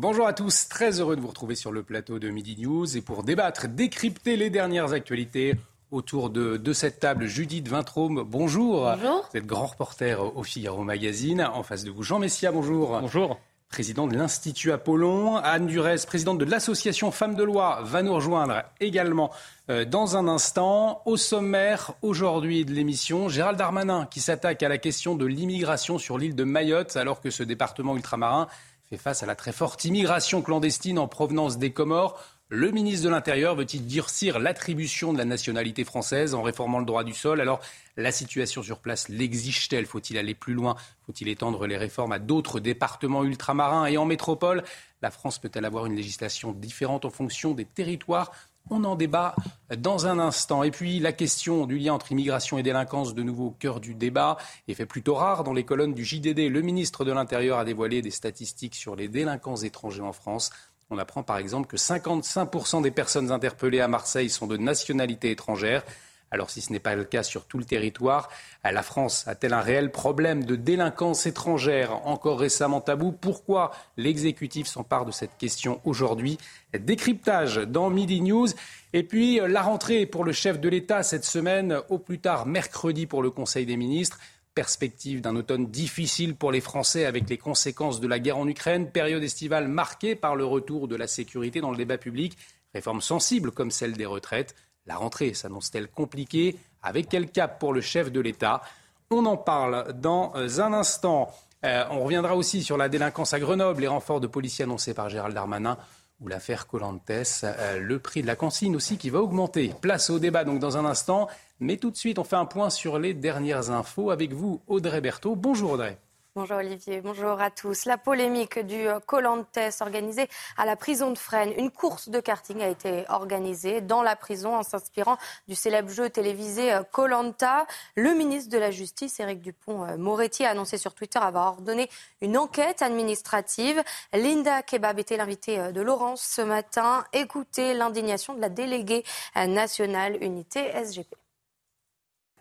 Bonjour à tous, très heureux de vous retrouver sur le plateau de Midi News et pour débattre, décrypter les dernières actualités autour de, de cette table. Judith Vintraume, bonjour. Bonjour. Vous êtes grand reporter au Figaro Magazine. En face de vous, Jean Messia, bonjour. Bonjour. Président de l'Institut Apollon. Anne Durez, présidente de l'association Femmes de Loi, va nous rejoindre également euh, dans un instant. Au sommaire aujourd'hui de l'émission, Gérald Darmanin qui s'attaque à la question de l'immigration sur l'île de Mayotte alors que ce département ultramarin fait face à la très forte immigration clandestine en provenance des Comores. Le ministre de l'Intérieur veut-il durcir l'attribution de la nationalité française en réformant le droit du sol? Alors, la situation sur place l'exige-t-elle? Faut-il aller plus loin? Faut-il étendre les réformes à d'autres départements ultramarins Et en métropole, la France peut-elle avoir une législation différente en fonction des territoires? On en débat dans un instant. Et puis la question du lien entre immigration et délinquance, de nouveau au cœur du débat, est fait plutôt rare dans les colonnes du JDD. Le ministre de l'Intérieur a dévoilé des statistiques sur les délinquants étrangers en France. On apprend par exemple que 55% des personnes interpellées à Marseille sont de nationalité étrangère. Alors si ce n'est pas le cas sur tout le territoire, la France a-t-elle un réel problème de délinquance étrangère encore récemment tabou Pourquoi l'exécutif s'empare de cette question aujourd'hui? Décryptage dans Midi News. Et puis la rentrée pour le chef de l'État cette semaine, au plus tard mercredi pour le Conseil des ministres. Perspective d'un automne difficile pour les Français avec les conséquences de la guerre en Ukraine, période estivale marquée par le retour de la sécurité dans le débat public, réforme sensible comme celle des retraites. La rentrée s'annonce-t-elle compliquée? Avec quel cap pour le chef de l'État? On en parle dans un instant. Euh, on reviendra aussi sur la délinquance à Grenoble, les renforts de policiers annoncés par Gérald Darmanin ou l'affaire Colantes, euh, le prix de la consigne aussi qui va augmenter. Place au débat donc dans un instant, mais tout de suite on fait un point sur les dernières infos avec vous Audrey Berthaud. Bonjour Audrey. Bonjour Olivier, bonjour à tous. La polémique du Colantes organisé à la prison de Fresnes. Une course de karting a été organisée dans la prison en s'inspirant du célèbre jeu télévisé Colanta. Le ministre de la Justice, Éric Dupont-Moretti, a annoncé sur Twitter avoir ordonné une enquête administrative. Linda Kebab était l'invitée de Laurence ce matin. Écoutez l'indignation de la déléguée nationale unité SGP.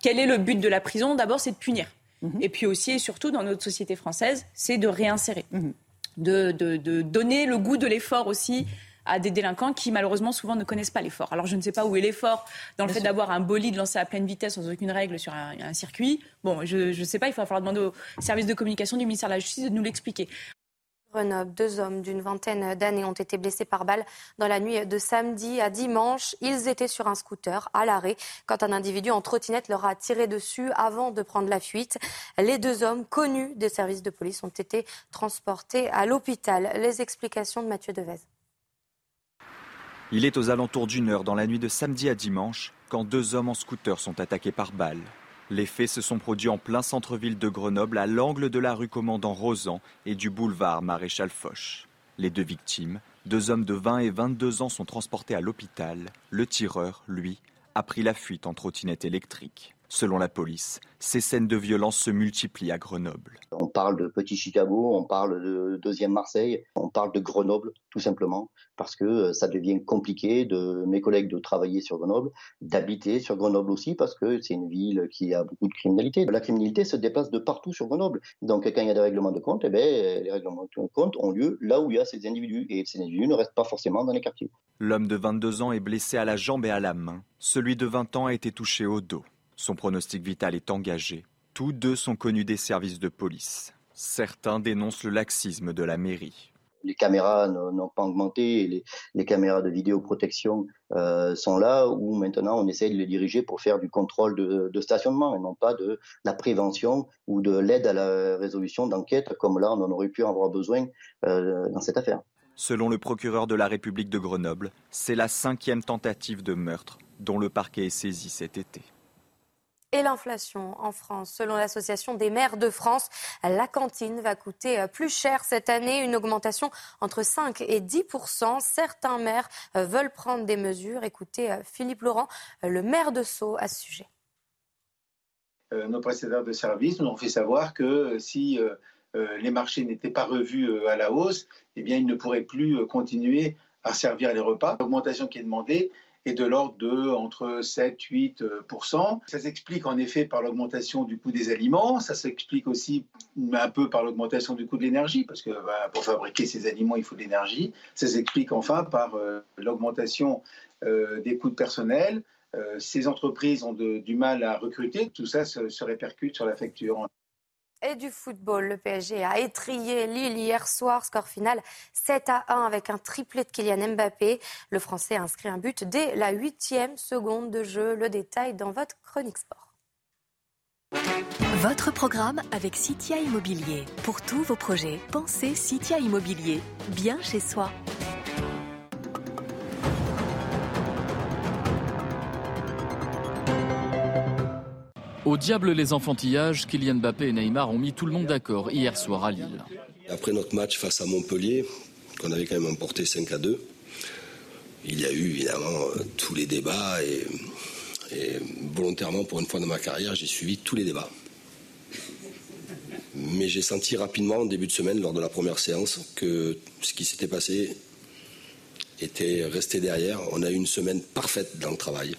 Quel est le but de la prison? D'abord, c'est de punir. Mhm. Et puis aussi et surtout dans notre société française, c'est de réinsérer, mhm. de, de, donner le goût de l'effort aussi à des délinquants qui malheureusement souvent ne connaissent pas l'effort. Alors je ne sais pas où est l'effort dans le fait d'avoir un bolide lancé à pleine vitesse sans aucune règle sur un, un circuit. Bon, je ne sais pas, il va falloir demander au service de communication du ministère de la Justice de nous l'expliquer. Grenoble, deux hommes d'une vingtaine d'années ont été blessés par balle dans la nuit de samedi à dimanche. Ils étaient sur un scooter à l'arrêt quand un individu en trottinette leur a tiré dessus avant de prendre la fuite. Les deux hommes connus des services de police ont été transportés à l'hôpital. Les explications de Mathieu Devez. Il est aux alentours d'une heure dans la nuit de samedi à dimanche quand deux hommes en scooter sont attaqués par balle. Les faits se sont produits en plein centre-ville de Grenoble, à l'angle de la rue Commandant Rosan et du boulevard Maréchal Foch. Les deux victimes, deux hommes de 20 et 22 ans, sont transportés à l'hôpital. Le tireur, lui, a pris la fuite en trottinette électrique. Selon la police, ces scènes de violence se multiplient à Grenoble. On parle de Petit Chicago, on parle de deuxième Marseille, on parle de Grenoble, tout simplement, parce que euh, ça devient compliqué de mes collègues de travailler sur Grenoble, d'habiter sur Grenoble aussi, parce que c'est une ville qui a beaucoup de criminalité. La criminalité se déplace de partout sur Grenoble. Donc quand il y a des règlements de compte, eh bien, les règlements de compte ont lieu là où il y a ces individus, et ces individus ne restent pas forcément dans les quartiers. L'homme de 22 ans est blessé à la jambe et à la main. Celui de 20 ans a été touché au dos. Son pronostic vital est engagé. Tous deux sont connus des services de police. Certains dénoncent le laxisme de la mairie. Les caméras n'ont pas augmenté, les, caméras de vidéoprotection euh, sont là où maintenant on essaye de les diriger pour faire du contrôle de, stationnement et non pas de la prévention ou de l'aide à la résolution d'enquête comme là on en aurait pu avoir besoin euh, dans cette affaire. Selon le procureur de la République de Grenoble, c'est la cinquième tentative de meurtre dont le parquet est saisi cet été. Et l'inflation en France, selon l'Association des maires de France, la cantine va coûter euh, plus cher cette année, une augmentation entre 5 et 10% Certains maires euh, veulent prendre des mesures. Écoutez euh, Philippe Laurent, le maire de Sceaux, à ce sujet. Nos prestataires de services nous ont fait savoir que si les marchés n'étaient pas revus à la hausse, eh bien, ils ne pourraient plus continuer à servir les repas. L'augmentation qui est demandée, est de l'ordre de entre 7 8 Ça s'explique en effet par l'augmentation du coût des aliments, ça s'explique aussi un peu par l'augmentation du coût de l'énergie parce que bah, pour fabriquer ces aliments, il faut de l'énergie. Ça s'explique enfin par euh, l'augmentation euh, des coûts de personnel. Euh, ces entreprises ont du mal à recruter, tout ça se répercute sur la facture. Et du football, le PSG a étrié Lille hier soir, score final 7 à 1 avec un triplé de Kylian Mbappé. Le Français a inscrit un but dès la huitième seconde de jeu. Le détail dans votre chronique sport. Votre programme avec Citia Immobilier. Pour tous vos projets, pensez Citia Immobilier. Bien chez soi. Au diable les enfantillages, Kylian Mbappé et Neymar ont mis tout le monde d'accord hier soir à Lille. Après notre match face à Montpellier, qu'on avait quand même emporté 5 à 2, il y a eu évidemment euh, tous les débats et, volontairement pour une fois dans ma carrière, j'ai suivi tous les débats. Mais j'ai senti rapidement en début de semaine, lors de la première séance, que ce qui s'était passé était resté derrière. On a eu une semaine parfaite dans le travail.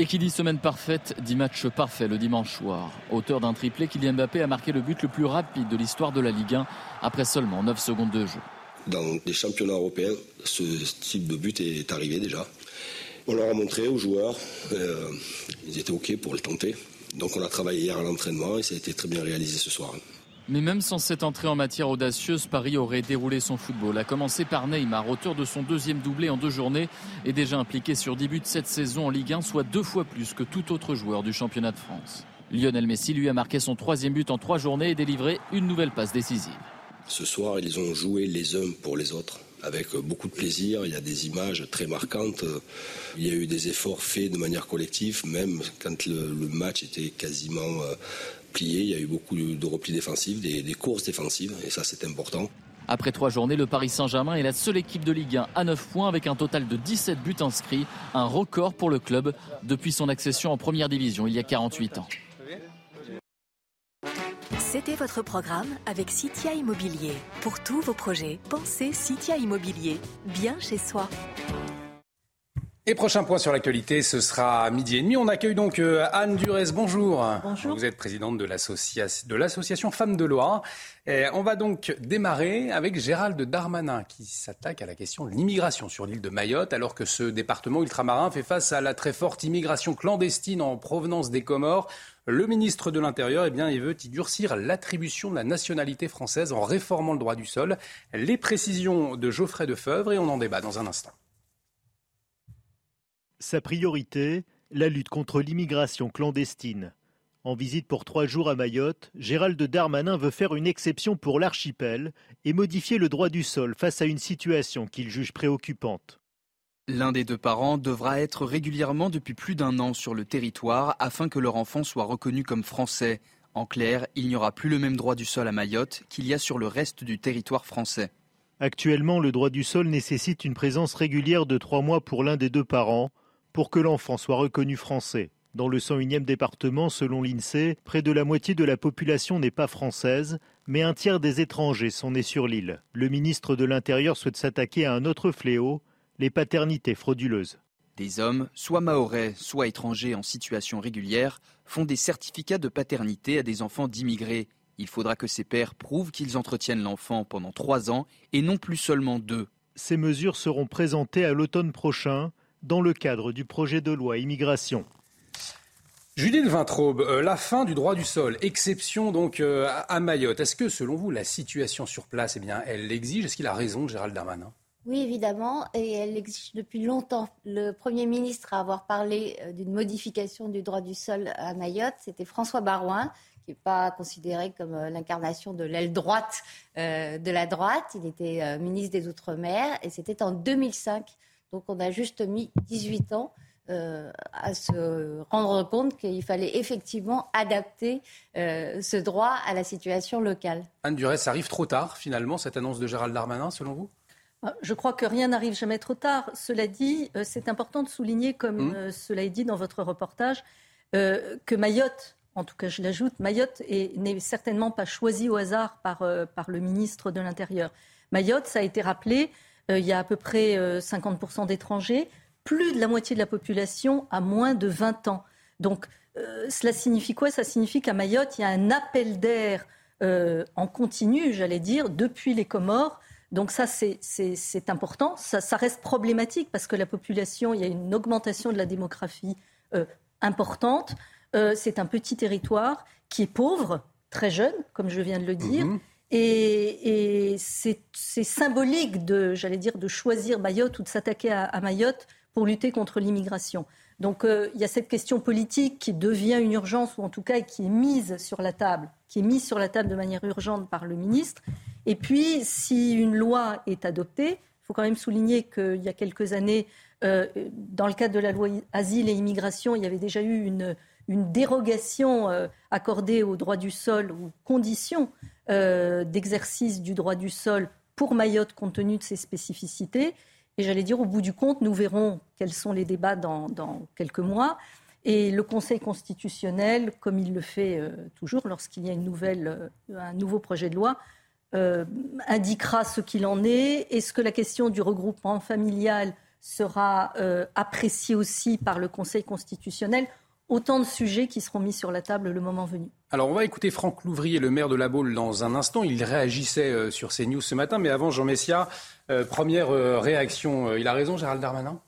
Et qui dit semaine parfaite, dit match parfait le dimanche soir. Auteur d'un triplé, Kylian Mbappé a marqué le but le plus rapide de l'histoire de la Ligue 1 après seulement 9 secondes de jeu. Dans les championnats européens, ce type de but est arrivé déjà. On leur a montré aux joueurs, euh, ils étaient OK pour le tenter. Donc on a travaillé hier à l'entraînement et ça a été très bien réalisé ce soir. Mais même sans cette entrée en matière audacieuse, Paris aurait déroulé son football. A commencer par Neymar, auteur de son deuxième doublé en deux journées, et déjà impliqué sur dix buts cette saison en Ligue 1, soit deux fois plus que tout autre joueur du championnat de France. Lionel Messi lui a marqué son troisième but en trois journées et délivré une nouvelle passe décisive. Ce soir, ils ont joué les uns pour les autres avec beaucoup de plaisir. Il y a des images très marquantes. Il y a eu des efforts faits de manière collective, même quand le, match était quasiment il y a eu beaucoup de replis défensifs, des, des courses défensives, et ça c'est important. Après trois journées, le Paris Saint-Germain est la seule équipe de Ligue 1 à 9 points avec un total de 17 buts inscrits, un record pour le club depuis son accession en première division il y a 48 ans. C'était votre programme avec Citia Immobilier. Pour tous vos projets, pensez Citia Immobilier, bien chez soi. Et prochain point sur l'actualité, ce sera à midi et demi. On accueille donc euh, Anne Durez. Bonjour. Bonjour. Vous êtes présidente de l'association Femmes de Loire. on va donc démarrer avec Gérald Darmanin qui s'attaque à la question de l'immigration sur l'île de Mayotte alors que ce département ultramarin fait face à la très forte immigration clandestine en provenance des Comores. Le ministre de l'Intérieur, eh bien, il veut y durcir l'attribution de la nationalité française en réformant le droit du sol. Les précisions de Geoffrey Defeuvre et on en débat dans un instant. Sa priorité, la lutte contre l'immigration clandestine. En visite pour trois jours à Mayotte, Gérald Darmanin veut faire une exception pour l'archipel et modifier le droit du sol face à une situation qu'il juge préoccupante. L'un des deux parents devra être régulièrement depuis plus d'un an sur le territoire afin que leur enfant soit reconnu comme français. En clair, il n'y aura plus le même droit du sol à Mayotte qu'il y a sur le reste du territoire français. Actuellement, le droit du sol nécessite une présence régulière de trois mois pour l'un des deux parents pour que l'enfant soit reconnu français. Dans le 101e département, selon l'INSEE, près de la moitié de la population n'est pas française, mais un tiers des étrangers sont nés sur l'île. Le ministre de l'Intérieur souhaite s'attaquer à un autre fléau, les paternités frauduleuses. Des hommes, soit maorais, soit étrangers en situation régulière, font des certificats de paternité à des enfants d'immigrés. Il faudra que ces pères prouvent qu'ils entretiennent l'enfant pendant trois ans et non plus seulement deux. Ces mesures seront présentées à l'automne prochain dans le cadre du projet de loi immigration. Judith Vintraube, euh, la fin du droit du sol, exception donc euh, à Mayotte. Est-ce que selon vous la situation sur place, eh bien, elle l'exige? Est-ce qu'il a raison, Gérald Darmanin? Oui, évidemment, et elle l'exige depuis longtemps. Le Premier ministre à avoir parlé euh, d'une modification du droit du sol à Mayotte, c'était François Barouin, qui n'est pas considéré comme l'incarnation de l'aile droite de la droite. Il était ministre des Outre-mer, et c'était en 2005 donc on a juste mis 18 ans euh, à se rendre compte qu'il fallait effectivement adapter euh, ce droit à la situation locale. Anne Durès, ça arrive trop tard finalement, cette annonce de Gérald Darmanin, selon vous? Ah, je crois que rien n'arrive jamais trop tard. Cela dit, c'est important de souligner, comme mmh. cela est dit dans votre reportage, que Mayotte, en tout cas je l'ajoute, Mayotte n'est certainement pas choisie au hasard par, par le ministre de l'Intérieur. Mayotte, ça a été rappelé, il y a à peu près 50% d'étrangers plus de la moitié de la population a moins de 20 ans. Donc, euh, cela signifie quoi? Ça signifie qu'à Mayotte, il y a un appel d'air euh, en continu, j'allais dire, depuis les Comores. Donc ça, c'est important. Ça, reste problématique parce que la population, il y a une augmentation de la démographie euh, importante. c'est un petit territoire qui est pauvre, très jeune, comme je viens de le dire. Mhm. Et, c'est symbolique de, j'allais dire, de choisir Mayotte ou de s'attaquer à Mayotte pour lutter contre l'immigration. Donc euh, il y a cette question politique qui devient une urgence, ou en tout cas qui est mise sur la table, qui est mise sur la table de manière urgente par le ministre. Et puis, si une loi est adoptée, il faut quand même souligner qu'il y a quelques années, euh, dans le cadre de la loi Asile et Immigration, il y avait déjà eu une, une dérogation euh, accordée au droit du sol ou conditions d'exercice du droit du sol pour Mayotte compte tenu de ses spécificités. Et j'allais dire, au bout du compte, nous verrons quels sont les débats dans, quelques mois. Et le Conseil constitutionnel, comme il le fait euh, toujours lorsqu'il y a une nouvelle, euh, un nouveau projet de loi, euh, indiquera ce qu'il en est. Est-ce que la question du regroupement familial sera appréciée aussi par le Conseil constitutionnel Autant de sujets qui seront mis sur la table le moment venu. Alors on va écouter Franck Louvrier, le maire de La Baule, dans un instant. Il réagissait sur ces news ce matin. Mais avant, Jean Messia, euh, première euh, réaction, euh, il a raison Gérald Darmanin?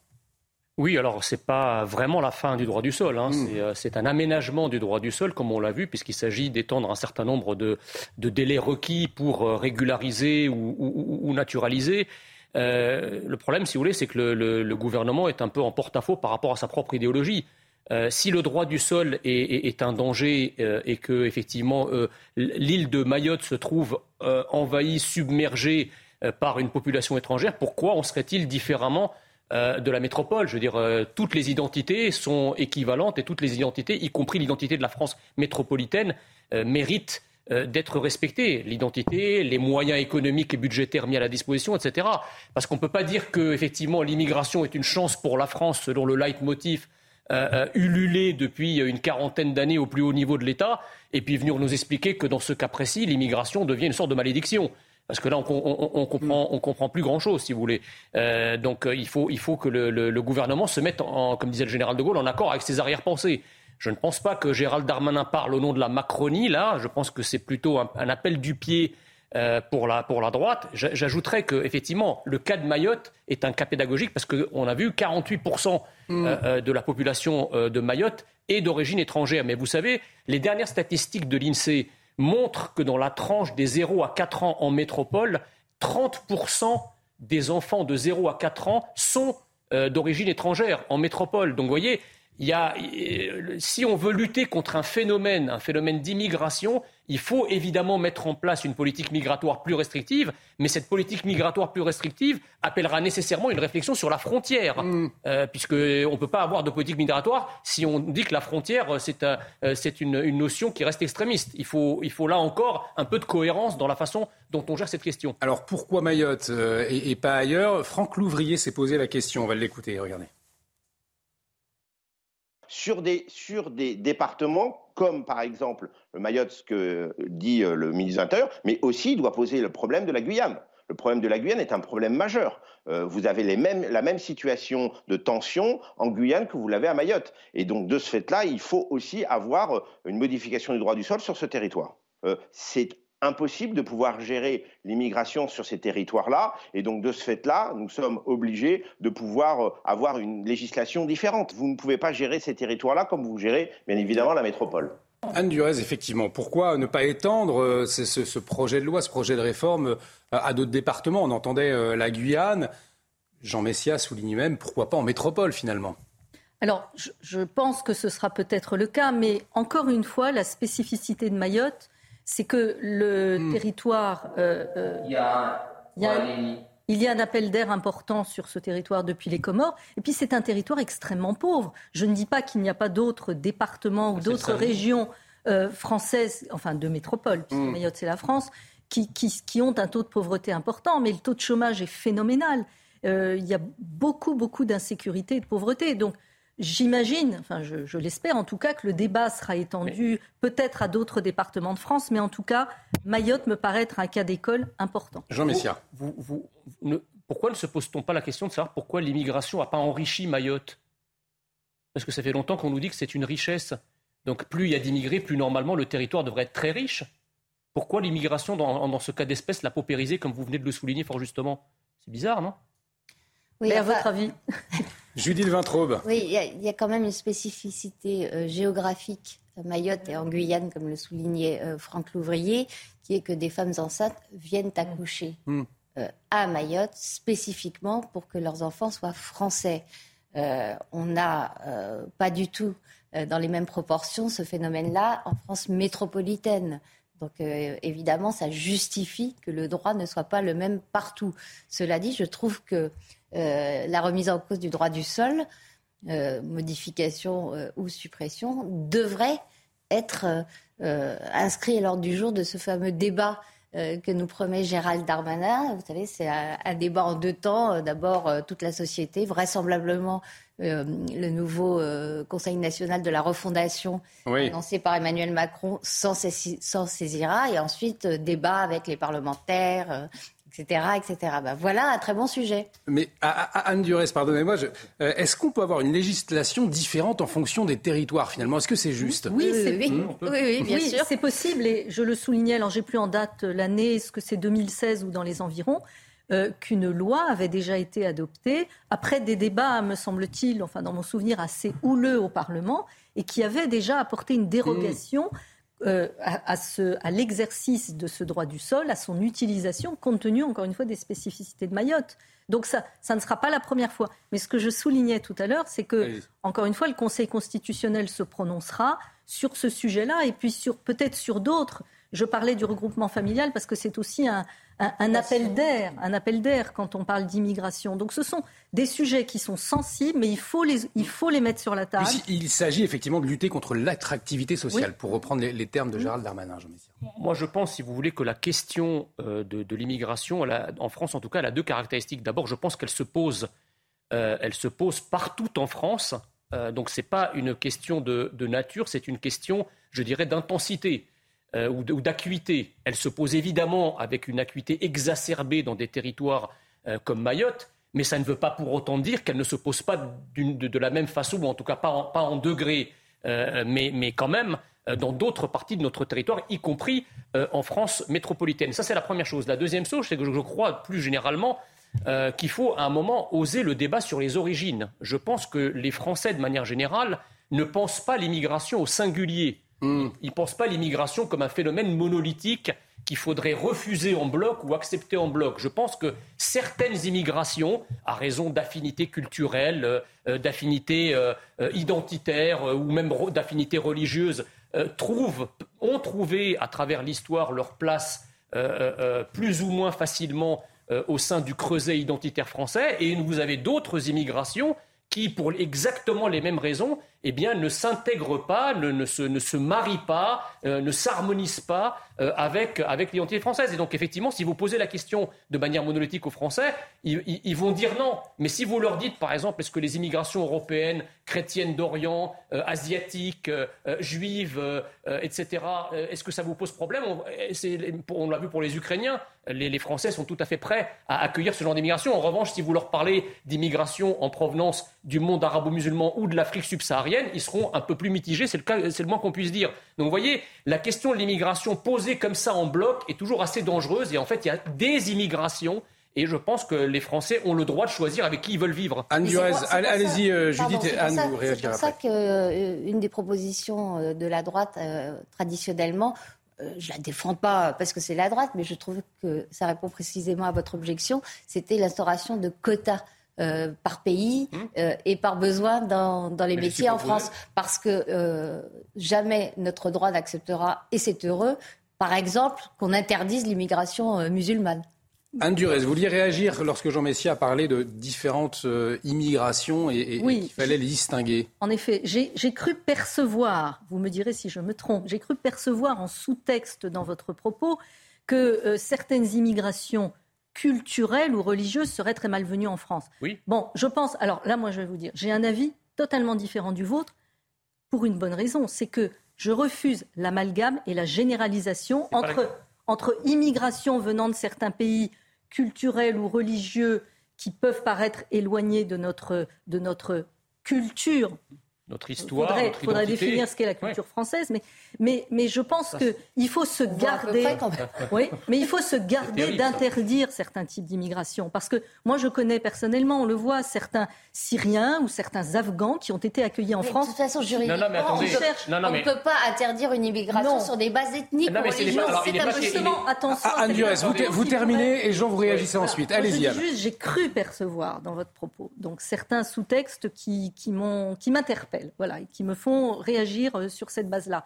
Oui, alors ce n'est pas vraiment la fin du droit du sol. Hein. Hmm. C'est un aménagement du droit du sol, comme on l'a vu, puisqu'il s'agit d'étendre un certain nombre de, délais requis pour régulariser ou, naturaliser. le problème, si vous voulez, c'est que le, gouvernement est un peu en porte-à-faux par rapport à sa propre idéologie. Si le droit du sol est, un danger et que effectivement l'île de Mayotte se trouve envahie, submergée euh, par une population étrangère, pourquoi en serait-il différemment euh, de la métropole? Je veux dire, euh, toutes les identités sont équivalentes et toutes les identités, y compris l'identité de la France métropolitaine, méritent d'être respectées. L'identité, les moyens économiques et budgétaires mis à la disposition, etc. Parce qu'on ne peut pas dire que, effectivement, l'immigration est une chance pour la France selon le leitmotiv ululé depuis une quarantaine d'années au plus haut niveau de l'État, et puis venir nous expliquer que dans ce cas précis, l'immigration devient une sorte de malédiction. Parce que là, on, on, comprend, on comprend plus grand-chose, si vous voulez. Euh, donc, euh, il faut, il faut que le, gouvernement se mette, en, comme disait le général de Gaulle, en accord avec ses arrière-pensées. Je ne pense pas que Gérald Darmanin parle au nom de la Macronie, là. Je pense que c'est plutôt un, appel du pied euh, pour, la, pour la droite. J'ajouterais que, effectivement, le cas de Mayotte est un cas pédagogique parce qu'on a vu 48% mm. de la population de Mayotte est d'origine étrangère. Mais vous savez, les dernières statistiques de l'INSEE montre que dans la tranche des 0 à 4 ans en métropole, 30% des enfants de 0 à 4 ans sont euh, d'origine étrangère en métropole. Donc vous voyez, il y a, euh, si on veut lutter contre un phénomène, un phénomène d'immigration, il faut évidemment mettre en place une politique migratoire plus restrictive, mais cette politique migratoire plus restrictive appellera nécessairement une réflexion sur la frontière, mm. euh, puisqu'on ne peut pas avoir de politique migratoire si on dit que la frontière, euh, c'est euh, une, notion qui reste extrémiste. Il faut, il faut là encore un peu de cohérence dans la façon dont on gère cette question. Alors pourquoi Mayotte et, et pas ailleurs? Franck Louvrier s'est posé la question, on va l'écouter, regardez sur des, sur des départements comme par exemple le Mayotte, ce que dit euh, le ministre de l'Intérieur, mais aussi doit poser le problème de la Guyane. Le problème de la Guyane est un problème majeur. Euh, vous avez la même situation de tension en Guyane que vous l'avez à Mayotte. Et donc, de ce fait-là, il faut aussi avoir euh, une modification du droit du sol sur ce territoire. c'est impossible de pouvoir gérer l'immigration sur ces territoires-là. Et donc, de ce fait-là, nous sommes obligés de pouvoir euh, avoir une législation différente. Vous ne pouvez pas gérer ces territoires-là comme vous gérez, bien évidemment, la métropole. Anne Durez, effectivement, pourquoi ne pas étendre euh, ce, projet de loi, ce projet de réforme euh, à d'autres départements? On entendait la Guyane. Jean Messia souligne même pourquoi pas en métropole finalement? Alors, je pense que ce sera peut-être le cas, mais encore une fois, la spécificité de Mayotte, c'est que le hmm. territoire. Euh, euh, il, y a, Il y a un appel d'air important sur ce territoire depuis les Comores. Et puis c'est un territoire extrêmement pauvre. Je ne dis pas qu'il n'y a pas d'autres départements ou d'autres régions euh, françaises, enfin de métropole, puisque mm. Mayotte c'est la France, qui, qui, ont un taux de pauvreté important, mais le taux de chômage est phénoménal. Euh, il y a beaucoup, beaucoup d'insécurité et de pauvreté. Donc J'imagine, enfin je, l'espère en tout cas, que le débat sera étendu peut-être à d'autres départements de France, mais en tout cas, Mayotte me paraît être un cas d'école important. Jean Messia. pourquoi ne se pose-t-on pas la question de savoir pourquoi l'immigration n'a pas enrichi Mayotte? Parce que ça fait longtemps qu'on nous dit que c'est une richesse. Donc plus il y a d'immigrés, plus normalement le territoire devrait être très riche. Pourquoi l'immigration, dans, dans ce cas d'espèce, l'a paupérisé, comme vous venez de le souligner fort justement? C'est bizarre, non? Oui, à votre avis Judith Vintraube. Oui, il y, a quand même une spécificité euh, géographique à Mayotte et en Guyane, comme le soulignait euh, Franck Louvrier, qui est que des femmes enceintes viennent accoucher mm. euh, à Mayotte spécifiquement pour que leurs enfants soient français. on n'a pas du tout dans les mêmes proportions ce phénomène-là en France métropolitaine. Donc évidemment, ça justifie que le droit ne soit pas le même partout. Cela dit, je trouve que euh, la remise en cause du droit du sol, euh, modification euh, ou suppression, devrait être inscrit à l'ordre du jour de ce fameux débat que nous promet Gérald Darmanin. Vous savez, c'est un, débat en deux temps. D'abord, toute la société, vraisemblablement le nouveau Conseil national de la refondation annoncé par Emmanuel Macron s'en saisira. Et ensuite, débat avec les parlementaires, etc. etc. Ben voilà un très bon sujet. Mais Anne Durès, pardonnez-moi, euh, est-ce qu'on peut avoir une législation différente en fonction des territoires finalement? Est-ce que c'est juste? Oui, oui, oui, bien sûr. C'est possible et je le soulignais, alors j'ai plus en date l'année, est-ce que c'est 2016 ou dans les environs? Euh, qu'une loi avait déjà été adoptée après des débats, me semble-t-il, enfin dans mon souvenir assez houleux au Parlement, et qui avait déjà apporté une dérogation mmh. Euh, à, à l'exercice de ce droit du sol, à son utilisation, compte tenu, encore une fois, des spécificités de Mayotte. Donc ça, ça ne sera pas la première fois. Mais ce que je soulignais tout à l'heure, c'est que, encore une fois, le Conseil constitutionnel se prononcera sur ce sujet-là et puis sur peut-être sur d'autres. Je parlais du regroupement familial parce que c'est aussi un, un, appel d'air, un appel d'air quand on parle d'immigration. Donc ce sont des sujets qui sont sensibles, mais il faut les, il faut les mettre sur la table. Il s'agit effectivement de lutter contre l'attractivité sociale, pour reprendre les, termes de Gérald Darmanin. Jean Moi, je pense, si vous voulez, que la question euh, de, l'immigration, en France en tout cas, elle a deux caractéristiques. D'abord, je pense qu'elle se pose, euh, elle se pose partout en France. Euh, donc, ce n'est pas une question de nature, c'est une question, je dirais, d'intensité. Euh, ou d'acuité. Elle se pose évidemment avec une acuité exacerbée dans des territoires euh, comme Mayotte, mais ça ne veut pas pour autant dire qu'elle ne se pose pas de, la même façon, ou en tout cas pas en, pas euh, mais, mais, quand même dans d'autres parties de notre territoire, y compris en France métropolitaine. Ça, c'est la première chose. La deuxième chose, c'est que je, crois plus généralement qu'il faut à un moment oser le débat sur les origines. Je pense que les Français, de manière générale, ne pensent pas l'immigration au singulier. Hmm. Ils ne pas l'immigration comme un phénomène monolithique qu'il faudrait refuser en bloc ou accepter en bloc. Je pense que certaines immigrations, à raison d'affinités culturelles, euh, euh, d'affinités euh, identitaires ou même d'affinités religieuses, ont trouvé à travers l'histoire leur place plus ou moins facilement au sein du creuset identitaire français. Et vous avez d'autres immigrations qui, pour exactement les mêmes raisons, eh bien, ne s'intègrent pas, ne, se, ne se marient pas, euh, ne s'harmonisent pas euh, avec, avec l'identité française. Et donc, effectivement, si vous posez la question de manière monolithique aux Français, ils, vont dire non. Mais si vous leur dites, par exemple, est-ce que les immigrations européennes, chrétiennes d'Orient, euh, asiatiques, juives, etc., est-ce que ça vous pose problème? On, on l'a vu pour les Ukrainiens. Les, les, Français sont tout à fait prêts à accueillir ce genre d'immigration. En revanche, si vous leur parlez d'immigration en provenance du monde arabo-musulman ou de l'Afrique subsaharienne, ils seront un peu plus mitigés, c'est le, c'est le moins qu'on puisse dire. Donc vous voyez, la question de l'immigration posée comme ça en bloc est toujours assez dangereuse et en fait, il y a des immigrations et je pense que les Français ont le droit de choisir avec qui ils veulent vivre. Anne Durez, allez-y, euh, Judith, et Anne, vous C'est pour ça qu'une euh, des propositions euh, de la droite, traditionnellement, je la défends pas parce que c'est la droite, mais je trouve que ça répond précisément à votre objection, c'était l'instauration de quotas. Euh, par pays mmh. euh, et par besoin dans, dans les métiers en France. Parce que euh, jamais notre droit n'acceptera, et c'est heureux, par exemple, qu'on interdise l'immigration musulmane. Anne Durez, vous vouliez réagir lorsque Jean Messia a parlé de différentes euh, immigrations et, et qu'il fallait les distinguer En effet, j'ai cru percevoir, vous me direz si je me trompe, j'ai cru percevoir en sous-texte dans votre propos que euh, certaines immigrations culturelles ou religieuses seraient très malvenues en France. Oui. Bon, je pense, alors là, moi, je vais vous dire, j'ai un avis totalement différent du vôtre pour une bonne raison, c'est que je refuse l'amalgame et la généralisation entre, entre immigration venant de certains pays culturels ou religieux qui peuvent paraître éloignés de notre, de notre culture notre histoire. Il faudrait, définir ce qu'est la culture française, mais, mais, mais je pense qu'il faut se garder. Oui, mais il faut se garder d'interdire certains types d'immigration. Parce que moi, je connais personnellement, on le voit, certains Syriens ou certains Afghans qui ont été accueillis en France. De toute façon, juridiquement, on, ne peut pas interdire une immigration sur des bases ethniques ou religieuses. C'est justement, attention. Anne Durez, vous, vous, terminez et Jean, vous réagissez ensuite. Allez-y. J'ai cru percevoir dans votre propos donc certains sous-textes qui, qui m'interpellent voilà, qui me font réagir euh, sur cette base-là.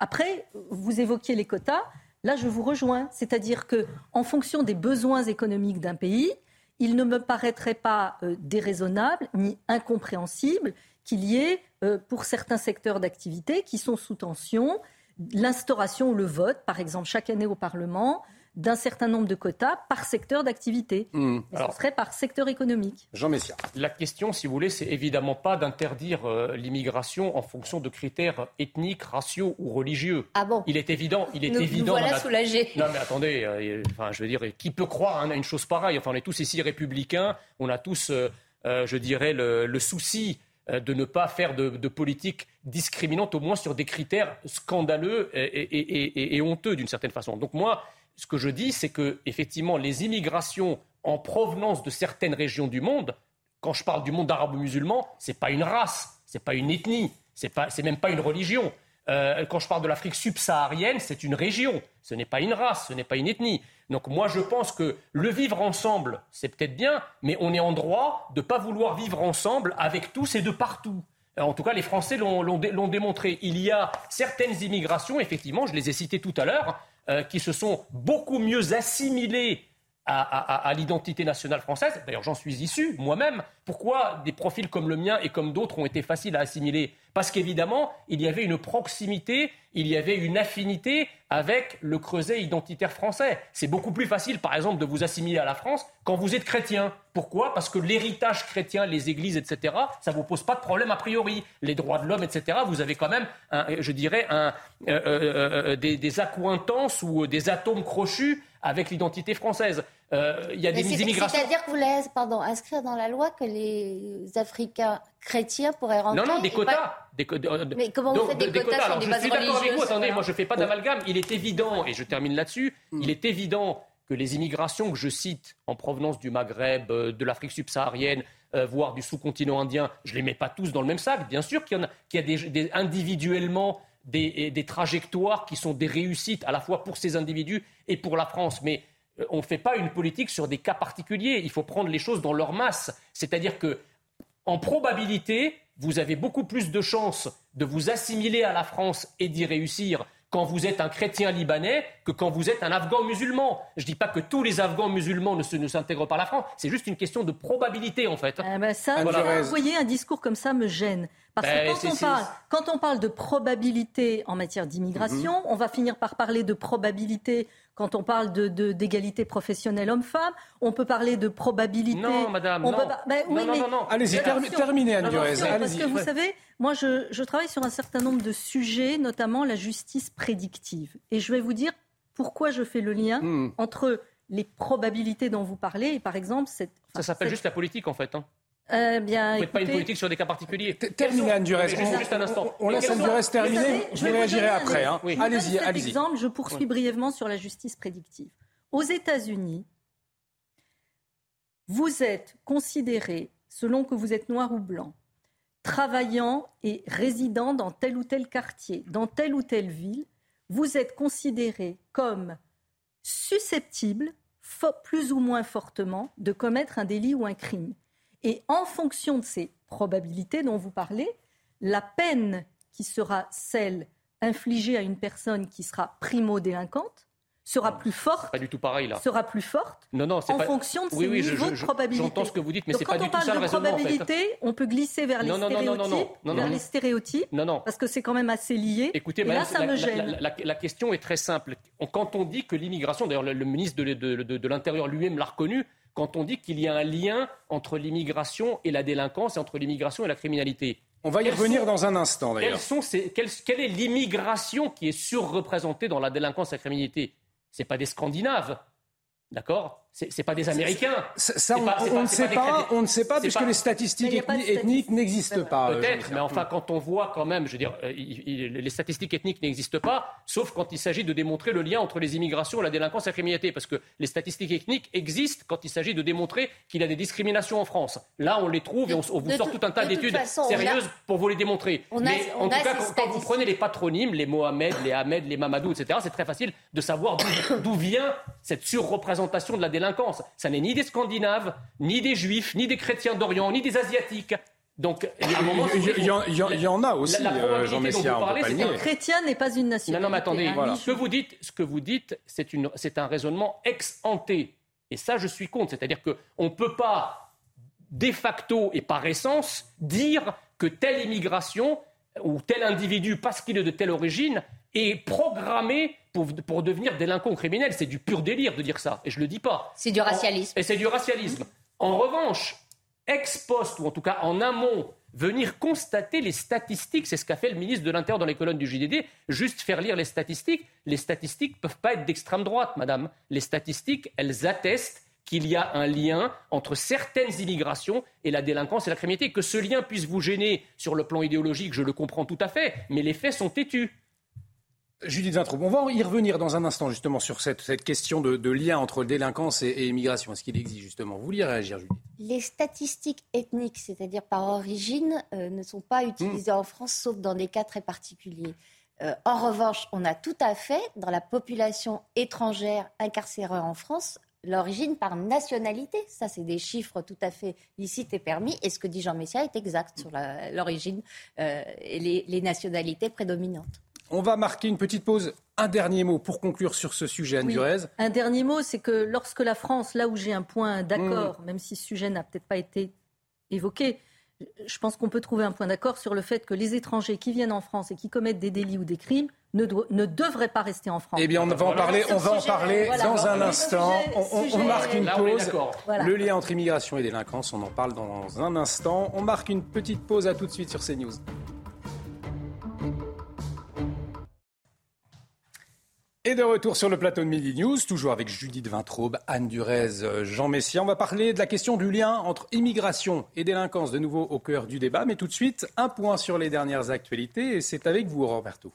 Après, vous évoquiez les quotas. Là, je vous rejoins, c'est-à-dire que, en fonction des besoins économiques d'un pays, il ne me paraîtrait pas euh, déraisonnable ni incompréhensible qu'il y ait, euh, pour certains secteurs d'activité qui sont sous tension, l'instauration ou le vote, par exemple chaque année au Parlement, d'un certain nombre de quotas par secteur d'activité. Mmh. ce serait par secteur économique. Jean Messia. La question, si vous voulez, c'est évidemment pas d'interdire euh, l'immigration en fonction de critères ethniques, raciaux ou religieux. Ah bon Il est évident, il est nous, évident. Nous voilà soulagés. Non mais attendez, euh, enfin je veux dire, qui peut croire à une chose pareille? Enfin, on est tous ici républicains, on a tous, euh, je dirais, le, souci de ne pas faire de, politique discriminante, au moins sur des critères scandaleux et, et, et honteux d'une certaine façon. Donc moi, ce que je dis, c'est que effectivement, les immigrations en provenance de certaines régions du monde, quand je parle du monde arabo-musulman, c'est pas une race, c'est pas une ethnie, c'est pas, c'est même pas une religion. Euh, quand je parle de l'Afrique subsaharienne, c'est une région, ce n'est pas une race, ce n'est pas une ethnie. Donc moi, je pense que le vivre ensemble, c'est peut-être bien, mais on est en droit de ne pas vouloir vivre ensemble avec tous et de partout. En tout cas, les Français l'ont démontré. Il y a certaines immigrations, effectivement, je les ai citées tout à l'heure, qui se sont beaucoup mieux assimilés à, l'identité nationale française. D'ailleurs, j'en suis issu moi-même. Pourquoi des profils comme le mien et comme d'autres ont été faciles à assimiler? Parce qu'évidemment, il y avait une proximité, il y avait une affinité avec le creuset identitaire français. C'est beaucoup plus facile, par exemple, de vous assimiler à la France quand vous êtes chrétien. Pourquoi? Parce que l'héritage chrétien, les églises, etc., ça ne vous pose pas de problème a priori. Les droits de l'homme, etc., vous avez quand même, je dirais, un, euh, euh, des, des accointances ou des atomes crochus avec l'identité française. Euh, il y a des immigrations. C'est-à-dire que vous voulez pardon, inscrire dans la loi que les Africains chrétiens pourraient rentrer Non, non, des quotas. Euh, mais comment vous faites des, quotas, Alors, Je suis d'accord avec vous. Attendez, moi je ne fais pas d'amalgame. Il est évident, et je termine là-dessus, il est évident que les immigrations que je cite en provenance du Maghreb, euh, de l'Afrique subsaharienne, voire du sous-continent indien, je ne les mets pas tous dans le même sac. Bien sûr qu'il y, en a, qu'il y a des, individuellement des, des, trajectoires qui sont des réussites à la fois pour ces individus et pour la France. Mais euh, on ne fait pas une politique sur des cas particuliers. Il faut prendre les choses dans leur masse. C'est-à-dire que, en probabilité, vous avez beaucoup plus de chances de vous assimiler à la France et d'y réussir quand vous êtes un chrétien libanais que quand vous êtes un Afghan musulman. Je ne dis pas que tous les Afghans musulmans ne, s'intègrent pas à la France, c'est juste une question de probabilité en fait. Eh ben ça, vous voyez, un discours comme ça me gêne. Parce que ben, quand on, parle, quand on, parle, de probabilité en matière d'immigration, mhm. on va finir par parler de probabilité quand on parle d'égalité de, professionnelle homme-femme. On peut parler de probabilité. Non, madame, non. Ben non, non, non, Allez-y, terminez, Anne Durez. Parce que vous savez, moi, je, je travaille sur un certain nombre de sujets, notamment la justice prédictive. Et je vais vous dire pourquoi je fais le lien hmm. entre les probabilités dont vous parlez et, par exemple, cette... ça s'appelle juste la politique, en fait. Hein. Euh, bien, vous ne faites pas une politique sur des cas particuliers. Terminez, Anne Durez. Juste un instant. On, laisse Anne Durez terminer. je réagirai après. Hein. Allez-y, allez-y. exemple, je poursuis brièvement sur la justice prédictive. Aux États-Unis, vous êtes considéré, selon que vous êtes noir ou blanc, travaillant et résidant dans tel ou tel quartier, dans telle ou telle ville, vous êtes considéré comme susceptible, plus ou moins fortement, de commettre un délit ou un crime. Et en fonction de ces probabilités dont vous parlez, la peine qui sera celle infligée à une personne qui sera primo-délinquante sera plus forte. Pas du tout pareil là. Sera plus forte. Non, non, en fonction de ses niveaux de probabilité. J'entends ce que vous dites, mais c'est pas du tout ça. Quand on parle de probabilité, on peut glisser vers les non, stéréotypes, non, vers les stéréotypes, non, non. parce que c'est quand même assez lié. Écoutez, Et là, ça la, me gêne. La, la, question est très simple. Quand on dit que l'immigration, d'ailleurs, le, ministre de, de, de, de l'Intérieur lui-même l'a reconnu, quand on dit qu'il y a un lien entre l'immigration et la délinquance et entre l'immigration et la criminalité. On va y revenir dans un instant d'ailleurs. Quelle est l'immigration qui est surreprésentée dans la délinquance et la criminalité? Ce n'est pas des Scandinaves, d'accord? C'est n'est pas des Américains. Ça, on, ne sait pas, on ne sait pas, puisque les statistiques ethniques n'existent pas. Euh, Peut-être, mais enfin, quand on voit quand même, je veux dire, euh, les statistiques ethniques n'existent pas, sauf quand il s'agit de démontrer le lien entre les immigrations, la délinquance et la criminalité, parce que les statistiques ethniques existent quand il s'agit de démontrer qu'il y a des discriminations en France. Là, on les trouve et on, vous sort tout un tas d'études sérieuses pour vous les démontrer. mais en tout cas, quand, vous prenez les patronymes, les Mohamed, les Ahmed, les Mamadou, etc., c'est très facile de savoir d'où vient cette surreprésentation de la délinquance ça n'est ni des Scandinaves, ni des Juifs, ni des chrétiens d'Orient, ni des Asiatiques. Donc, il y, en a aussi, euh, Jean Messia, on peut Chrétien n'est pas une nation. Non, non, mais attendez, ce que vous dites, ce que vous dites, c'est un raisonnement ex ante. Et ça, je suis contre. C'est-à-dire qu'on ne peut pas, de facto et par essence, dire que telle immigration ou tel individu, parce qu'il est de telle origine, est programmé pour, pour devenir délinquant ou criminel. C'est du pur délire de dire ça. Et je ne le dis pas. C'est du racialisme. et c'est du racialisme. En revanche, ex post, ou en tout cas en amont, venir constater les statistiques, c'est ce qu'a fait le ministre de l'Intérieur dans les colonnes du JDD, juste faire lire les statistiques. Les statistiques ne peuvent pas être d'extrême droite, madame. Les statistiques, elles attestent qu'il y a un lien entre certaines immigrations et la délinquance et la criminalité. Que ce lien puisse vous gêner sur le plan idéologique, je le comprends tout à fait, mais les faits sont têtus. Judith Vintraub, on va y revenir dans un instant justement sur cette, question de, lien entre délinquance et, immigration. Est-ce qu'il existe justement? Vous vouliez réagir, Judith? Les statistiques ethniques, c'est-à-dire par origine, euh, ne sont pas utilisées hmm. en France sauf dans des cas très particuliers. Euh, en revanche, on a tout à fait, dans la population étrangère incarcérée en France, l'origine par nationalité. Ça, c'est des chiffres tout à fait licites et permis. Et ce que dit Jean Messia est exact sur l'origine euh, et les nationalités prédominantes. On va marquer une petite pause. Un dernier mot pour conclure sur ce sujet, Anne Durez. Un dernier mot, c'est que lorsque la France, là où j'ai un point d'accord, mm. même si ce sujet n'a peut-être pas été évoqué, je pense qu'on peut trouver un point d'accord sur le fait que les étrangers qui viennent en France et qui commettent des délits ou des crimes ne, ne devraient pas rester en France. Eh bien, on va en parler, on va en parler dans un instant. on, marque une pause. Le lien entre immigration et délinquance, on en parle dans un instant. On marque une petite pause. À tout de suite sur CNews. Et de retour sur le plateau de Midi News, toujours avec Judith Vintraube, Anne Durez, euh, Jean Messia. On va parler de la question du lien entre immigration et délinquance, de nouveau au cœur du débat. Mais tout de suite, un point sur les dernières actualités, et c'est avec vous, Roberto.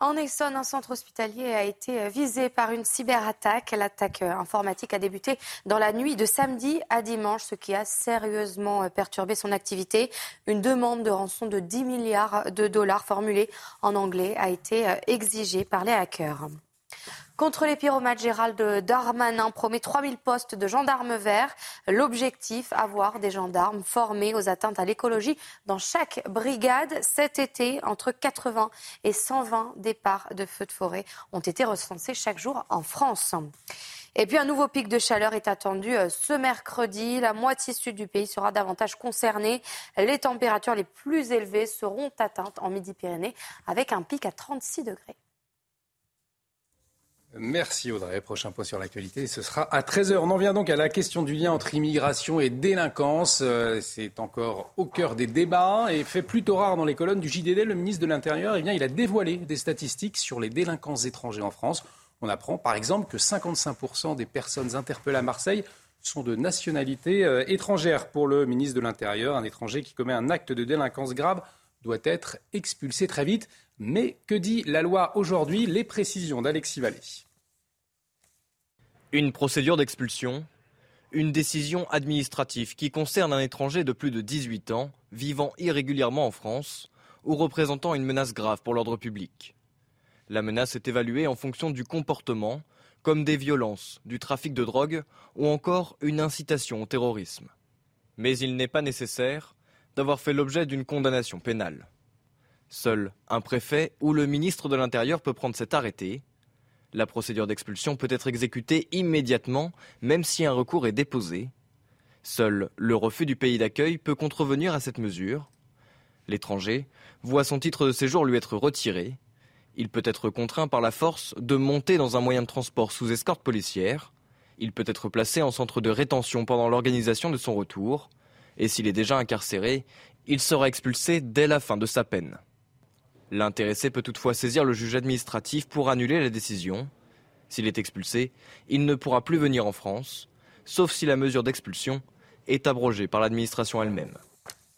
En Essonne, un centre hospitalier a été euh, visé par une cyberattaque. L'attaque euh, informatique a débuté dans la nuit de samedi à dimanche, ce qui a sérieusement euh, perturbé son activité. Une demande de rançon de 10 milliards de dollars formulée en anglais a été exigée par les hackers. Contre les pyromates, Gérald Darmanin promet 3000 postes de gendarmes verts. L'objectif, avoir des gendarmes formés aux atteintes à l'écologie dans chaque brigade. Cet été, entre 80 et 120 départs de feux de forêt ont été recensés chaque jour en France. Et puis un nouveau pic de chaleur est attendu euh, ce mercredi. La moitié sud du pays sera davantage concernée. Les températures les plus élevées seront atteintes en Midi-Pyrénées avec un pic à 36 degrés. Merci Audrey. Prochain point sur l'actualité, ce sera à 13h. On en vient donc à la question du lien entre immigration et délinquance. Euh, c'est encore au cœur des débats et fait plutôt rare dans les colonnes du JDD. Le ministre de l'Intérieur, eh il a dévoilé des statistiques sur les délinquants étrangers en France. On apprend par exemple que 55% des personnes interpellées à Marseille sont de nationalité euh, étrangère. Pour le ministre de l'Intérieur, un étranger qui commet un acte de délinquance grave doit être expulsé très vite. Mais que dit la loi aujourd'hui? Les précisions d'Alexis Vallée. Une procédure d'expulsion, une décision administrative qui concerne un étranger de plus de 18 ans vivant irrégulièrement en France ou représentant une menace grave pour l'ordre public. La menace est évaluée en fonction du comportement, comme des violences, du trafic de drogue ou encore une incitation au terrorisme. Mais il n'est pas nécessaire d'avoir fait l'objet d'une condamnation pénale. Seul un préfet ou le ministre de l'Intérieur peut prendre cet arrêté. La procédure d'expulsion peut être exécutée immédiatement, même si un recours est déposé. Seul le refus du pays d'accueil peut contrevenir à cette mesure. L'étranger voit son titre de séjour lui être retiré. Il peut être contraint par la force de monter dans un moyen de transport sous escorte policière. Il peut être placé en centre de rétention pendant l'organisation de son retour. Et s'il est déjà incarcéré, il sera expulsé dès la fin de sa peine. L'intéressé peut toutefois saisir le juge administratif pour annuler la décision. S'il est expulsé, il ne pourra plus venir en France, sauf si la mesure d'expulsion est abrogée par l'administration elle-même.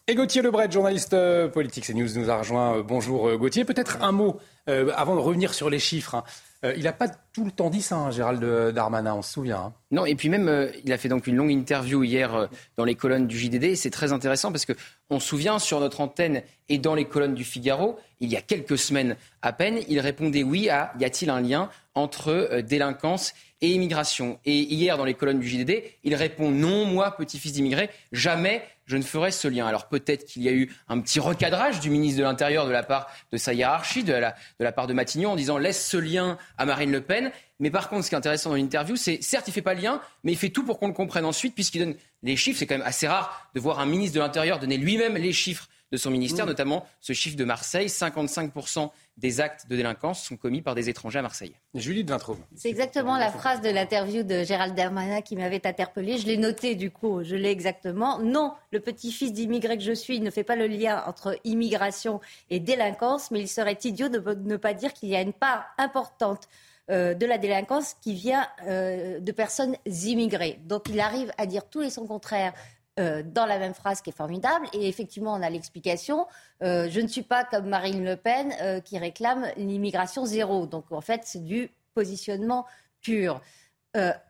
Et Gauthier Lebret, journaliste euh, politique CNews, nous a rejoint. Euh, bonjour euh, Gauthier. Peut-être un mot avant de revenir sur les chiffres. Hein. Il n'a pas tout le temps dit ça, hein, Gérald Darmanin, on se souvient. Hein. Non, et puis même, il a fait donc une longue interview hier dans les colonnes du JDD. C'est très intéressant parce que on se souvient sur notre antenne et dans les colonnes du Figaro, il y a quelques semaines à peine, il répondait oui à y a-t-il un lien entre délinquance et immigration? Et hier, dans les colonnes du JDD, il répond non, moi, petit-fils d'immigré, jamais je ne ferai ce lien. Alors peut-être qu'il y a eu un petit recadrage du ministre de l'Intérieur de la part de sa hiérarchie, de la, part de Matignon, en disant laisse ce lien à Marine Le Pen. Mais par contre, ce qui est intéressant dans l'interview, c'est certes, il fait pas le lien, mais il fait tout pour qu'on le comprenne ensuite, puisqu'il donne les chiffres. C'est quand même assez rare de voir un ministre de l'Intérieur donner lui-même les chiffres de son ministère, mmh. notamment ce chiffre de Marseille, 55% des actes de délinquance sont commis par des étrangers à Marseille. Julie de C'est exactement la phrase de l'interview de Gérald Darmanin qui m'avait interpellée. Je l'ai noté du coup, je l'ai exactement. Non, le petit-fils d'immigré que je suis ne fait pas le lien entre immigration et délinquance, mais il serait idiot de ne pas dire qu'il y a une part importante euh, de la délinquance qui vient euh, de personnes immigrées. Donc il arrive à dire tout et son contraire euh, dans la même phrase qui est formidable. Et effectivement, on a l'explication. Euh, je ne suis pas comme Marine Le Pen euh, qui réclame l'immigration zéro. Donc en fait, c'est du positionnement pur.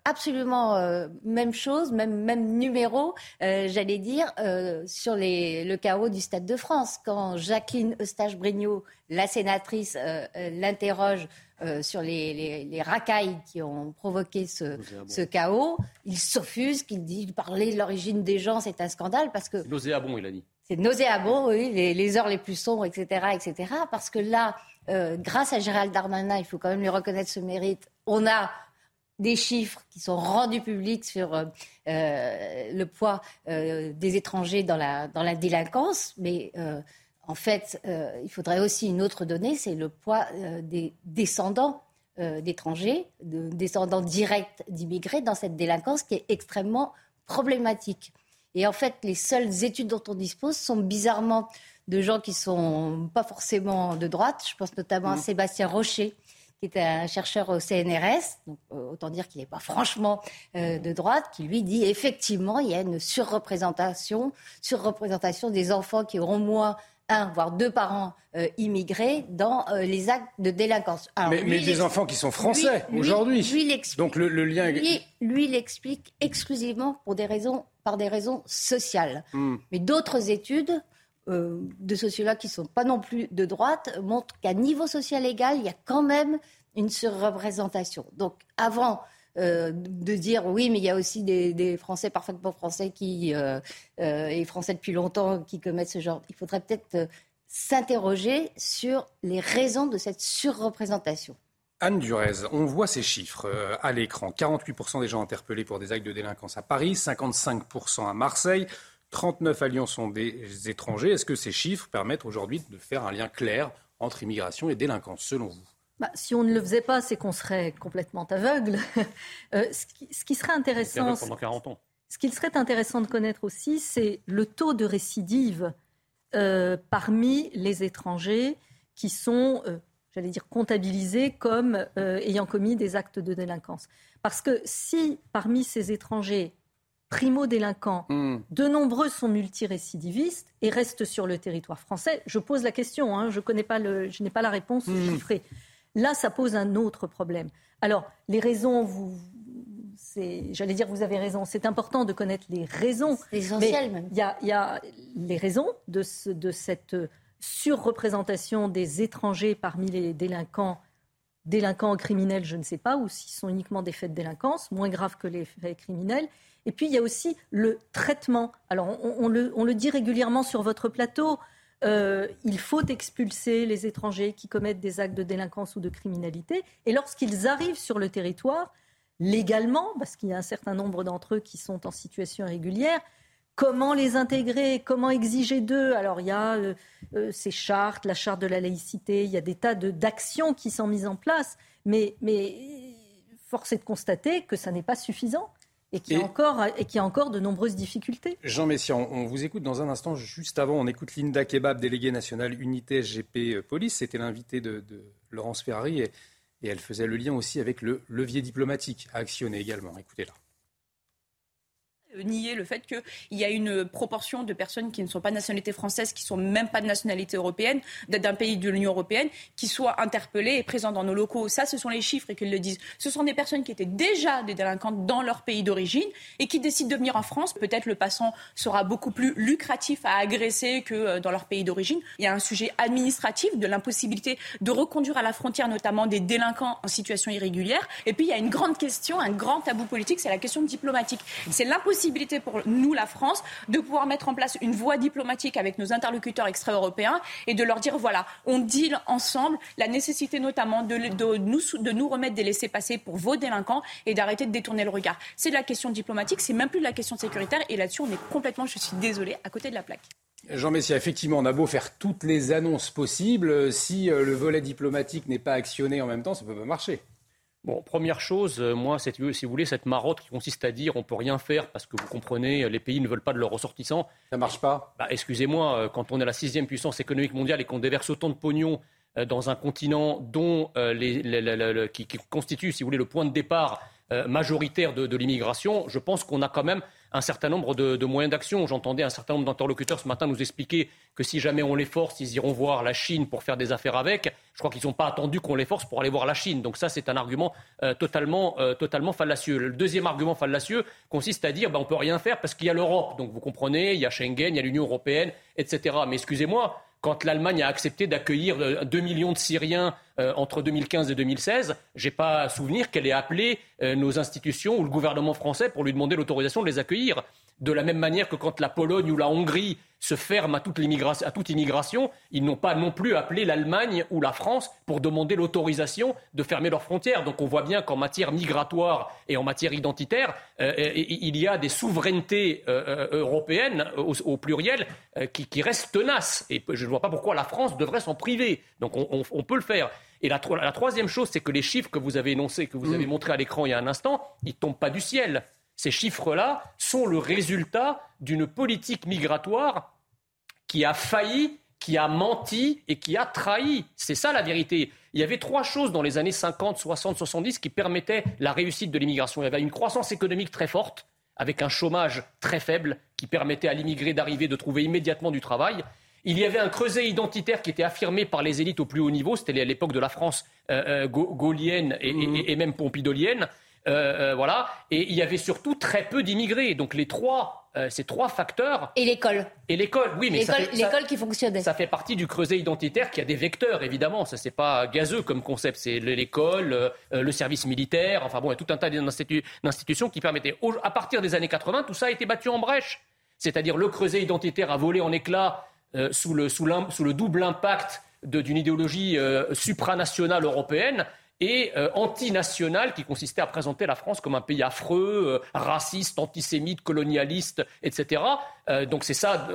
Absolument même chose, même, même numéro, j'allais dire, sur les, le chaos du Stade de France. Quand Jacqueline Eustache-Brignot, la sénatrice, l'interroge euh, sur les, racailles qui ont provoqué ce, chaos. Il s'offuse, qu'il dit parler de l'origine des gens, c'est un scandale parce que. Nauséabond, il a dit. C'est nauséabond, oui, les, heures les plus sombres, etc., etc. Parce que là, euh, grâce à Gérald Darmanin, il faut quand même lui reconnaître ce mérite. On a des chiffres qui sont rendus publics sur euh, le poids des étrangers dans la, dans la délinquance, mais en fait, euh, il faudrait aussi une autre donnée, c'est le poids euh, des descendants euh, d'étrangers, de descendants directs d'immigrés dans cette délinquance qui est extrêmement problématique. Et en fait, les seules études dont on dispose sont bizarrement de gens qui sont pas forcément de droite. Je pense notamment à mmh. Sébastien Rocher, qui est un chercheur au CNRS, donc, autant dire qu'il n'est pas franchement de droite, qui lui dit effectivement il y a une surreprésentation, surreprésentation des enfants qui auront moins un, voire deux parents euh, immigrés dans euh, les actes de délinquance. mais, des enfants qui sont français aujourd'hui. Donc le, lien. Lui, lui l'explique exclusivement pour des raisons, par des raisons sociales. Hmm. Mais d'autres études euh, de sociologues qui ne sont pas non plus de droite montrent qu'à niveau social égal, il y a quand même une surreprésentation. Donc avant euh, de dire oui, mais il y a aussi des, Français parfaitement français qui, euh, euh, et Français depuis longtemps qui commettent ce genre. Il faudrait peut-être s'interroger sur les raisons de cette surreprésentation. Anne Durez, on voit ces chiffres à l'écran. 48% des gens interpellés pour des actes de délinquance à Paris, 55% à Marseille, 39 à Lyon sont des étrangers. Est-ce que ces chiffres permettent aujourd'hui de faire un lien clair entre immigration et délinquance, selon vous? Bah, si on ne le faisait pas, c'est qu'on serait complètement aveugle. Euh, ce, qui, serait intéressant. Pendant 40 ans. Ce qu'il serait intéressant de connaître aussi, c'est le taux de récidive euh, parmi les étrangers qui sont, euh, j'allais dire, comptabilisés comme ayant commis des actes de délinquance. Parce que si parmi ces étrangers primo-délinquants, hmm. de nombreux sont multirécidivistes et restent sur le territoire français, je pose la question, hein, je, connais pas le, je n'ai pas la réponse hmm. chiffrée. Là, ça pose un autre problème. Alors, les raisons, vous, j'allais dire, vous avez raison. C'est important de connaître les raisons. Essentiel même. Il y, a, les raisons de, de cette surreprésentation des étrangers parmi les délinquants, délinquants criminels, je ne sais pas, ou s'ils sont uniquement des faits de délinquance, moins graves que les faits criminels. Et puis il y a aussi le traitement. Alors on, le, dit régulièrement sur votre plateau. euh, il faut expulser les étrangers qui commettent des actes de délinquance ou de criminalité. Et lorsqu'ils arrivent sur le territoire, légalement, parce qu'il y a un certain nombre d'entre eux qui sont en situation irrégulière, comment les intégrer, comment exiger d'eux? Alors il y a euh, euh, ces chartes, la charte de la laïcité, il y a des tas d'actions qui sont mises en place, mais, mais force est de constater que ça n'est pas suffisant et qu'il y, a encore, et y a encore de nombreuses difficultés. Jean Messiaen, on, vous écoute dans un instant. Juste avant, on écoute Linda Kebab, déléguée nationale unité SGP euh, Police. C'était l'invité de, Laurence Ferrari et, et elle faisait le lien aussi avec le levier diplomatique à actionner également. Écoutez-la. Euh, nier le fait qu'il y a une proportion de personnes qui ne sont pas de nationalité française, qui ne sont même pas de nationalité européenne, d'un pays de l'Union européenne, qui soient interpellées et présentes dans nos locaux. Ça, ce sont les chiffres et qu'ils le disent. Ce sont des personnes qui étaient déjà des délinquantes dans leur pays d'origine et qui décident de venir en France. Peut-être le passant sera beaucoup plus lucratif à agresser que euh, dans leur pays d'origine. Il y a un sujet administratif de l'impossibilité de reconduire à la frontière notamment des délinquants en situation irrégulière. Et puis il y a une grande question, un grand tabou politique, c'est la question diplomatique. C'est l'impossibilité possibilité pour nous, la France, de pouvoir mettre en place une voie diplomatique avec nos interlocuteurs extra-européens et de leur dire voilà, on deal ensemble la nécessité notamment de, nous, remettre des laissés-passer pour vos délinquants et d'arrêter de détourner le regard. C'est de la question diplomatique, c'est même plus de la question sécuritaire et là-dessus, on est complètement, je suis désolée, à côté de la plaque. Jean Messia, effectivement, on a beau faire toutes les annonces possibles, si euh, le volet diplomatique n'est pas actionné en même temps, ça ne peut pas marcher. Bon, première chose, euh, moi, si vous voulez, cette marotte qui consiste à dire on peut rien faire parce que vous comprenez, les pays ne veulent pas de leurs ressortissants. Ça marche pas. Bah, excusez-moi, euh, quand on est la sixième puissance économique mondiale et qu'on déverse autant de pognon euh, dans un continent dont les, qui, constitue, si vous voulez, le point de départ majoritaire de l'immigration, je pense qu'on a quand même un certain nombre de, moyens d'action. J'entendais un certain nombre d'interlocuteurs ce matin nous expliquer que si jamais on les force, ils iront voir la Chine pour faire des affaires avec. Je crois qu'ils n'ont pas attendu qu'on les force pour aller voir la Chine. Donc ça, c'est un argument euh, totalement, euh, totalement fallacieux. Le deuxième argument fallacieux consiste à dire ben, on peut rien faire parce qu'il y a l'Europe. Donc vous comprenez, il y a Schengen, il y a l'Union européenne, etc. Mais excusez-moi, quand l'Allemagne a accepté d'accueillir 2 euh, millions de Syriens euh, entre 2015 et 2016, j'ai pas souvenir qu'elle ait appelé euh, nos institutions ou le gouvernement français pour lui demander l'autorisation de les accueillir. De la même manière que quand la Pologne ou la Hongrie se ferment à toute, à toute immigration, ils n'ont pas non plus appelé l'Allemagne ou la France pour demander l'autorisation de fermer leurs frontières. Donc on voit bien qu'en matière migratoire et en matière identitaire, euh, il y a des souverainetés européennes au, pluriel qui, restent tenaces. Et je ne vois pas pourquoi la France devrait s'en priver. Donc on peut le faire. Et la, troisième chose, c'est que les chiffres que vous avez énoncés, que vous avez mm. montrés à l'écran il y a un instant, ils ne tombent pas du ciel. Ces chiffres-là sont le résultat d'une politique migratoire qui a failli, qui a menti et qui a trahi. C'est ça la vérité. Il y avait trois choses dans les années 50, 60, 70 qui permettaient la réussite de l'immigration. Il y avait une croissance économique très forte, avec un chômage très faible qui permettait à l'immigré d'arriver, de trouver immédiatement du travail. Il y avait un creuset identitaire qui était affirmé par les élites au plus haut niveau. C'était à l'époque de la France euh, euh, gaulienne mmh. et, même pompidolienne. Euh, voilà. Et il y avait surtout très peu d'immigrés. Donc les trois, ces trois facteurs. Et l'école. Et l'école, oui, mais l'école qui fonctionnait. Ça fait partie du creuset identitaire qui a des vecteurs, évidemment. Ça c'est pas gazeux comme concept. C'est l'école, le service militaire. Enfin bon, il y a tout un tas d'institutions qui permettaient. À partir des années 80, tout ça a été battu en brèche. C'est-à-dire le creuset identitaire a volé en éclats euh, sous, le, sous, le, double impact d'une idéologie euh, supranationale européenne et euh, antinationale qui consistait à présenter la France comme un pays affreux, raciste, antisémite, colonialiste, etc. donc c'est ça,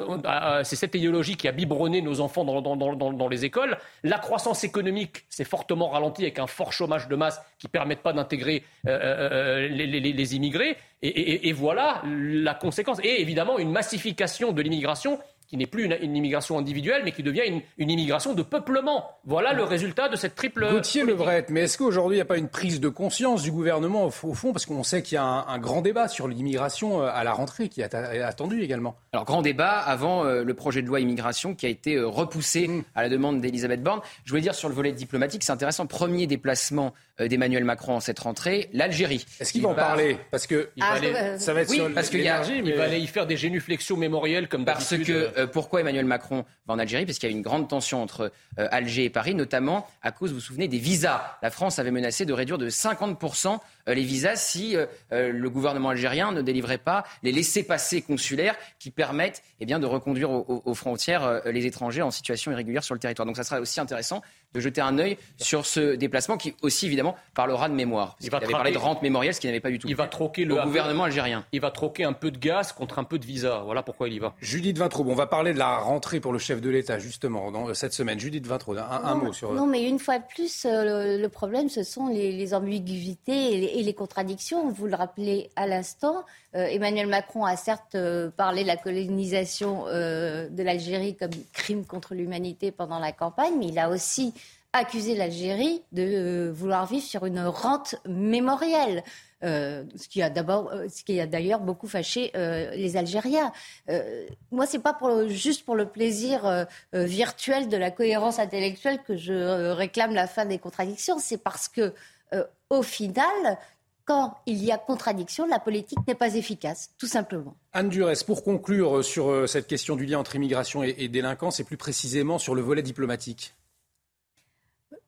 c'est cette idéologie qui a biberonné nos enfants dans, dans, les écoles. La croissance économique s'est fortement ralentie avec un fort chômage de masse qui ne permettent pas d'intégrer les, immigrés. et, voilà la conséquence. Et évidemment une massification de l'immigration qui n'est plus une, immigration individuelle, mais qui devient une, immigration de peuplement. Voilà le résultat de cette triple. Gauthier Lebret, mais est-ce qu'aujourd'hui il n'y a pas une prise de conscience du gouvernement au fond? Parce qu'on sait qu'il y a un, grand débat sur l'immigration euh, à la rentrée qui est attendu également. Alors, grand débat avant euh, le projet de loi immigration qui a été euh, repoussé mm. à la demande d'Elisabeth Borne. Je voulais dire sur le volet diplomatique, c'est intéressant. Premier déplacement d'Emmanuel Macron en cette rentrée, l'Algérie. Est-ce qu'il va en parler? Parce que ah, ça va être oui, sur parce qu'il il va aller y faire des génuflexions mémorielles comme Parce que pourquoi Emmanuel Macron va en Algérie? Parce qu'il y a une grande tension entre Alger et Paris, notamment à cause, vous vous souvenez, des visas. La France avait menacé de réduire de 50% les visas si le gouvernement algérien ne délivrait pas les laissés-passer consulaires qui permettent eh bien, de reconduire aux, frontières les étrangers en situation irrégulière sur le territoire. Donc ça sera aussi intéressant de jeter un œil sur ce déplacement qui aussi évidemment parlera de mémoire. il va avait parlé de rente mémorielle, ce qui n'avait pas du tout. Il va troquer le gouvernement algérien. Il va troquer un peu de gaz contre un peu de visa. Voilà pourquoi il y va. Judith Vintraud, on va parler de la rentrée pour le chef de l'État justement dans, cette semaine. Judith Vintraud, un, mot sur. Non, mais une fois de plus, euh, le, problème, ce sont les, ambiguïtés et les, contradictions. Vous le rappelez à l'instant. Euh, Emmanuel Macron a certes euh, parlé de la colonisation de l'Algérie comme crime contre l'humanité pendant la campagne, mais il a aussi accusé l'Algérie de euh, vouloir vivre sur une rente mémorielle. Euh, ce qui a d'abord, euh, ce qui a d'ailleurs beaucoup fâché les Algériens. moi, c'est pas juste pour le plaisir virtuel de la cohérence intellectuelle que je réclame la fin des contradictions. C'est parce que, au final, quand il y a contradiction, la politique n'est pas efficace, tout simplement. Anne Durès, pour conclure sur cette question du lien entre immigration et délinquance, et plus précisément sur le volet diplomatique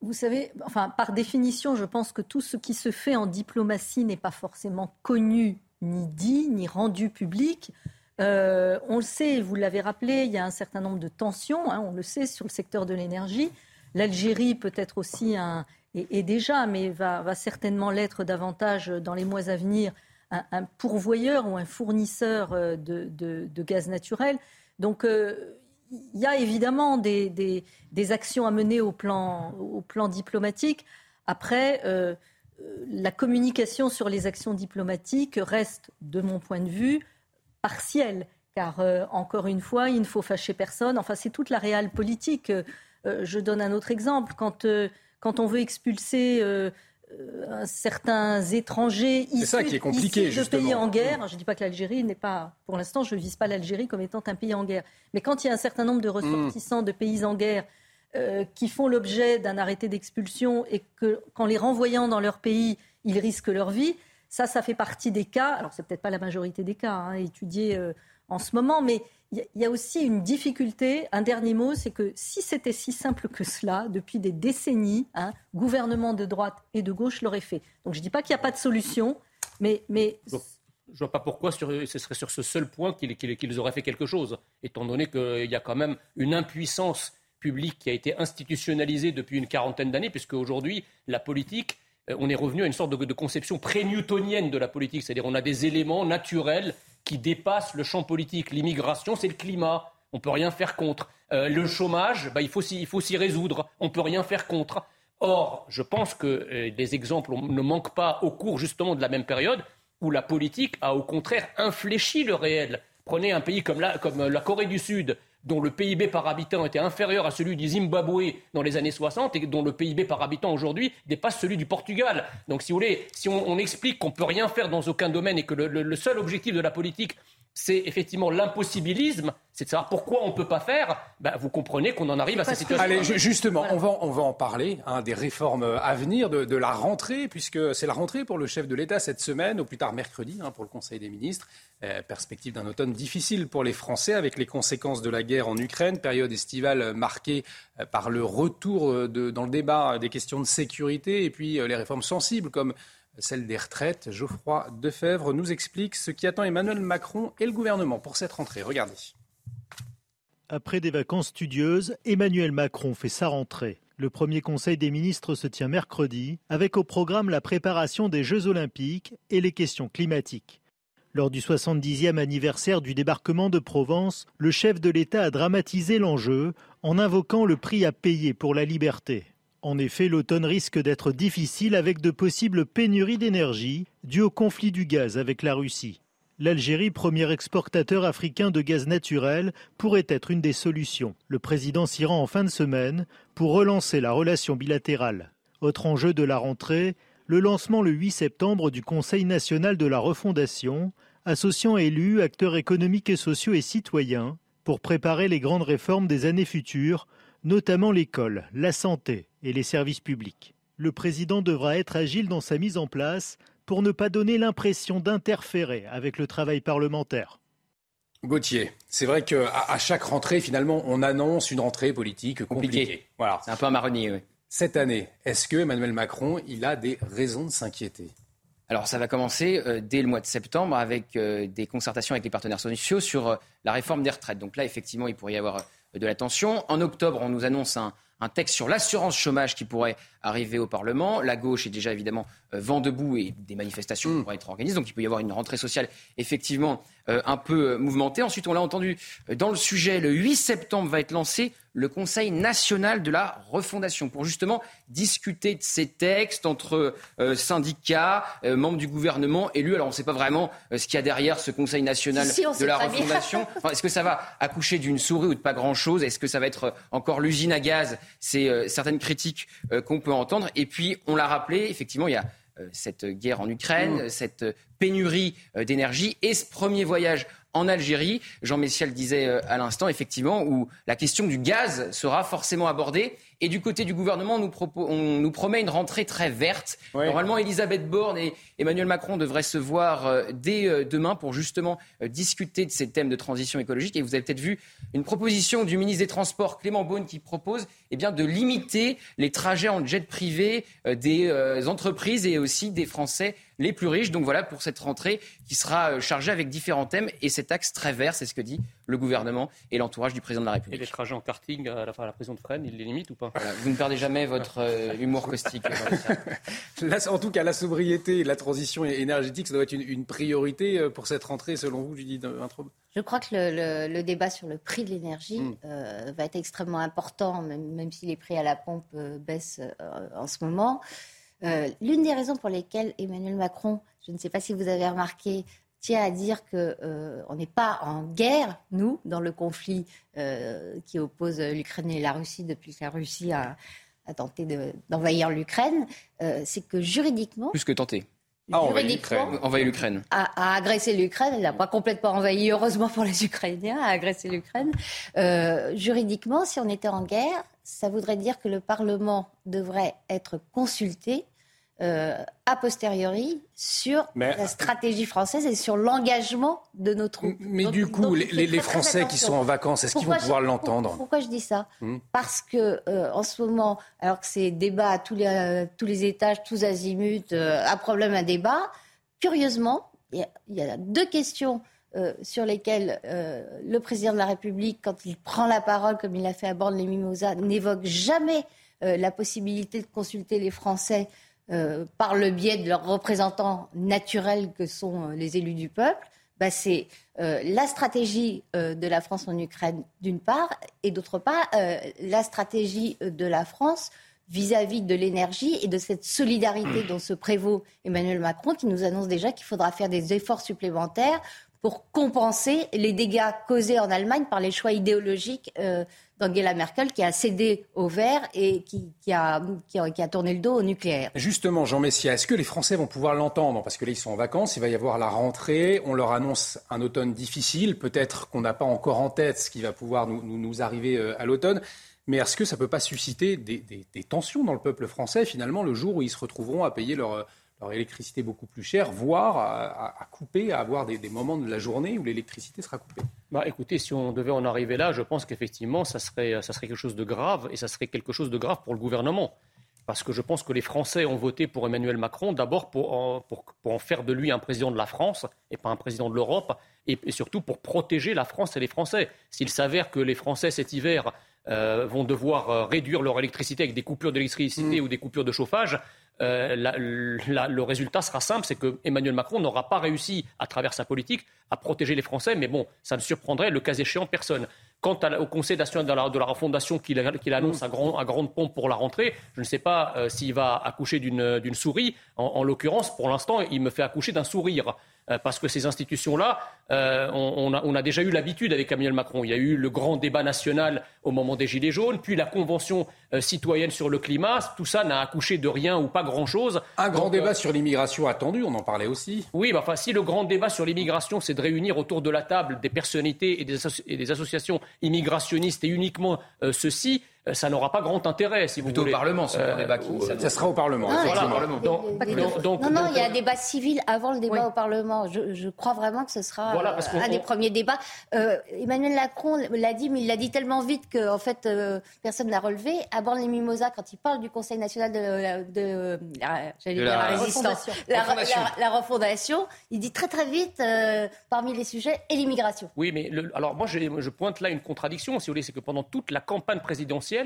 vous savez, enfin, par définition, je pense que tout ce qui se fait en diplomatie n'est pas forcément connu, ni dit, ni rendu public. Euh, on le sait, vous l'avez rappelé, il y a un certain nombre de tensions, hein, on le sait, sur le secteur de l'énergie. L'Algérie peut être aussi un, et, déjà, mais va, certainement l'être davantage dans les mois à venir, un, pourvoyeur ou un fournisseur euh, de, gaz naturel. Donc, euh, il y a évidemment des, actions à mener au plan, diplomatique. Après, euh, euh, la communication sur les actions diplomatiques reste, de mon point de vue, partielle. Car, euh, encore une fois, il ne faut fâcher personne. Enfin, c'est toute la réelle politique. je donne un autre exemple. quand on veut expulser euh, certains étrangers issus, ça qui est compliqué, de pays en guerre. Je ne dis pas que l'Algérie n'est pas, pour l'instant, je ne vise pas l'Algérie comme étant un pays en guerre. Mais quand il y a un certain nombre de ressortissants de pays en guerre euh, qui font l'objet d'un arrêté d'expulsion et que, qu'en les renvoyant dans leur pays, ils risquent leur vie, ça, ça fait partie des cas. Alors, c'est peut-être pas la majorité des cas hein, étudiés euh, en ce moment, mais il y, a aussi une difficulté. Un dernier mot, c'est que si c'était si simple que cela, depuis des décennies, un hein, gouvernement de droite et de gauche l'aurait fait. Donc je ne dis pas qu'il n'y a pas de solution, mais... mais... je ne vois pas pourquoi ce serait sur ce seul point qu'ils auraient fait quelque chose, étant donné qu'il y a quand même une impuissance publique qui a été institutionnalisée depuis une quarantaine d'années, puisque aujourd'hui, la politique, euh, on est revenu à une sorte de, de conception pré-newtonienne de la politique, c'est-à-dire on a des éléments naturels qui dépasse le champ politique. L'immigration, c'est le climat. On ne peut rien faire contre. Euh, le chômage, bah, il faut s'y résoudre. On ne peut rien faire contre. Or, je pense que euh, les exemples ne manquent pas au cours justement de la même période où la politique a au contraire infléchi le réel. Prenez un pays comme la, comme la Corée du Sud, dont le PIB par habitant était inférieur à celui du Zimbabwe dans les années 60 et dont le PIB par habitant aujourd'hui dépasse celui du Portugal. Donc si vous voulez, si on, explique qu'on ne peut rien faire dans aucun domaine et que le seul objectif de la politique, c'est effectivement l'impossibilisme, c'est de savoir pourquoi on ne peut pas faire, bah, vous comprenez qu'on en arrive à cette situation. Allez, justement, on, va, on va en parler, hein, des réformes à venir, de, la rentrée, puisque c'est la rentrée pour le chef de l'État cette semaine, au plus tard mercredi, hein, pour le Conseil des ministres. Euh, perspective d'un automne difficile pour les Français, avec les conséquences de la guerre en Ukraine, période estivale marquée euh, par le retour euh, de, dans le débat des questions de sécurité, et puis les réformes sensibles comme celle des retraites. Geoffroy Defebvre nous explique ce qui attend Emmanuel Macron et le gouvernement pour cette rentrée. Regardez. Après des vacances studieuses, Emmanuel Macron fait sa rentrée. Le premier conseil des ministres se tient mercredi, avec au programme la préparation des Jeux olympiques et les questions climatiques. Lors du 70e anniversaire du débarquement de Provence, le chef de l'État a dramatisé l'enjeu en invoquant le prix à payer pour la liberté. En effet, l'automne risque d'être difficile avec de possibles pénuries d'énergie dues au conflit du gaz avec la Russie. L'Algérie, premier exportateur africain de gaz naturel, pourrait être une des solutions. Le président s'y rend en fin de semaine pour relancer la relation bilatérale. Autre enjeu de la rentrée, le lancement le 8 septembre du Conseil national de la refondation, associant élus, acteurs économiques et sociaux et citoyens, pour préparer les grandes réformes des années futures, notamment l'école, la santé et les services publics. Le président devra être agile dans sa mise en place pour ne pas donner l'impression d'interférer avec le travail parlementaire. Gauthier, c'est vrai qu'à à chaque rentrée, finalement, on annonce une rentrée politique compliquée. Voilà. C'est un peu un marronnier, oui. Cette année, est-ce que Emmanuel Macron, il a des raisons de s'inquiéter? Alors ça va commencer euh, dès le mois de septembre avec euh, des concertations avec les partenaires sociaux sur euh, la réforme des retraites. Donc là, effectivement, il pourrait y avoir de la tension. En octobre, on nous annonce un, un texte sur l'assurance chômage qui pourrait arriver au Parlement. La gauche est déjà évidemment vent debout et des manifestations mmh. pourraient être organisées. Donc il peut y avoir une rentrée sociale effectivement un peu mouvementée. Ensuite, on l'a entendu dans le sujet, le 8 septembre va être lancé le Conseil national de la refondation pour justement discuter de ces textes entre euh, syndicats, euh, membres du gouvernement, élus. Alors on ne sait pas vraiment euh, ce qu'il y a derrière ce Conseil national de la refondation. Est-ce que ça va accoucher d'une souris ou de pas grand-chose? Est-ce que ça va être encore l'usine à gaz? C'est certaines critiques qu'on peut entendre. Et puis on l'a rappelé, effectivement, il y a cette guerre en Ukraine, mmh. cette pénurie d'énergie et ce premier voyage en Algérie. Jean Messial disait euh, à l'instant, effectivement, où la question du gaz sera forcément abordée. Et du côté du gouvernement, on nous, on nous promet une rentrée très verte. Normalement, Elisabeth Borne et Emmanuel Macron devraient se voir euh, dès euh, demain pour justement discuter de ces thèmes de transition écologique. Et vous avez peut-être vu une proposition du ministre des Transports, Clément Beaune, qui propose eh bien, de limiter les trajets en jet privé des entreprises et aussi des Français les plus riches. Donc voilà pour cette rentrée qui sera euh, chargée avec différents thèmes et cet axe très vert, c'est ce que dit le gouvernement et l'entourage du président de la République. Et les trajets en karting à la, fin, à la prison de Fresnes, il les limite ou pas? Vous ne perdez jamais votre euh, humour caustique. en tout cas, la sobriété et la transition énergétique, ça doit être une, priorité euh, pour cette rentrée, selon vous, Judith Je crois que le, débat sur le prix de l'énergie hmm. va être extrêmement important, même, même, si les prix à la pompe baissent en ce moment. Euh, l'une des raisons pour lesquelles Emmanuel Macron, je ne sais pas si vous avez remarqué, tient à dire qu'on euh, n'est pas en guerre, nous, dans le conflit euh, qui oppose l'Ukraine et la Russie depuis que la Russie a, tenté d'envahir l'Ukraine, c'est que juridiquement... Plus que tenter. Ah, envahir l'Ukraine. A, agressé l'Ukraine. Elle n'a pas complètement envahi, heureusement pour les Ukrainiens, a agressé l'Ukraine. juridiquement, si on était en guerre, ça voudrait dire que le Parlement devrait être consulté euh, a posteriori sur la stratégie française et sur l'engagement de notre Mais du coup, les, Français qui sont en vacances, est-ce qu'ils vont pouvoir l'entendre Pourquoi je dis ça hmm. Parce que euh, en ce moment, alors que c'est débat à tous les, tous les étages, tous azimuts, euh, un problème, un débat, curieusement, il y, a deux questions euh, sur lesquels euh, le président de la République, quand il prend la parole, comme il l'a fait à bord de les Mimosas, n'évoque jamais euh, la possibilité de consulter les Français par le biais de leurs représentants naturels que sont les élus du peuple. Bah, c'est la stratégie de la France en Ukraine d'une part, et d'autre part, la stratégie de la France vis-à-vis de l'énergie et de cette solidarité dont se prévaut Emmanuel Macron, qui nous annonce déjà qu'il faudra faire des efforts supplémentaires pour compenser les dégâts causés en Allemagne par les choix idéologiques euh, d'Angela Merkel qui a cédé au vert et qui, a, qui, a, tourné le dos au nucléaire. Justement, Jean Messia, est-ce que les Français vont pouvoir l'entendre? Parce que là, ils sont en vacances, il va y avoir la rentrée, on leur annonce un automne difficile, peut-être qu'on n'a pas encore en tête ce qui va pouvoir nous, nous, arriver euh, à l'automne. Mais est-ce que ça ne peut pas susciter des, des, tensions dans le peuple français, finalement, le jour où ils se retrouveront à payer leur, leur électricité beaucoup plus chère, voire à, couper, à avoir des, moments de la journée où l'électricité sera coupée. Bah, écoutez, si on devait en arriver là, je pense qu'effectivement, ça serait, ça serait quelque chose de grave, et ça serait quelque chose de grave pour le gouvernement. Parce que je pense que les Français ont voté pour Emmanuel Macron, d'abord pour, pour, en faire de lui un président de la France et pas un président de l'Europe, et, surtout pour protéger la France et les Français. S'il s'avère que les Français cet hiver euh, vont devoir euh, réduire leur électricité avec des coupures d'électricité mmh. ou des coupures de chauffage, euh, le résultat sera simple, c'est que Emmanuel Macron n'aura pas réussi, à travers sa politique, à protéger les Français. Mais bon, ça ne surprendrait, le cas échéant, personne. Quant au Conseil national de la, de refondation qu'il annonce à, grand, à, grande pompe pour la rentrée, je ne sais pas euh, s'il va accoucher d'une souris. En, l'occurrence, pour l'instant, il me fait accoucher d'un sourire. Euh, parce que ces institutions-là, on, a, déjà eu l'habitude avec Emmanuel Macron. Il y a eu le grand débat national au moment des Gilets jaunes, puis la Convention citoyenne sur le climat. Tout ça n'a accouché de rien ou pas grand-chose. Un grand débat sur l'immigration attendu, on en parlait aussi. Oui, bah, enfin, si le grand débat sur l'immigration, c'est de réunir autour de la table des personnalités et des, associations immigrationnistes et uniquement euh, ceux-ci, euh, ça n'aura pas grand intérêt, si vous Plutôt voulez. au Parlement, ce Euh, débat. Ça sera au Parlement. Ah. Donc, donc- donc- non, non, donc, il y a un euh, débat civil avant le débat au Parlement. Je, je crois vraiment que ce sera Voilà, parce euh, qu'on- un des premiers débats. Euh, Emmanuel Macron l'a dit, mais il l'a dit tellement vite que en fait, euh, personne n'a relevé. À les Mimosas, quand il parle du Conseil national de, de, la- j'allais De dire la la résistance, refondation. la, Refondation. la- la refondation, il dit très très vite, euh, parmi les sujets, et l'immigration. Oui, mais le- alors moi, j'ai- je pointe là une contradiction, si vous voulez, c'est que pendant toute la campagne présidentielle,